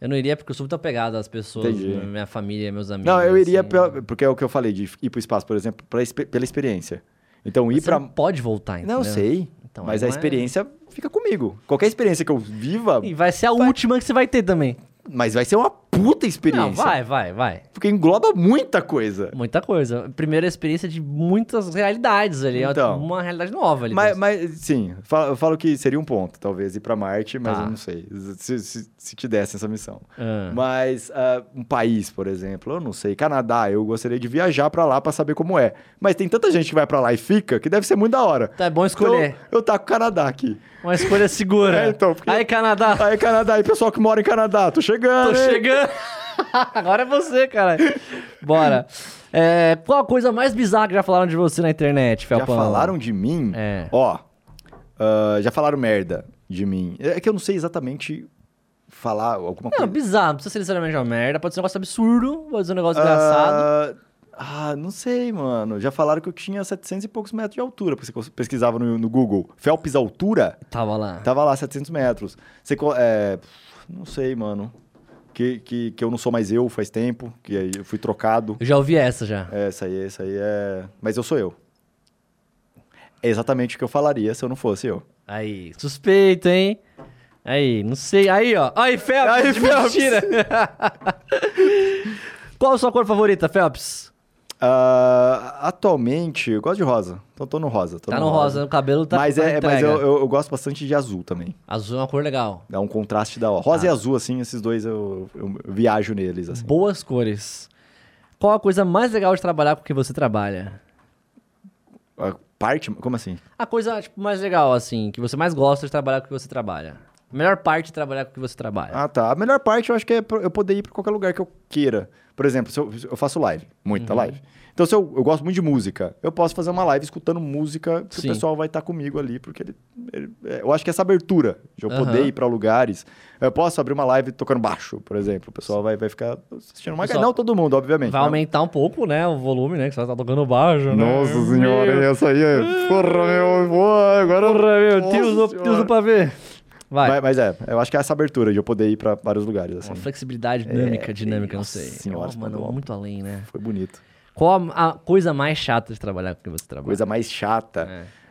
Eu não iria porque eu sou muito apegado às pessoas, Entendi. minha família, meus amigos. Não, eu iria assim. pela- porque é o que eu falei, de ir pro espaço, por exemplo, pra pela experiência. Então, ir não pode voltar, entendeu? Não, eu sei. Então, mas a é- experiência fica comigo. Qualquer experiência que eu viva, E vai ser a última que você vai ter também. mas vai ser uma puta experiência. Não, vai, vai, vai. Porque engloba muita coisa. Muita coisa. Primeira experiência de muitas realidades ali. é Então. uma realidade nova ali. Mas, mas, sim, eu falo que seria um ponto, talvez, ir pra Marte, mas Tá. eu não sei. Se, se, se te desse essa missão. Ah. Mas ah, um país, por exemplo, eu não sei. Canadá, eu gostaria de viajar pra lá pra saber como é. Mas tem tanta gente que vai pra lá e fica que deve ser muito da hora. Tá, é bom escolher. Então, eu tá com o Canadá aqui. Uma escolha segura. É, então, porque- Aí, Canadá. Aí, Canadá, aí, pessoal que mora em Canadá, tô chegando. Tô hein? chegando. Agora é você, cara. Bora. É, qual a coisa mais bizarra que já falaram de você na internet, Já Felpão? falaram de mim? É. Ó, ah, já falaram merda de mim. É que eu não sei exatamente falar alguma Não, coisa. bizarro. Não precisa ser necessariamente uma merda. Pode ser um negócio absurdo. Pode ser um negócio engraçado. Ah, não sei, mano. Já falaram que eu tinha 700 e poucos metros de altura, porque você pesquisava no, no Google. Phelps altura, Tava lá. tava lá 700 metros. Você, é, não sei, mano. Que, que, que eu não sou mais eu faz tempo, que aí eu fui trocado. Eu já ouvi essa já. É, essa aí, essa aí é... Mas eu sou eu. É exatamente o que eu falaria se eu não fosse eu. Aí, suspeito, hein? Aí, não sei. Aí, ó. Aí, Phelps. Aí, Phelps. Mentira. Qual a sua cor favorita, Phelps? Ah, atualmente, eu gosto de rosa. Então tô no rosa. tô tá no rosa, o cabelo tá mas tá é, mas eu, eu, eu gosto bastante de azul também. Azul é uma cor legal. Dá um contraste da hora. Rosa Ah. e azul, assim, esses dois eu, eu viajo neles, assim. Boas cores. Qual a coisa mais legal de trabalhar com que você trabalha? A parte, como assim? A coisa, tipo, mais legal, assim, que você mais gosta de trabalhar com que você trabalha. A melhor parte de trabalhar com o que você trabalha. Ah, tá. A melhor parte eu acho que é eu poder ir pra qualquer lugar que eu queira. Por exemplo, se eu, eu faço live, muita Uhum. live. Então, se eu, eu gosto muito de música, eu posso fazer uma live escutando música que Sim. o pessoal vai estar comigo ali, porque ele, ele- é, eu acho que essa abertura de eu poder Aham. ir pra lugares. Eu posso abrir uma live tocando baixo, por exemplo. O pessoal vai, vai ficar assistindo Pessoal, Não todo mundo, obviamente. Vai né? aumentar um pouco, né, o volume, né, que você tá tocando baixo, né? Nossa senhora, Meu, essa aí é. Porra, meu. Porra, agora. Porra, meu, tios do, tios do pavê. Vai. Mas, mas é, eu acho que é essa abertura de eu poder ir pra vários lugares, assim. Uma flexibilidade dinâmica, É, dinâmica, não nossa sei. senhora, Nossa, mano, Spandau. muito além, né? Foi bonito. Qual a, a coisa mais chata de trabalhar com quem você trabalha? Coisa mais chata.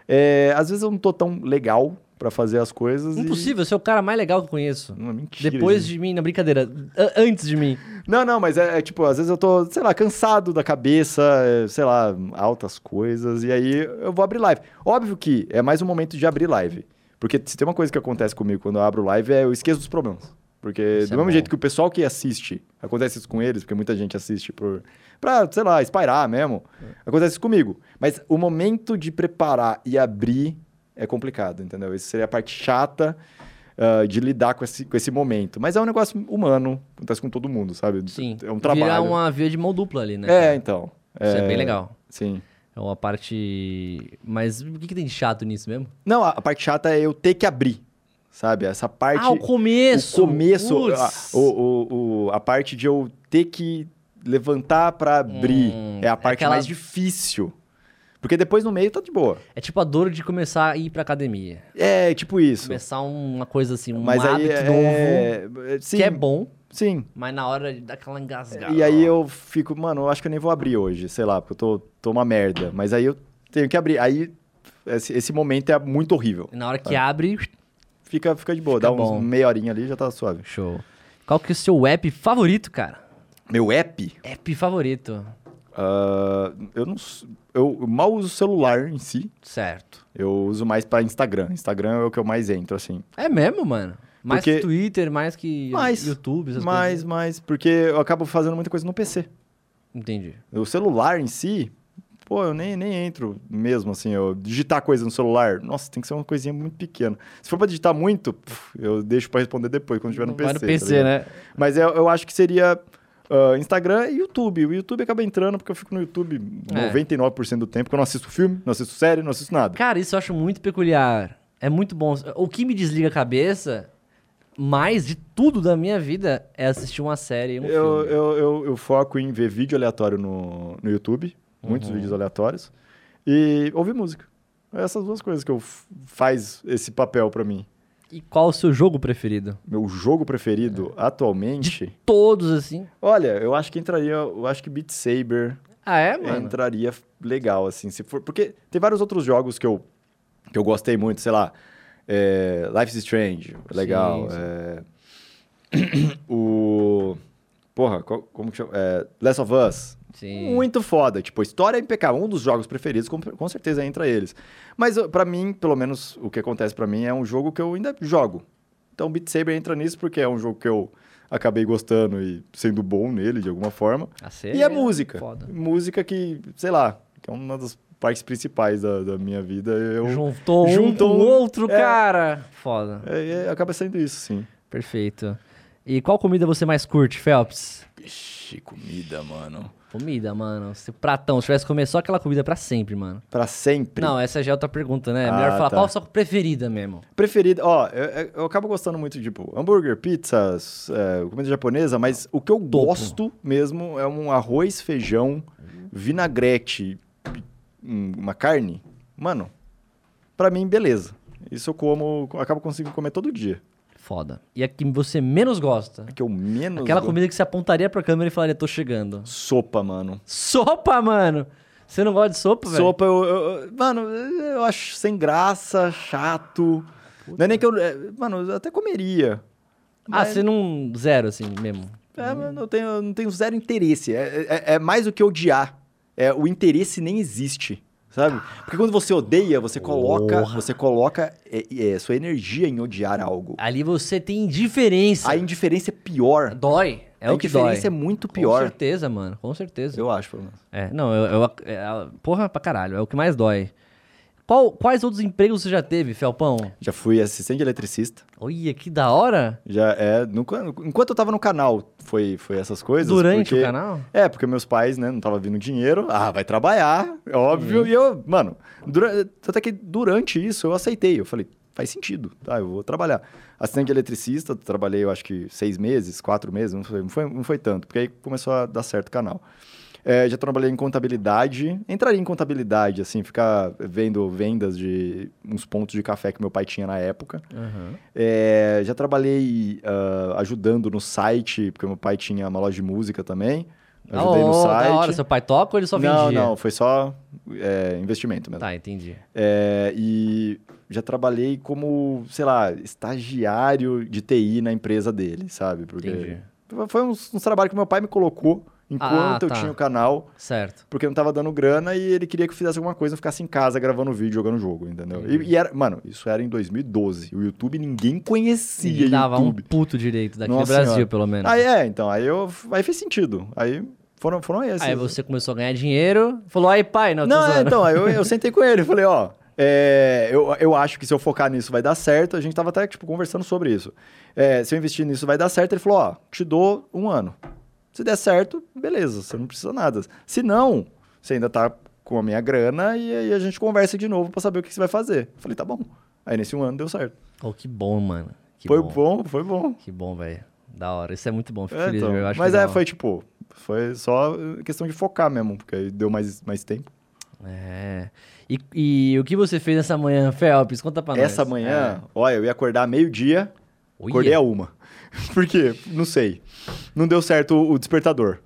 É. É, às vezes eu não tô tão legal pra fazer as coisas. e- Impossível, você é o cara mais legal que eu conheço. Não, mentira. Depois gente. de mim, na brincadeira, antes de mim. Não, não, mas é, é tipo, às vezes eu tô, sei lá, cansado da cabeça, é, sei lá, altas coisas, e aí eu vou abrir live. Óbvio que é mais um momento de abrir live. Porque se tem uma coisa que acontece comigo quando eu abro live é eu esqueço dos problemas. Porque Isso do é mesmo bom. jeito que o pessoal que assiste, acontece isso com eles, porque muita gente assiste por, pra, sei lá, espairar mesmo, acontece isso comigo. Mas o momento de preparar e abrir é complicado, entendeu? Isso seria a parte chata ah, de lidar com esse, com esse momento. Mas é um negócio humano, acontece com todo mundo, sabe? Sim. É um trabalho. Virar uma via de mão dupla ali, né? É, então. Isso é bem legal. Sim. É uma parte. Mas o que, que tem de chato nisso mesmo? Não, a, a parte chata é eu ter que abrir, sabe? Essa parte... Ah, o começo! O começo, a, o, o, o- a parte de eu ter que levantar pra abrir Hum, é a parte aquela- mais difícil. Porque depois no meio tá de boa. É tipo a dor de começar a ir pra academia. É, tipo isso. Começar uma coisa assim, um Mas aí hábito novo, é... Sim, que é bom, sim. mas na hora de dar aquela engasgada. E aí eu fico, mano, eu acho que eu nem vou abrir hoje, sei lá, porque eu tô, tô uma merda. Mas aí eu tenho que abrir. Aí esse, esse momento é muito horrível. E na hora que abre, Fica, fica de boa, Fica dá uns bom. meia horinha ali já tá suave. show. Qual que é o seu app favorito, cara? Meu app, App favorito. ah, eu não eu mal uso o celular em si. Certo. Eu uso mais pra Instagram. Instagram é o que eu mais entro, assim. É mesmo, mano? Mais Porque- que Twitter, mais que Mais, YouTube, essas mais, coisas. mais, porque eu acabo fazendo muita coisa no PC. Entendi. O celular em si, pô, eu nem, nem entro mesmo, assim, eu digitar coisa no celular, nossa, tem que ser uma coisinha muito pequena. Se for pra digitar muito, eu deixo pra responder depois, quando estiver no PC. Vai no tá PC, ligado? né? Mas eu, eu acho que seria ah, Instagram e YouTube. O YouTube acaba entrando porque eu fico no YouTube É. 99% do tempo, porque eu não assisto filme, não assisto série, não assisto nada. Cara, isso eu acho muito peculiar. É muito bom. O que me desliga a cabeça, mais de tudo da minha vida, é assistir uma série um Eu, eu, eu, eu foco em ver vídeo aleatório no, no YouTube, muitos Uhum. vídeos aleatórios, e ouvir música. Essas duas coisas que eu faz esse papel pra mim. E qual o seu jogo preferido? Meu jogo preferido atualmente, Todos, assim. olha, eu acho que entraria, eu acho que Beat Saber Ah, é, mano? entraria legal, assim, se for, porque tem vários outros jogos que eu, que eu gostei muito, sei lá, é, Life is Strange, legal, Sim, sim. é, o, porra, como que chama, é, Last of Us, Sim. muito foda, tipo, a história é impecável, um dos jogos preferidos, com, com certeza entra eles, mas uh, pra mim, pelo menos, o que acontece pra mim é um jogo que eu ainda jogo, então Beat Saber entra nisso porque é um jogo que eu acabei gostando e sendo bom nele, de alguma forma, A e é música. Foda. Música que, sei lá, que é uma das partes principais da, da minha vida. Eu, Juntou, um Juntou com o um- outro, é. cara. Foda. é, é, acaba sendo isso, sim. Perfeito. E qual comida você mais curte, Phelps? Vixe, comida, mano. Comida, mano. Se pratão, se tivesse que comer só aquela comida pra sempre, mano. Pra sempre. Não, essa já é outra pergunta, né? É Ah, melhor falar tá. qual a sua preferida mesmo. Preferida, ó, eu, eu- acabo gostando muito de, tipo, hambúrguer, pizzas, é, comida japonesa, mas o que eu Topo. gosto mesmo é um arroz, feijão, vinagrete, uma carne. Mano, pra mim, beleza. Isso eu como, acabo conseguindo comer todo dia. Foda. E a que você menos gosta? A que eu menos Aquela go- comida que você apontaria pra câmera e falaria, tô chegando. Sopa, mano. Sopa, mano! Você não gosta de sopa, velho? Sopa, eu, eu- Mano, eu acho sem graça, chato. Não é nem que eu. é, Mano, eu até comeria. Ah, Mas- você não... Zero, assim, mesmo. É, mas eu, tenho, eu não tenho zero interesse. É, é, é mais do que odiar. É, o interesse nem existe. Sabe? Porque quando você odeia, você coloca. Porra. Você coloca é, é, sua energia em odiar algo. Ali você tem indiferença. A indiferença é pior. Dói. É a o que dói. indiferença é muito Com pior. certeza, mano. Com certeza. Eu acho, pelo menos. É, não, eu, eu- é, porra pra caralho, é o que mais dói. Qual- quais outros empregos você já teve, Felpão? Já fui assistente eletricista. Olha, que da hora. Já é. no- enquanto eu tava no canal, foi, foi essas coisas. Durante porque- o canal? É, porque meus pais, né, não tava vindo dinheiro. Ah, vai trabalhar, é óbvio. E eu, mano, até que durante isso eu aceitei. Eu falei, faz sentido, tá? Eu vou trabalhar. Assistente eletricista, trabalhei, eu acho que seis meses, quatro meses, não foi, não foi, não foi tanto, porque aí começou a dar certo o canal. É, já trabalhei em contabilidade, entraria em contabilidade, assim, ficar vendo vendas de uns pontos de café que meu pai tinha na época. É, já trabalhei ah, ajudando no site, porque meu pai tinha uma loja de música também. Ajudei no Oh, site. Da hora, seu pai toca ou ele só não, vendia? não, foi só é, investimento mesmo. Tá, entendi. É, e já trabalhei como, sei lá, estagiário de TI na empresa dele, sabe? Porque Entendi. foi uns, uns trabalhos que meu pai me colocou enquanto Ah, eu tá. tinha o canal, Certo. porque não tava dando grana e ele queria que eu fizesse alguma coisa, eu ficasse em casa gravando vídeo, jogando jogo, entendeu? E, e era, mano, isso era em 2012. O YouTube ninguém conhecia E dava YouTube. um puto direito daqui Nossa no Brasil, Senhora. pelo menos. Aí é, então, aí eu aí fez sentido. Aí foram foram esses. Aí você começou a ganhar dinheiro, falou, aí pai, não, Não, é, então, aí eu, eu sentei com ele, falei, ó, é, eu, eu acho que se eu focar nisso vai dar certo. A gente tava até, tipo, conversando sobre isso. É, se eu investir nisso vai dar certo, ele falou, ó, te dou um ano. Se der certo, beleza, você não precisa nada. Se não, você ainda tá com a minha grana e aí a gente conversa de novo pra saber o que você vai fazer. Eu falei, tá bom. Aí nesse um ano deu certo. Oh, que bom, mano. Que foi bom. bom. foi bom. Que bom, velho. Da hora. Isso é muito bom. Fico É, feliz, então. eu acho Mas é, foi tipo, foi só questão de focar mesmo, porque aí deu mais, mais tempo. É. E, e o que você fez essa manhã, Felps? Conta pra nós. Essa manhã, olha, eu ia acordar meio-dia, É. Acordei a uma. Por quê? Não sei. Não deu certo o despertador.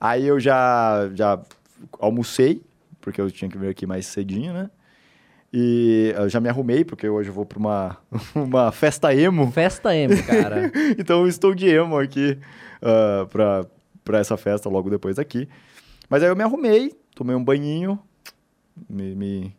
Aí eu já, já almocei, porque eu tinha que vir aqui mais cedinho, né? E eu já me arrumei, porque hoje eu vou pra uma, uma festa emo. Festa M, cara. então eu estou de emo aqui ah, pra, pra essa festa logo depois aqui. Mas aí eu me arrumei, tomei um banhinho, me, me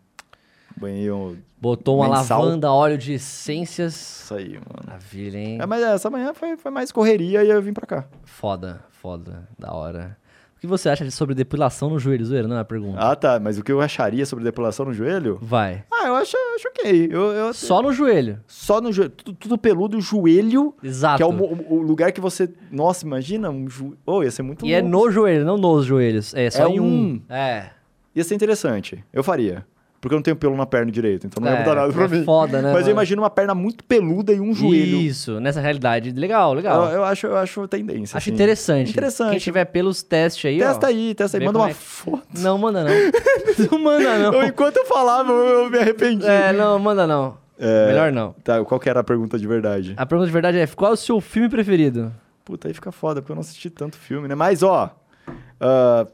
banhinho Botou uma Mensal. lavanda, óleo de essências. isso aí, mano. Maravilha, hein? É, mas essa manhã foi, foi mais correria e eu vim pra cá. Foda, foda. Da hora. O que você acha sobre depilação no joelho, zoeira? Não é a pergunta. Ah, tá. Mas o que eu acharia sobre depilação no joelho? Vai. Ah, eu acho, acho ok. Eu, eu- Só no joelho. só no joelho. Tudo, tudo peludo, o joelho, Exato. que é o, mo- o lugar que você. Nossa, imagina um joelho. Oh, ia ser muito E é louco. no joelho, não nos joelhos. É só É em um. um. É. Ia ser interessante. Eu faria. Porque eu não tenho pelo na perna direito, então não ia É, mudar nada pra é mim. foda, né, Mas eu imagino uma perna muito peluda e um joelho. Isso, nessa realidade. Legal, Eu, legal. eu acho, eu acho tendência. acho assim. interessante. Interessante. Quem tiver pelos, teste aí, ó. Testa aí, testa aí. Manda uma é foto. Não, manda não. não manda não. Eu, enquanto eu falava, eu, eu me arrependi. É, não, manda não. É, Melhor não. Tá, qual que era a pergunta de verdade? A pergunta de verdade é: qual é o seu filme preferido? Puta, aí fica foda, porque eu não assisti tanto filme, né? Mas, ó.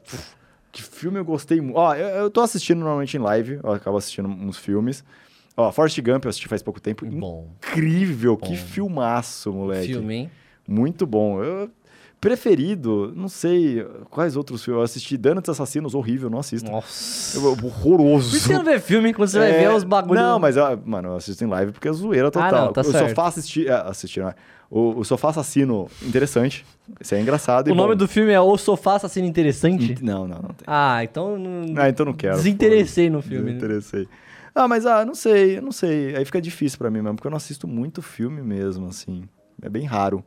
pff, que filme eu gostei muito. Ó, eu, eu tô assistindo normalmente em live, eu acabo assistindo uns filmes. Ó, Forrest Gump eu assisti faz pouco tempo. Bom. Incrível, que Bom. filmaço, moleque. Filme, hein? Muito bom. Eu, preferido, não sei quais outros filmes. Eu assisti Donuts Assassinos, horrível, não assisto. Nossa. Eu- horroroso. Por isso você não vê filme quando você vai É, ver os bagulhos. Não, mas, mano, eu assisto em live porque é zoeira total. não, tá o certo. sofá assistir. É, assistir, não é? O, o sofá assassino, interessante. Isso é engraçado. O nome bom. do filme é O Sofá Assassino Interessante? Não, não, não tem. Ah, então. não- Ah, então não quero. Desinteressei foda-se. no filme, né? Desinteressei. Ah, mas ah, não sei, eu não sei. Aí fica difícil pra mim mesmo, porque eu não assisto muito filme mesmo, assim. É bem raro.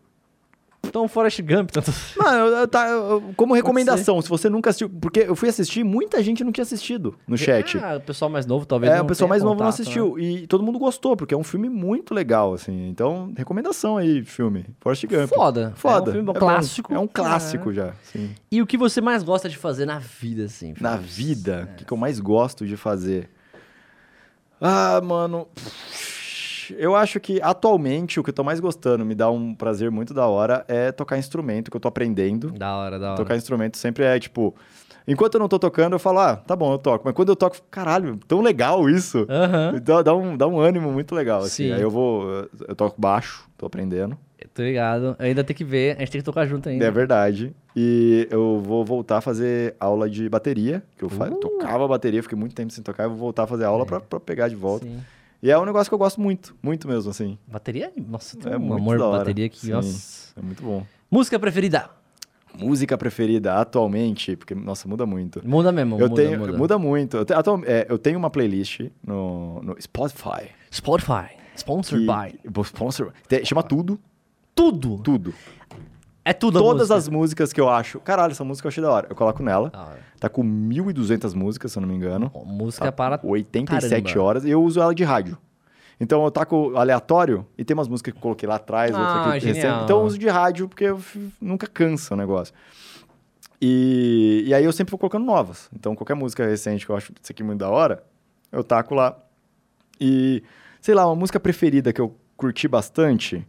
Então, Forrest Gump. Tanto... Mano, eu- tá, eu- como recomendação, se você nunca assistiu. Porque eu fui assistir, muita gente não tinha assistido no chat. Ah, o pessoal mais novo talvez. É, o pessoal mais novo não contato, assistiu. né? E todo mundo gostou, porque é um filme muito legal, assim. Então, recomendação aí, filme. Forrest Gump. Foda. Foda. É um filme É bom. clássico. É um clássico já, sim. E o que você mais gosta de fazer na vida, assim? Na vida, o que, que eu mais gosto de fazer? Ah, mano. Eu acho que atualmente o que eu tô mais gostando, me dá um prazer muito da hora, é tocar instrumento, que eu tô aprendendo. Da hora, da hora. Tocar instrumento sempre é tipo. Enquanto eu não tô tocando, eu falo, ah, tá bom, eu toco. Mas quando eu toco, caralho, tão legal isso. Aham. Dá, dá um, dá um ânimo muito legal, assim. Sim. Aí eu vou. Eu toco baixo, tô aprendendo. Tô ligado. Eu ainda tem que ver. A gente tem que tocar junto ainda. É verdade. E eu vou voltar a fazer aula de bateria. Que eu, Uh. tocava bateria, fiquei muito tempo sem tocar. Eu vou voltar a fazer aula pra, pra pegar de volta. Sim. E é um negócio que eu gosto muito, muito mesmo, assim. Bateria? Nossa, tem É um muito amor por bateria aqui. Sim. Nossa. É muito bom. Música preferida? Música preferida atualmente, porque, nossa, muda muito. Muda mesmo, eu muda, tenho, muda. muito. Eu, te- atual- é, eu tenho uma playlist no, no Spotify. Spotify, sponsored que- by. Vou sponsor, te- chama Tudo, Tudo. Tudo. É tudo Todas música. as músicas que eu acho. Caralho, essa música eu achei da hora. Eu coloco nela. Hora. Tá com 1.200 músicas, se eu não me engano. Música Tá para 87 caramba. horas. E eu uso ela de rádio. Então eu taco aleatório e tem umas músicas que eu coloquei lá atrás, Ah, outras aqui recente. Então eu uso de rádio porque eu nunca cansa o negócio. E, e aí eu sempre vou colocando novas. Então qualquer música recente que eu acho isso aqui muito da hora, eu taco lá. E, sei lá, uma música preferida que eu curti bastante.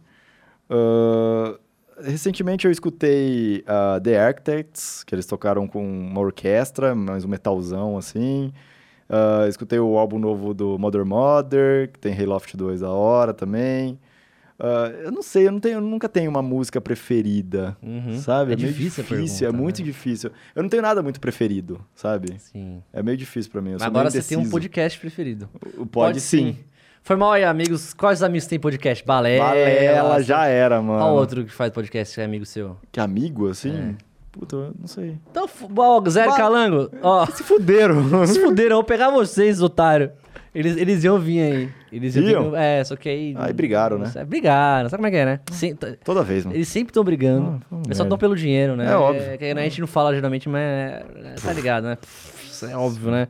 ah, recentemente eu escutei ah, The Architects, que eles tocaram com uma orquestra, mais um metalzão assim. Ah, escutei o álbum novo do Mother Mother, que tem Hayloft 2 da hora também. Ah, eu não sei, eu, não tenho, eu nunca tenho uma música preferida, Uhum. sabe? É meio difícil difícil, é pergunta, muito né? difícil. Eu não tenho nada muito preferido, sabe? Sim. É meio difícil pra mim. Agora você tem um podcast preferido. O- Pode, sim. Foi mal aí, amigos. Quais amigos tem podcast? Balela. Valela já era, mano. Qual outro que faz podcast que é amigo seu? Que amigo, assim? É. Puta, não sei. Então, ó, Zé Ba- Calango, ó, Se fuderam. se fuderam, eu vou pegar vocês, otário. Eles, eles iam vir aí. Eles iam Iam? vir- É, só que aí... Aí brigaram, né? É, brigaram, sabe como é que é, né? Tá- Toda vez, mano. Eles sempre estão brigando. Ah, Eles só estão pelo dinheiro, né? É óbvio. que a gente não fala geralmente, mas é, é, tá ligado, né? Pff, é óbvio, né?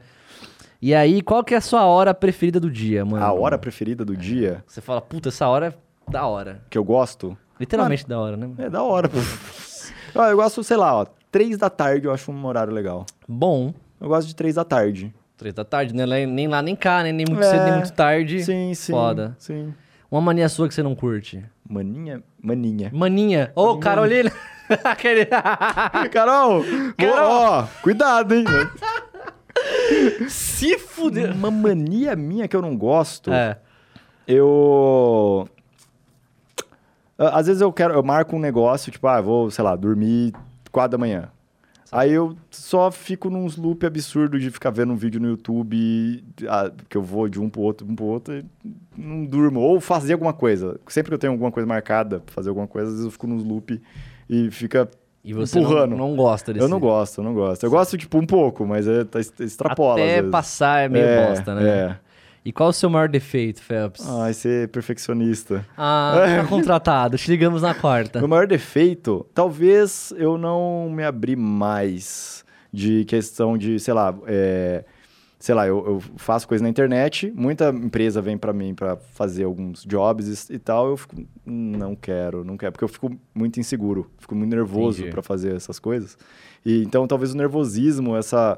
E aí, qual que é a sua hora preferida do dia, mano? A hora preferida do dia Você fala, puta, essa hora é da hora. que eu gosto Literalmente da hora, né? é da hora, pô. Eu gosto, sei lá, ó. Três da tarde eu acho um horário legal. Bom, Eu gosto de três da tarde. três da tarde, né? Nem lá, nem cá, né? Nem muito É, cedo, nem muito tarde. Sim, sim. Foda. Sim. Uma mania sua que você não curte. Maninha? Maninha. Maninha. Ô, Carolina. Aquele... Carol! Carol! Ó, cuidado, hein? Se fuder. Uma mania minha que eu não gosto. É. Eu. Às vezes eu quero, eu marco um negócio, tipo, ah, vou, sei lá, dormir 4 da manhã. Aí eu só fico num loop absurdo de ficar vendo um vídeo no YouTube, ah, que eu vou de um pro outro, um pro outro, e não durmo. Ou fazer alguma coisa. Sempre que eu tenho alguma coisa marcada pra fazer alguma coisa, às vezes eu fico nos loop e fica. E você não, Empurrando. não gosta desse... Eu não gosto, eu não gosto. Eu gosto, tipo, um pouco, mas é, tá, extrapola. Até passar é meio É, bosta, né? É. E qual o seu maior defeito, Phelps? Ai, ser perfeccionista. Ah, tá contratado. Te ligamos na quarta. Meu maior defeito, talvez eu não me abri mais de questão de, sei lá, é, sei lá, eu, eu faço coisa na internet, muita empresa vem pra mim pra fazer alguns jobs e, e tal, eu fico, não quero, não quero, porque eu fico muito inseguro, fico muito nervoso pra fazer essas coisas. E então talvez o nervosismo, essa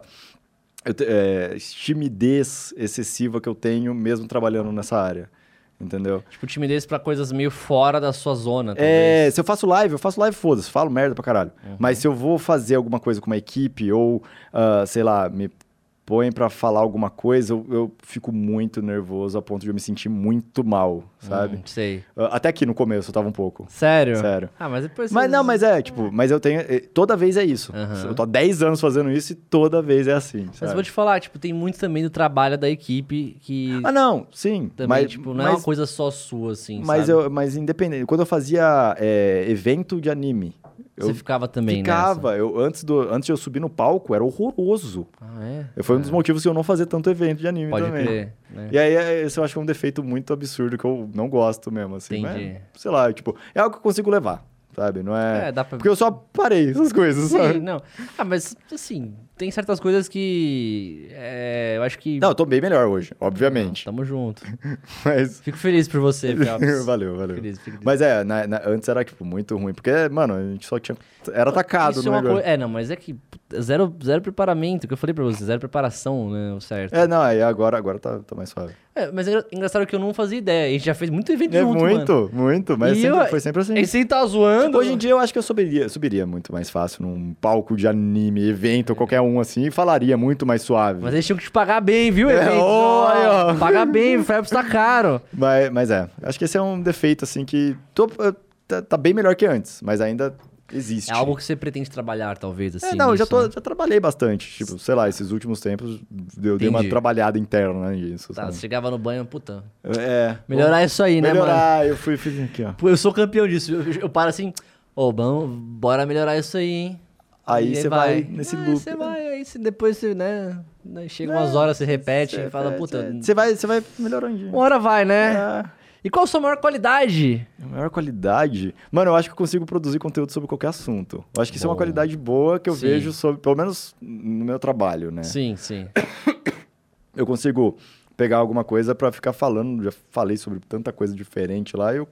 é, timidez excessiva que eu tenho mesmo trabalhando nessa área, entendeu? Tipo, timidez pra coisas meio fora da sua zona, É, talvez. se eu faço live, eu faço live, foda-se, falo merda pra caralho. Uhum. Mas se eu vou fazer alguma coisa com uma equipe ou, ah, sei lá, me põe pra falar alguma coisa, eu, eu fico muito nervoso a ponto de eu me sentir muito mal, sabe? Hum, sei. Ah, até aqui no começo eu tava um pouco. Sério? Sério. Ah, mas depois... Mas não, mas é, tipo, mas eu tenho. eh, Toda vez é isso. Aham. Eu tô há 10 anos fazendo isso e toda vez é assim. Mas sabe? eu vou te falar, tipo, tem muito também do trabalho da equipe que Ah, não, sim. também, mas, tipo, não é mas, uma coisa só sua, assim, mas, sabe? eu, mas independente. Quando eu fazia eh, evento de anime, Você eu ficava também ficava. Eu, antes, do, antes de eu subir no palco, era horroroso. nessa? Ah, é? Foi um dos motivos de eu não fazer tanto evento de anime Pode também. crer, né? E aí, é, esse eu acho que é um defeito muito absurdo que eu não gosto mesmo, assim. Entendi. Mas, sei lá, tipo, é algo que eu consigo levar, sabe? Não é... É, dá pra... Porque eu só parei essas coisas, Sim, sabe? não. Ah, mas, assim, tem certas coisas que... é, eu acho que... Não, eu tô bem melhor hoje, obviamente. Tamo junto. Mas... Fico feliz por você, Phelps. valeu, valeu. Feliz, fico feliz. Mas é, na- na- antes era, tipo, muito ruim. Porque, mano, a gente só tinha... Era atacado Isso é coisa... É, não, mas é que zero, zero preparamento, que eu falei pra você, zero preparação, né, o certo. É, não, aí agora, agora tá, tá mais suave. É, mas é engra- engraçado que eu não fazia ideia, a gente já fez muito evento É junto, muito, mano. muito, mas sempre- eu- foi sempre assim. Esse tá zoando. Hoje em dia eu acho que eu subiria, subiria muito mais fácil num palco de anime, evento, qualquer um assim, e falaria muito mais suave. Mas Mas, eles tinham que te pagar bem, viu, É, aí, ó. Pagar bem, o Phelps tá caro. mas, é, acho que esse é um defeito assim que tô- tá, tá bem melhor que antes, mas ainda existe. É algo que você pretende trabalhar, talvez, assim. É, não, eu já, nisso, tô, né? já trabalhei bastante. Tipo, sei lá, esses últimos tempos eu dei uma trabalhada interna nisso. Tá, chegava no banho, puta. É. Melhorar isso aí, né, mano? Melhorar, eu fui, fiz aqui, ó. Pô, eu sou campeão disso. Eu, eu paro assim, ô, bom, bora melhorar isso aí, hein? Aí você vai, nesse Ah, loop. Você vai, aí você, depois você, né? né, Chega umas horas, você repete e fala, puta. Você vai, você vai melhorando. Uma hora vai, né? É. E qual a sua maior qualidade? A maior qualidade. Mano, eu acho que eu consigo produzir conteúdo sobre qualquer assunto. Eu acho que isso é uma qualidade boa que eu Sim. vejo sobre, pelo menos no meu trabalho, né? Sim, sim. Eu consigo pegar alguma coisa pra ficar falando, já falei sobre tanta coisa diferente lá, eu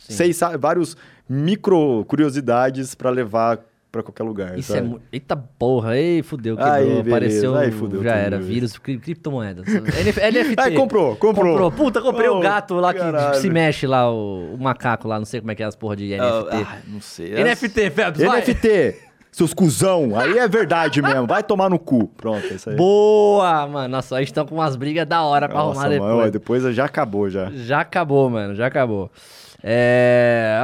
Sim. sei sa- vários micro curiosidades pra levar pra qualquer lugar, Isso é sabe? muito. Eita porra, ei, fudeu, quebrou. Aí, apareceu. aí fudeu já era, vírus, cri- criptomoedas. NF, NFT. Aí comprou, comprou. Puta, comprei o Oh, gato lá que caralho. se mexe lá, o, o macaco lá, não sei como é que é as porra de NFT. Ah, não sei. NFT, Febs, vai. NFT, seus cuzão. Aí é verdade mesmo. Vai tomar no cu. Pronto, é isso aí. Boa, mano. Nossa, a gente tá com umas brigas da hora pra Nossa, arrumar depois. mano, ó, depois já acabou já. Já acabou, mano, já acabou. É,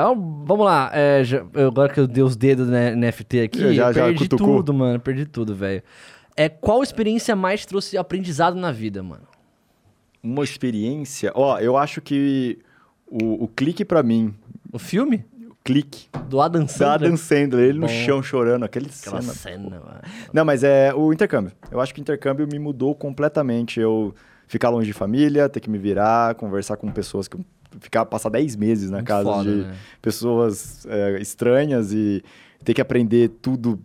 vamos lá, é, já- agora que eu dei os dedos na NFT aqui, Já- já perdi tudo, mano, perdi tudo, velho. É, qual experiência mais trouxe aprendizado na vida, mano? Uma experiência. Ó, eu acho que o, o clique pra mim, O filme? o clique Do Adam da Sandler? Adam Sandler, ele no Bom. chão chorando, aquele Aquela cena. cena, mano. Não, mas é o intercâmbio. Eu acho que o intercâmbio me mudou completamente. Eu ficar longe de família, ter que me virar, conversar com pessoas que eu ficar passar 10 meses na Muito casa foda, de né? pessoas é, estranhas e ter que aprender tudo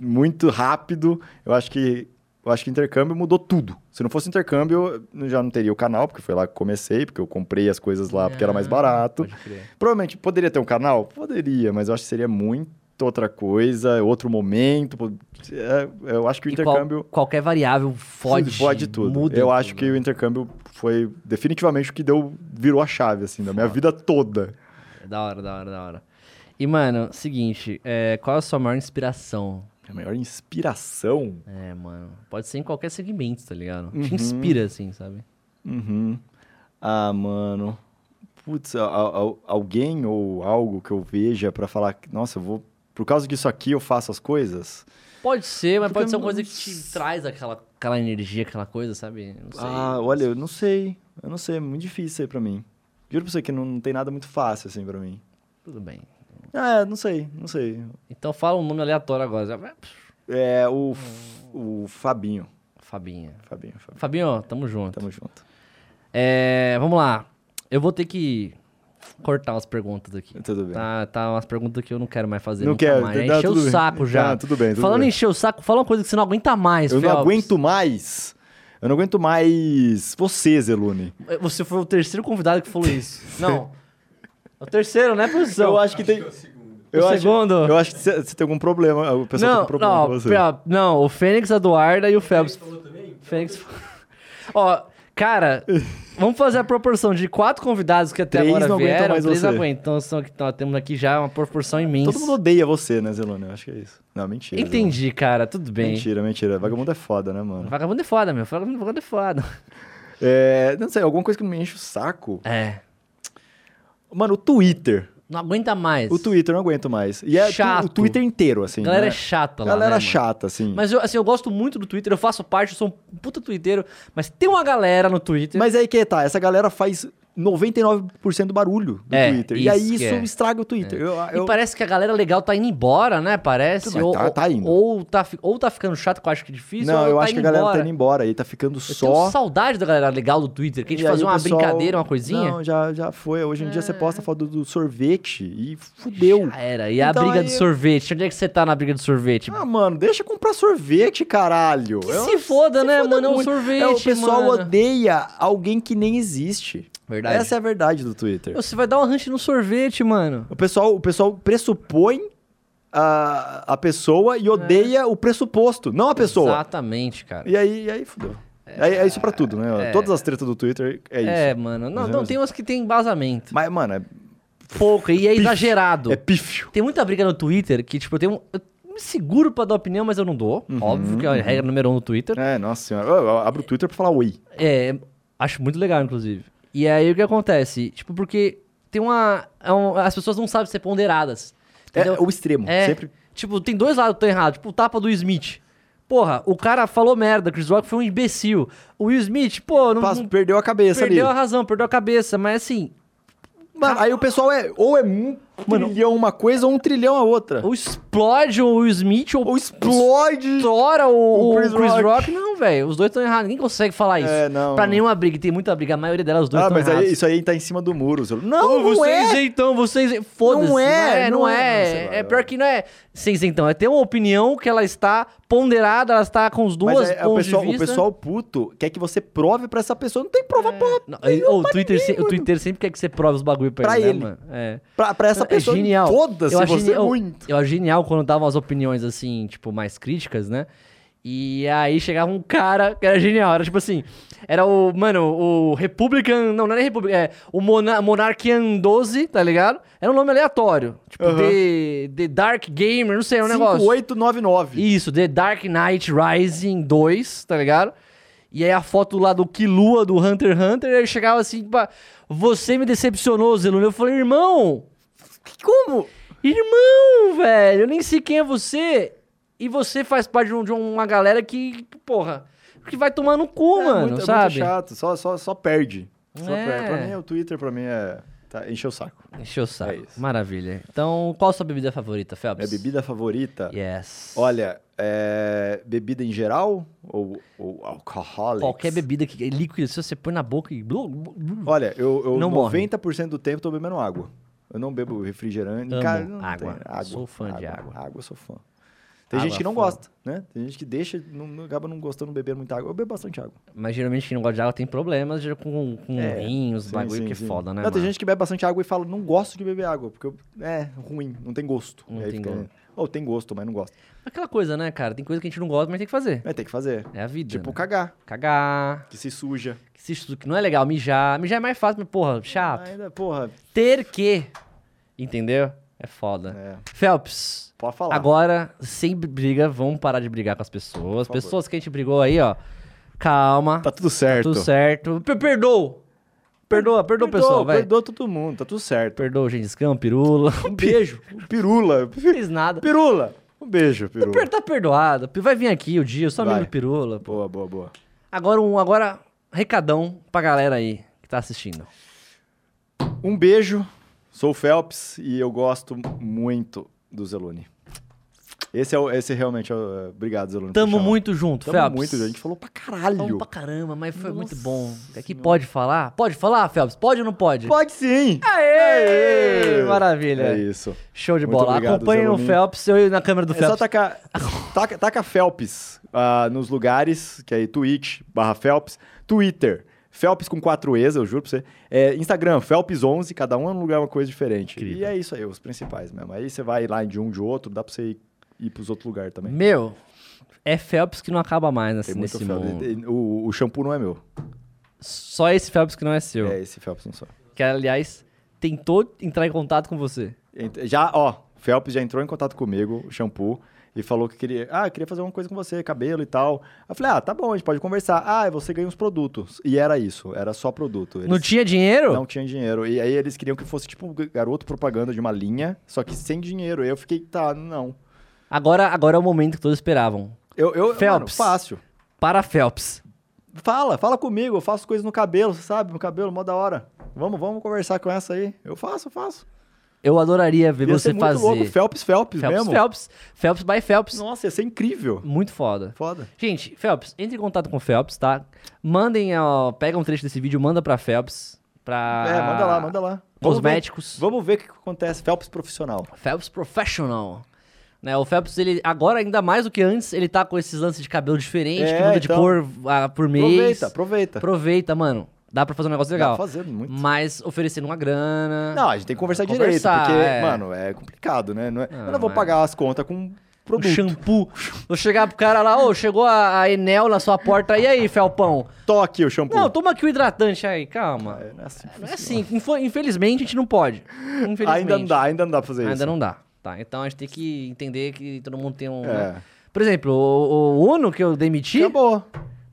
muito rápido. Eu acho que eu acho que intercâmbio mudou tudo. Se não fosse intercâmbio, eu já não teria o canal, porque foi lá que comecei, porque eu comprei as coisas lá porque era mais Ah, barato. pode crer. Provavelmente poderia ter um canal? Poderia, mas eu acho que seria muito outra coisa, outro momento. é, eu acho que o E qual- intercâmbio qualquer variável fode, fode tudo. Muda eu tudo, acho que né? o intercâmbio foi definitivamente o que deu virou a chave assim da minha vida toda. É Da hora, da hora, da hora. E, mano, seguinte, é, qual é a sua maior inspiração? A maior inspiração. É, mano, pode ser em qualquer segmento, tá ligado? Uhum. Te inspira, assim, sabe? Uhum. Ah, mano. Putz, a- a- alguém ou algo que eu veja pra falar, que, nossa, eu vou por causa disso aqui eu faço as coisas. Pode ser, mas Porque pode ser uma coisa que te traz aquela, aquela energia, aquela coisa, sabe? Não sei. Ah, olha, eu não sei. Eu não sei, é muito difícil isso aí pra mim. Juro pra você que não, não tem nada muito fácil assim pra mim. Tudo bem. Ah, não sei, não sei. Então fala um nome aleatório agora. Já É o, o Fabinho. Fabinha. Fabinho, Fabinho. Fabinho, tamo junto. Tamo junto. É, vamos lá. Eu vou ter que cortar umas perguntas aqui. Tudo bem. Tá, tá umas perguntas que eu não quero mais fazer. Não nunca quero, mais. tá, Já encheu o bem. saco já. Tá, tudo bem, tudo Falando bem. em encher o saco, fala uma coisa que você não aguenta mais, Eu não Phelps. aguento mais. Eu não aguento mais você, Zelune. Você foi o terceiro convidado que falou isso. Não. É o terceiro, né, professor? Eu acho que tem. O segundo? Eu acho que você tem algum problema. O pessoal Não, tem problema não, com você. não, o Fênix, a Eduarda e o Phelps. Fênix. Ó, cara, vamos fazer a proporção de quatro convidados que até Três agora não vieram, mais três você. aguentam. Então, são, que nós temos aqui já uma proporção imensa. Todo mundo odeia você, né, Zelune? Eu acho que é isso. Não, mentira. Entendi, cara, tudo bem. Mentira, mentira. Vagabundo é foda, né, mano? Vagabundo é foda, meu. Vagabundo é foda. É, não sei, alguma coisa que não me enche o saco. É. Mano, o Twitter. Não aguenta mais. O Twitter não aguento mais. E é Chato. o Twitter inteiro, assim. A galera né? é chata lá. Galera né, mano? chata, assim. Mas eu, assim, eu gosto muito do Twitter, eu faço parte, eu sou um puta twitteiro, mas tem uma galera no Twitter. Mas aí que tá, essa galera faz 99% do barulho do É, Twitter. E aí isso é. estraga o Twitter. Eu, E eu- parece que a galera legal tá indo embora, né? Parece. Mas ou, tá- tá indo. Ou tá, ou tá ficando chato, que eu acho que é difícil. Não, ou eu tá acho que a indo galera embora. tá indo embora aí, tá ficando Eu só. tenho saudade da galera legal do Twitter, que a gente E fazia uma pessoal- brincadeira, uma coisinha. Não, já, já foi. Hoje em dia você posta foto do, sorvete e fudeu. Já era. E a Então briga aí- do sorvete? Onde é que você tá na briga do sorvete? Ah, mano, deixa eu comprar sorvete, caralho. Que Eu- se foda, né, mano? É um muito. sorvete, É, o pessoal mano. odeia alguém que nem existe. Verdade. Essa é a verdade do Twitter. Você vai dar uma ranche no sorvete, mano. O pessoal, o pessoal pressupõe a, a pessoa e odeia o pressuposto, não a pessoa. Exatamente, cara. E aí, e aí fudeu. É, é isso pra tudo, né? é. Todas as tretas do Twitter é isso. É, mano. Não, é não tem umas que tem embasamento. Mas, mano, é, Pouco, e é exagerado. é pífio. Tem muita briga no Twitter que, tipo, eu tenho um. Eu me seguro pra dar opinião, mas eu não dou. Óbvio que é a regra número um no Twitter. É, nossa senhora. Eu, eu abro o Twitter pra falar oi. É, acho muito legal, inclusive. E aí o que acontece? Tipo, porque tem uma. é um- as pessoas não sabem ser ponderadas. É Entendeu? o extremo. É, Sempre. Tipo, tem dois lados que estão errados. Tipo, o tapa do Smith. Porra, o cara falou merda, Chris Rock foi um imbecil. O Will Smith, pô, não, perdeu a cabeça perdeu a ali. razão, perdeu a cabeça. Mas assim, Mano, aí o pessoal é ou é Mano, trilhão uma coisa ou um trilhão a outra. ou explode o Will Smith ou, Ou explode. estoura o, O Chris Chris, Rock. Rock. Não, velho. Os dois estão errados. Ninguém consegue falar isso. É, não. Pra nenhuma briga. Tem muita briga. A maioria delas, os dois Ah, estão mas errados. aí, isso aí tá em cima do muro. Não, não você é. isentão, você isen- Foda-se. Não é, não não é. é. É pior que não é ser isentão. É ter uma opinião que ela está ponderada, ela está com os duas Mas é, é o, pessoal, o pessoal puto quer que você prove pra essa pessoa. Não tem prova porra, Não, o, Twitter, se- o Twitter sempre quer que você prove os bagulho pra, Pra ele, ele. né, mano? É. pra, pra essa É pessoa. genial. Eu acho você genial- muito. Eu acho genial quando davam as opiniões, assim, tipo, mais críticas, né? E aí chegava um cara que era genial. Era tipo assim, era o, mano, o Republican, não, não era Republican, é o Mona, Monarchian 12, tá ligado? Era um nome aleatório. Tipo, Aham. The, The Dark Gamer, não sei, é um negócio. 5899. Isso, The Dark Knight Rising 2, tá ligado? E aí a foto lá do Killua, do Hunter x Hunter, aí chegava assim, você me decepcionou, Zelune. Eu falei, irmão, Como? irmão, velho, eu nem sei quem é você. E você faz parte de, um- de uma galera que, porra, que vai tomar no cu, é, mano, muito, é sabe? muito chato. Só, só, só perde. Só É. perde. Pra mim, o Twitter, pra mim, é. Tá, encheu o saco. Encheu o saco. É isso. Maravilha. Então, qual a sua bebida favorita, Phelps? Minha bebida favorita. Yes. Olha, é. Bebida em geral? Ou, ou? Qualquer bebida que é líquida, se você põe na boca e... Olha, eu, eu Não morre. 90% do tempo tô bebendo água. Eu não bebo refrigerante. Amo Cara, não água. tem- Sou fã de água. Água, sou fã. Tem Água gente que não fã. gosta, né? Tem gente que deixa, não, acaba não gostando de beber muita água. Eu bebo bastante água. Mas geralmente quem não gosta de água tem problemas com, com É, rins, Sim, bagulho sim, que é foda, né, Não, tem gente que bebe bastante água e fala, não gosto de beber água, porque eu- é ruim, não tem gosto. Não tem fica- gosto. Ou tem gosto, mas não gosta. Aquela coisa, né, cara? Tem coisa que a gente não gosta, mas tem que fazer. Mas tem que fazer. É a vida. Tipo, né? cagar, Cagar, que se suja. que se estuda, que não é legal, mijar. Mijar é mais fácil, mas, porra, chato. Ainda, porra, Ter que, entendeu? É foda. é, Phelps, pode falar. agora, sem briga, vamos parar de brigar com as pessoas. Pessoas que a gente brigou aí, ó, calma, Tá tudo certo. tudo certo. Per- Perdoa. Perdoa, perdoa, pessoal, vai. Perdoa todo mundo, tá tudo certo. Perdoa o Gengis Khan, Pirula. Um beijo. Pirula. Não fiz nada. Pirula. Um beijo, Pirula. Per- Tá perdoado. Vai vir aqui o dia, eu sou amigo do Pirula. pô. Boa, boa, boa. Agora, um agora recadão pra galera aí que tá assistindo. Um beijo. Sou o Phelps e eu gosto muito do Zelune. Esse é o, esse realmente é o, Obrigado, Zelune. por Tamo muito junto, Tamo Phelps. muito, a gente falou pra caralho. Falamos pra caramba, mas foi muito Nossa bom. Aqui Senhora. pode falar? Pode falar, Phelps? Pode ou não pode? Pode sim. Aê! Maravilha. É isso. Show de Muito bola. obrigado, Acompanhem o. Phelps, eu na câmera do É só Phelps. tacar, taca, taca Phelps ah, nos lugares, que é aí Twitch barra Phelps, Twitter, Phelps com quatro E's, eu juro pra você. É, Instagram, Phelps11, cada um é um lugar uma coisa diferente. Incrível. E é isso aí, os principais mesmo. Aí você vai lá de um de outro, dá pra você ir, ir pros outros lugares também. Meu, é Phelps que não acaba mais muito nesse Phelps. mundo. O, o shampoo não é meu. Só esse Phelps que não é seu. É esse Phelps não só. Que, aliás, tentou entrar em contato com você. Já, ó, Phelps já entrou em contato comigo, o shampoo, e falou que queria, ah, queria fazer uma coisa com você, cabelo e tal. Eu falei, ah, tá bom, a gente pode conversar. Ah, você ganha uns produtos. E era isso, era só produto. Eles Não tinha dinheiro? não tinha dinheiro. E aí eles queriam que fosse tipo um garoto propaganda de uma linha, só que sem dinheiro. E eu fiquei, tá, não. Agora, agora é o momento que todos esperavam. Eu, eu mano, Phelps. fácil. Para Phelps. Fala, fala comigo, eu faço coisas no cabelo, sabe? No cabelo, mó da hora. Vamos, vamos conversar com essa aí. Eu faço, eu faço. Eu adoraria ver Ia você muito fazer. louco, Phelps, Phelps, Phelps, mesmo. Phelps. Phelps by Phelps. Nossa, ia ser incrível. Muito foda. Foda. Gente, Phelps, entre em contato com o Phelps, tá? Mandem, ó, pega um trecho desse vídeo, manda pra Phelps. Pra... É, manda lá, manda lá. Vamos ver- Cosméticos. Vamos ver o que acontece. Phelps profissional. Phelps Professional. Né, o Phelps, ele, agora ainda mais do que antes, ele tá com esses lances de cabelo diferente, É, que muda de então. cor ah, por mês. Aproveita, aproveita. Aproveita, mano. Dá pra fazer um negócio Dá legal. pra fazer muito. Mas oferecendo uma grana. Não, a gente tem que conversar, Conversar, direito, porque, é. mano, é complicado, né? Não é- Não, eu não vou é. pagar as contas com um shampoo. Vou chegar pro cara lá, ô, chegou a, a Enel na sua porta. E aí, Felpão? Toque o shampoo. Não, toma aqui o hidratante aí, calma. É, não é assim. Não é assim, infelizmente a gente não pode. Infelizmente. Ainda não dá, ainda não dá pra fazer isso. Ainda não dá. Tá, então a gente tem que entender que todo mundo tem um. É. né? Por exemplo, o, o Uno que eu demiti Acabou.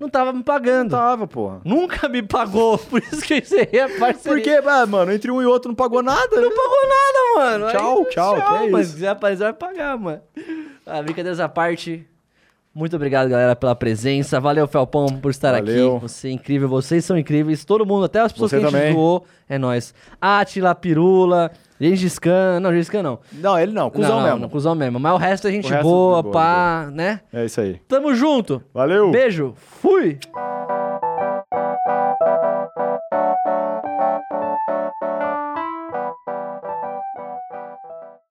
Não tava me Não pagando. tava, porra. Nunca me pagou. Por isso que eu encerrei a parceria. Porque, ah, mano, entre um e outro não pagou nada, né? Não pagou nada, mano. Tchau, tchau, que é mas isso. se quiser aparecer, vai pagar, mano. Ah, brincadeiras à parte. Muito obrigado, galera, pela presença. Valeu, Felpão, por estar Valeu. aqui. Você é incrível, vocês são incríveis. Todo mundo, até as pessoas Você que a gente também. é nóis. Atila, Pirula, Gengis Khan. Não, Gengis Khan não. Não, ele não, cuzão não, mesmo. Não, cuzão mesmo. Mas o resto é gente resto boa, boa, pá, né? É isso aí. Tamo junto. Valeu! Beijo. Fui.